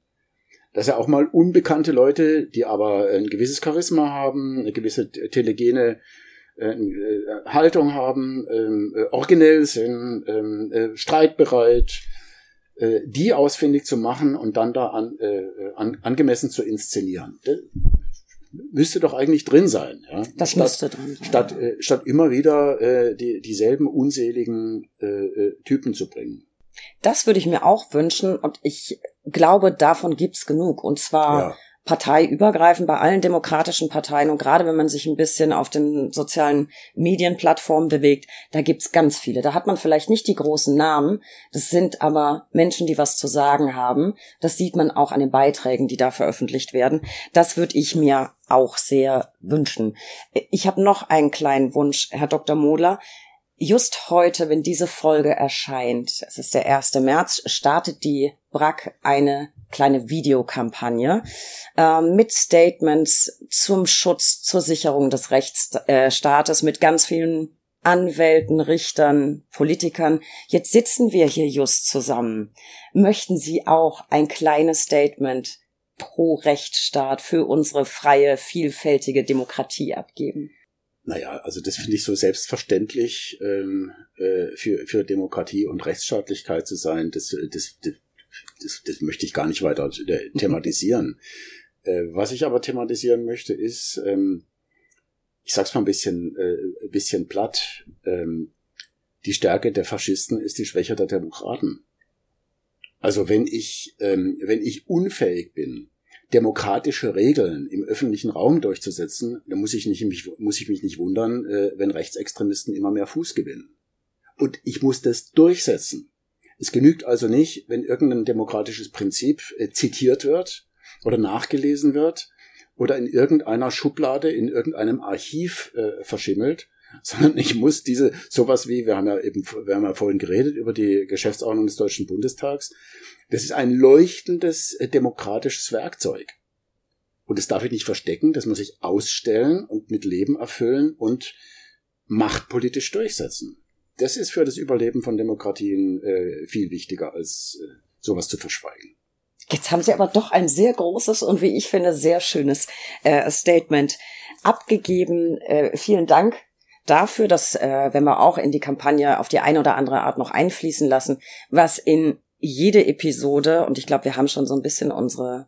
B: Dass sie auch mal unbekannte Leute, die aber ein gewisses Charisma haben, eine gewisse telegene äh, äh, Haltung haben, ähm, äh, originell sind, ähm, äh, streitbereit, äh, die ausfindig zu machen und dann da an, äh, an, angemessen zu inszenieren. Müsste doch eigentlich drin sein. Ja?
A: Das statt, müsste drin sein.
B: Statt, äh, statt immer wieder äh, die, dieselben unseligen äh, äh, Typen zu bringen.
A: Das würde ich mir auch wünschen und ich glaube, davon gibt's genug. Und zwar ja parteiübergreifend bei allen demokratischen Parteien und gerade wenn man sich ein bisschen auf den sozialen Medienplattformen bewegt, da gibt's ganz viele. Da hat man vielleicht nicht die großen Namen, das sind aber Menschen, die was zu sagen haben. Das sieht man auch an den Beiträgen, die da veröffentlicht werden. Das würde ich mir auch sehr wünschen. Ich habe noch einen kleinen Wunsch, Herr Dr. Modler. Just heute, wenn diese Folge erscheint, es ist der 1. März, startet die BRAC eine kleine Videokampagne äh, mit Statements zum Schutz, zur Sicherung des Rechtsstaates, mit ganz vielen Anwälten, Richtern, Politikern. Jetzt sitzen wir hier just zusammen. Möchten Sie auch ein kleines Statement pro Rechtsstaat für unsere freie, vielfältige Demokratie abgeben?
B: Naja, also das finde ich so selbstverständlich ähm, äh, für, für Demokratie und Rechtsstaatlichkeit zu sein. Das, das, das das, das möchte ich gar nicht weiter äh, thematisieren. äh, was ich aber thematisieren möchte, ist, ähm, ich sag's mal ein bisschen, äh, bisschen platt, ähm, die Stärke der Faschisten ist die Schwäche der Demokraten. Also wenn ich, ähm, wenn ich unfähig bin, demokratische Regeln im öffentlichen Raum durchzusetzen, dann muss ich, nicht, muss ich mich nicht wundern, äh, wenn Rechtsextremisten immer mehr Fuß gewinnen. Und ich muss das durchsetzen. Es genügt also nicht, wenn irgendein demokratisches Prinzip äh, zitiert wird oder nachgelesen wird oder in irgendeiner Schublade, in irgendeinem Archiv äh, verschimmelt, sondern ich muss diese, sowas wie, wir haben ja eben, wir haben ja vorhin geredet über die Geschäftsordnung des Deutschen Bundestags, das ist ein leuchtendes äh, demokratisches Werkzeug. Und das darf ich nicht verstecken, das muss ich ausstellen und mit Leben erfüllen und machtpolitisch durchsetzen das ist für das Überleben von Demokratien äh, viel wichtiger, als äh, sowas zu verschweigen.
A: Jetzt haben Sie aber doch ein sehr großes und wie ich finde sehr schönes äh, Statement abgegeben. Äh, vielen Dank dafür, dass äh, wenn wir auch in die Kampagne auf die eine oder andere Art noch einfließen lassen, was in jede Episode und ich glaube, wir haben schon so ein bisschen unsere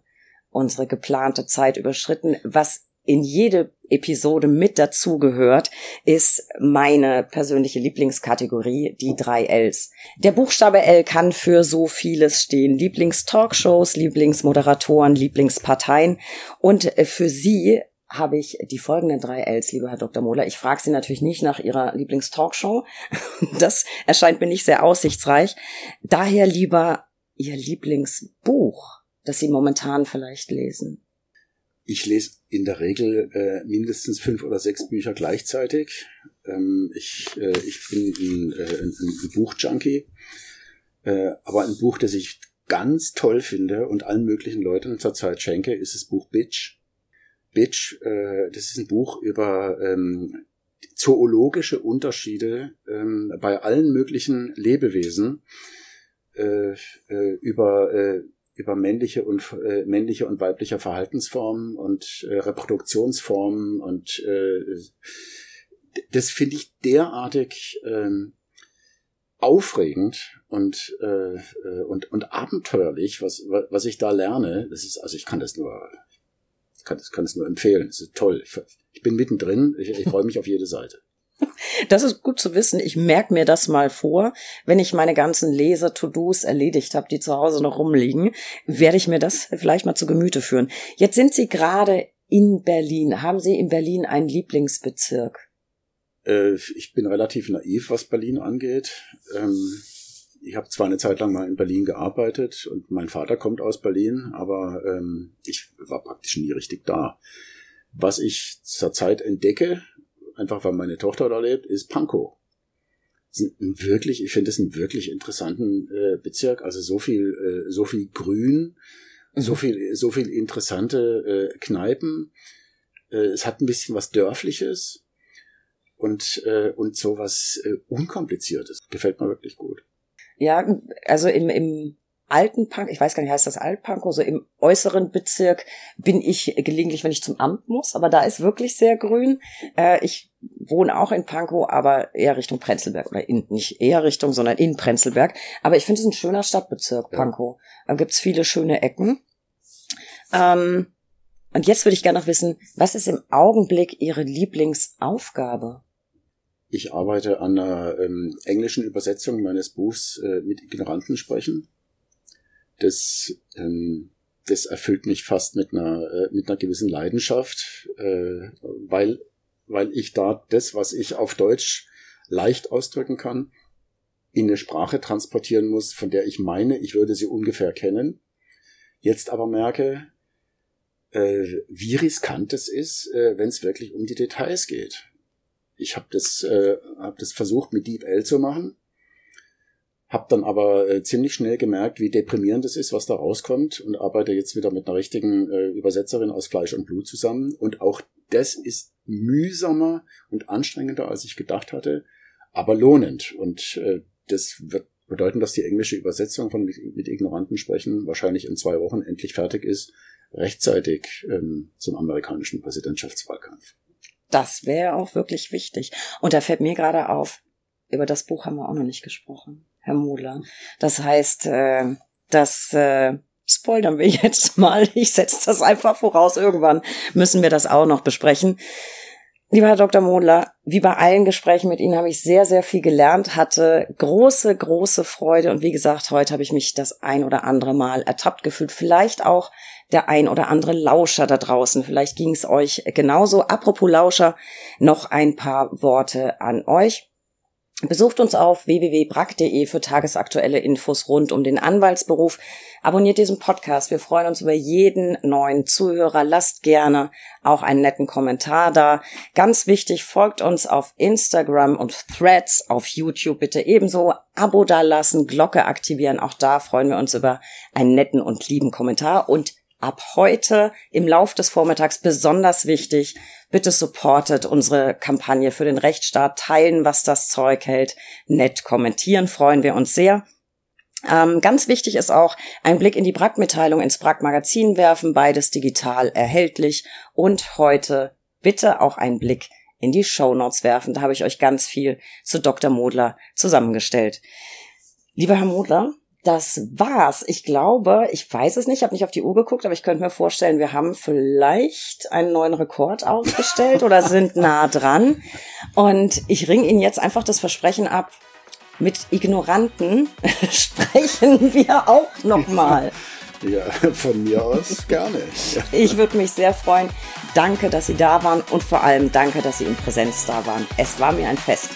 A: unsere geplante Zeit überschritten, was in jede Episode mit dazugehört, ist meine persönliche Lieblingskategorie, die drei Ls. Der Buchstabe L kann für so vieles stehen. Lieblingstalkshows, Lieblingsmoderatoren, Lieblingsparteien. Und für Sie habe ich die folgenden drei Ls, lieber Herr Dr. Mohler. Ich frage Sie natürlich nicht nach Ihrer Lieblingstalkshow. Das erscheint mir nicht sehr aussichtsreich. Daher lieber Ihr Lieblingsbuch, das Sie momentan vielleicht lesen.
B: Ich lese in der Regel äh, mindestens fünf oder sechs Bücher gleichzeitig. Ähm, ich, äh, ich bin ein, äh, ein, ein Buchjunkie, äh, aber ein Buch, das ich ganz toll finde und allen möglichen Leuten zurzeit schenke, ist das Buch Bitch. Bitch, äh, das ist ein Buch über ähm, zoologische Unterschiede ähm, bei allen möglichen Lebewesen, äh, äh, über äh, über männliche und äh, männliche und weibliche Verhaltensformen und äh, Reproduktionsformen und äh, das finde ich derartig ähm, aufregend und äh, äh, und und abenteuerlich, was was ich da lerne. Das ist also ich kann das nur kann das kann es nur empfehlen. Das ist toll. Ich bin mittendrin. Ich, ich freue mich auf jede Seite.
A: Das ist gut zu wissen. Ich merke mir das mal vor. Wenn ich meine ganzen Leser-To-Dos erledigt habe, die zu Hause noch rumliegen, werde ich mir das vielleicht mal zu Gemüte führen. Jetzt sind Sie gerade in Berlin. Haben Sie in Berlin einen Lieblingsbezirk?
B: Äh, ich bin relativ naiv, was Berlin angeht. Ähm, ich habe zwar eine Zeit lang mal in Berlin gearbeitet und mein Vater kommt aus Berlin, aber ähm, ich war praktisch nie richtig da. Was ich zurzeit entdecke, einfach weil meine Tochter da lebt, ist Pankow. Wirklich, ich finde es einen wirklich interessanten äh, Bezirk. Also so viel, äh, so viel Grün, mhm. so viel, so viel interessante äh, Kneipen. Äh, es hat ein bisschen was Dörfliches und äh, und so was äh, Unkompliziertes. Gefällt mir wirklich gut.
A: Ja, also im, im alten Punk, ich weiß gar nicht, heißt das Altpankow, so im äußeren Bezirk bin ich gelegentlich, wenn ich zum Amt muss, aber da ist wirklich sehr grün. Äh, ich wohne auch in Pankow, aber eher Richtung Prenzlberg oder in, nicht eher Richtung, sondern in Prenzlberg. Aber ich finde es ein schöner Stadtbezirk. Pankow. Da gibt's viele schöne Ecken. Ähm, und jetzt würde ich gerne noch wissen, was ist im Augenblick Ihre Lieblingsaufgabe?
B: Ich arbeite an einer ähm, englischen Übersetzung meines Buchs äh, mit Ignoranten sprechen das, ähm, das erfüllt mich fast mit einer, äh, mit einer gewissen Leidenschaft, äh, weil, weil ich da das, was ich auf Deutsch leicht ausdrücken kann, in eine Sprache transportieren muss, von der ich meine, ich würde sie ungefähr kennen. Jetzt aber merke, äh, wie riskant es ist, äh, wenn es wirklich um die Details geht. Ich habe das, äh, hab das versucht mit Deep L zu machen hab dann aber äh, ziemlich schnell gemerkt, wie deprimierend es ist, was da rauskommt und arbeite jetzt wieder mit einer richtigen äh, Übersetzerin aus Fleisch und Blut zusammen. Und auch das ist mühsamer und anstrengender, als ich gedacht hatte, aber lohnend. Und äh, das wird bedeuten, dass die englische Übersetzung von mit, Ignoranten sprechen wahrscheinlich in zwei Wochen endlich fertig ist, rechtzeitig ähm, zum amerikanischen Präsidentschaftswahlkampf.
A: Das wäre auch wirklich wichtig. Und da fällt mir gerade auf, über das Buch haben wir auch noch nicht gesprochen. Herr Modler. Das heißt, äh, das äh, spoilern wir jetzt mal. Ich setze das einfach voraus. Irgendwann müssen wir das auch noch besprechen. Lieber Herr Dr. Modler, wie bei allen Gesprächen mit Ihnen habe ich sehr, sehr viel gelernt, hatte große, große Freude und wie gesagt, heute habe ich mich das ein oder andere Mal ertappt gefühlt. Vielleicht auch der ein oder andere Lauscher da draußen. Vielleicht ging es euch genauso. Apropos Lauscher, noch ein paar Worte an euch. Besucht uns auf www.brack.de für tagesaktuelle Infos rund um den Anwaltsberuf. Abonniert diesen Podcast. Wir freuen uns über jeden neuen Zuhörer. Lasst gerne auch einen netten Kommentar da. Ganz wichtig, folgt uns auf Instagram und Threads, auf YouTube bitte ebenso. Abo da lassen, Glocke aktivieren. Auch da freuen wir uns über einen netten und lieben Kommentar. Und ab heute im Lauf des Vormittags besonders wichtig. Bitte supportet unsere Kampagne für den Rechtsstaat, teilen, was das Zeug hält, nett kommentieren, freuen wir uns sehr. Ähm, ganz wichtig ist auch ein Blick in die Brack-Mitteilung ins Brack-Magazin werfen, beides digital erhältlich und heute bitte auch einen Blick in die Show Notes werfen. Da habe ich euch ganz viel zu Dr. Modler zusammengestellt. Lieber Herr Modler, das war's. Ich glaube, ich weiß es nicht, ich habe nicht auf die Uhr geguckt, aber ich könnte mir vorstellen, wir haben vielleicht einen neuen Rekord aufgestellt oder sind nah dran. Und ich ring Ihnen jetzt einfach das Versprechen ab, mit Ignoranten sprechen wir auch nochmal.
B: Ja, von mir aus gerne.
A: Ich würde mich sehr freuen. Danke, dass Sie da waren und vor allem danke, dass Sie in Präsenz da waren. Es war mir ein Fest.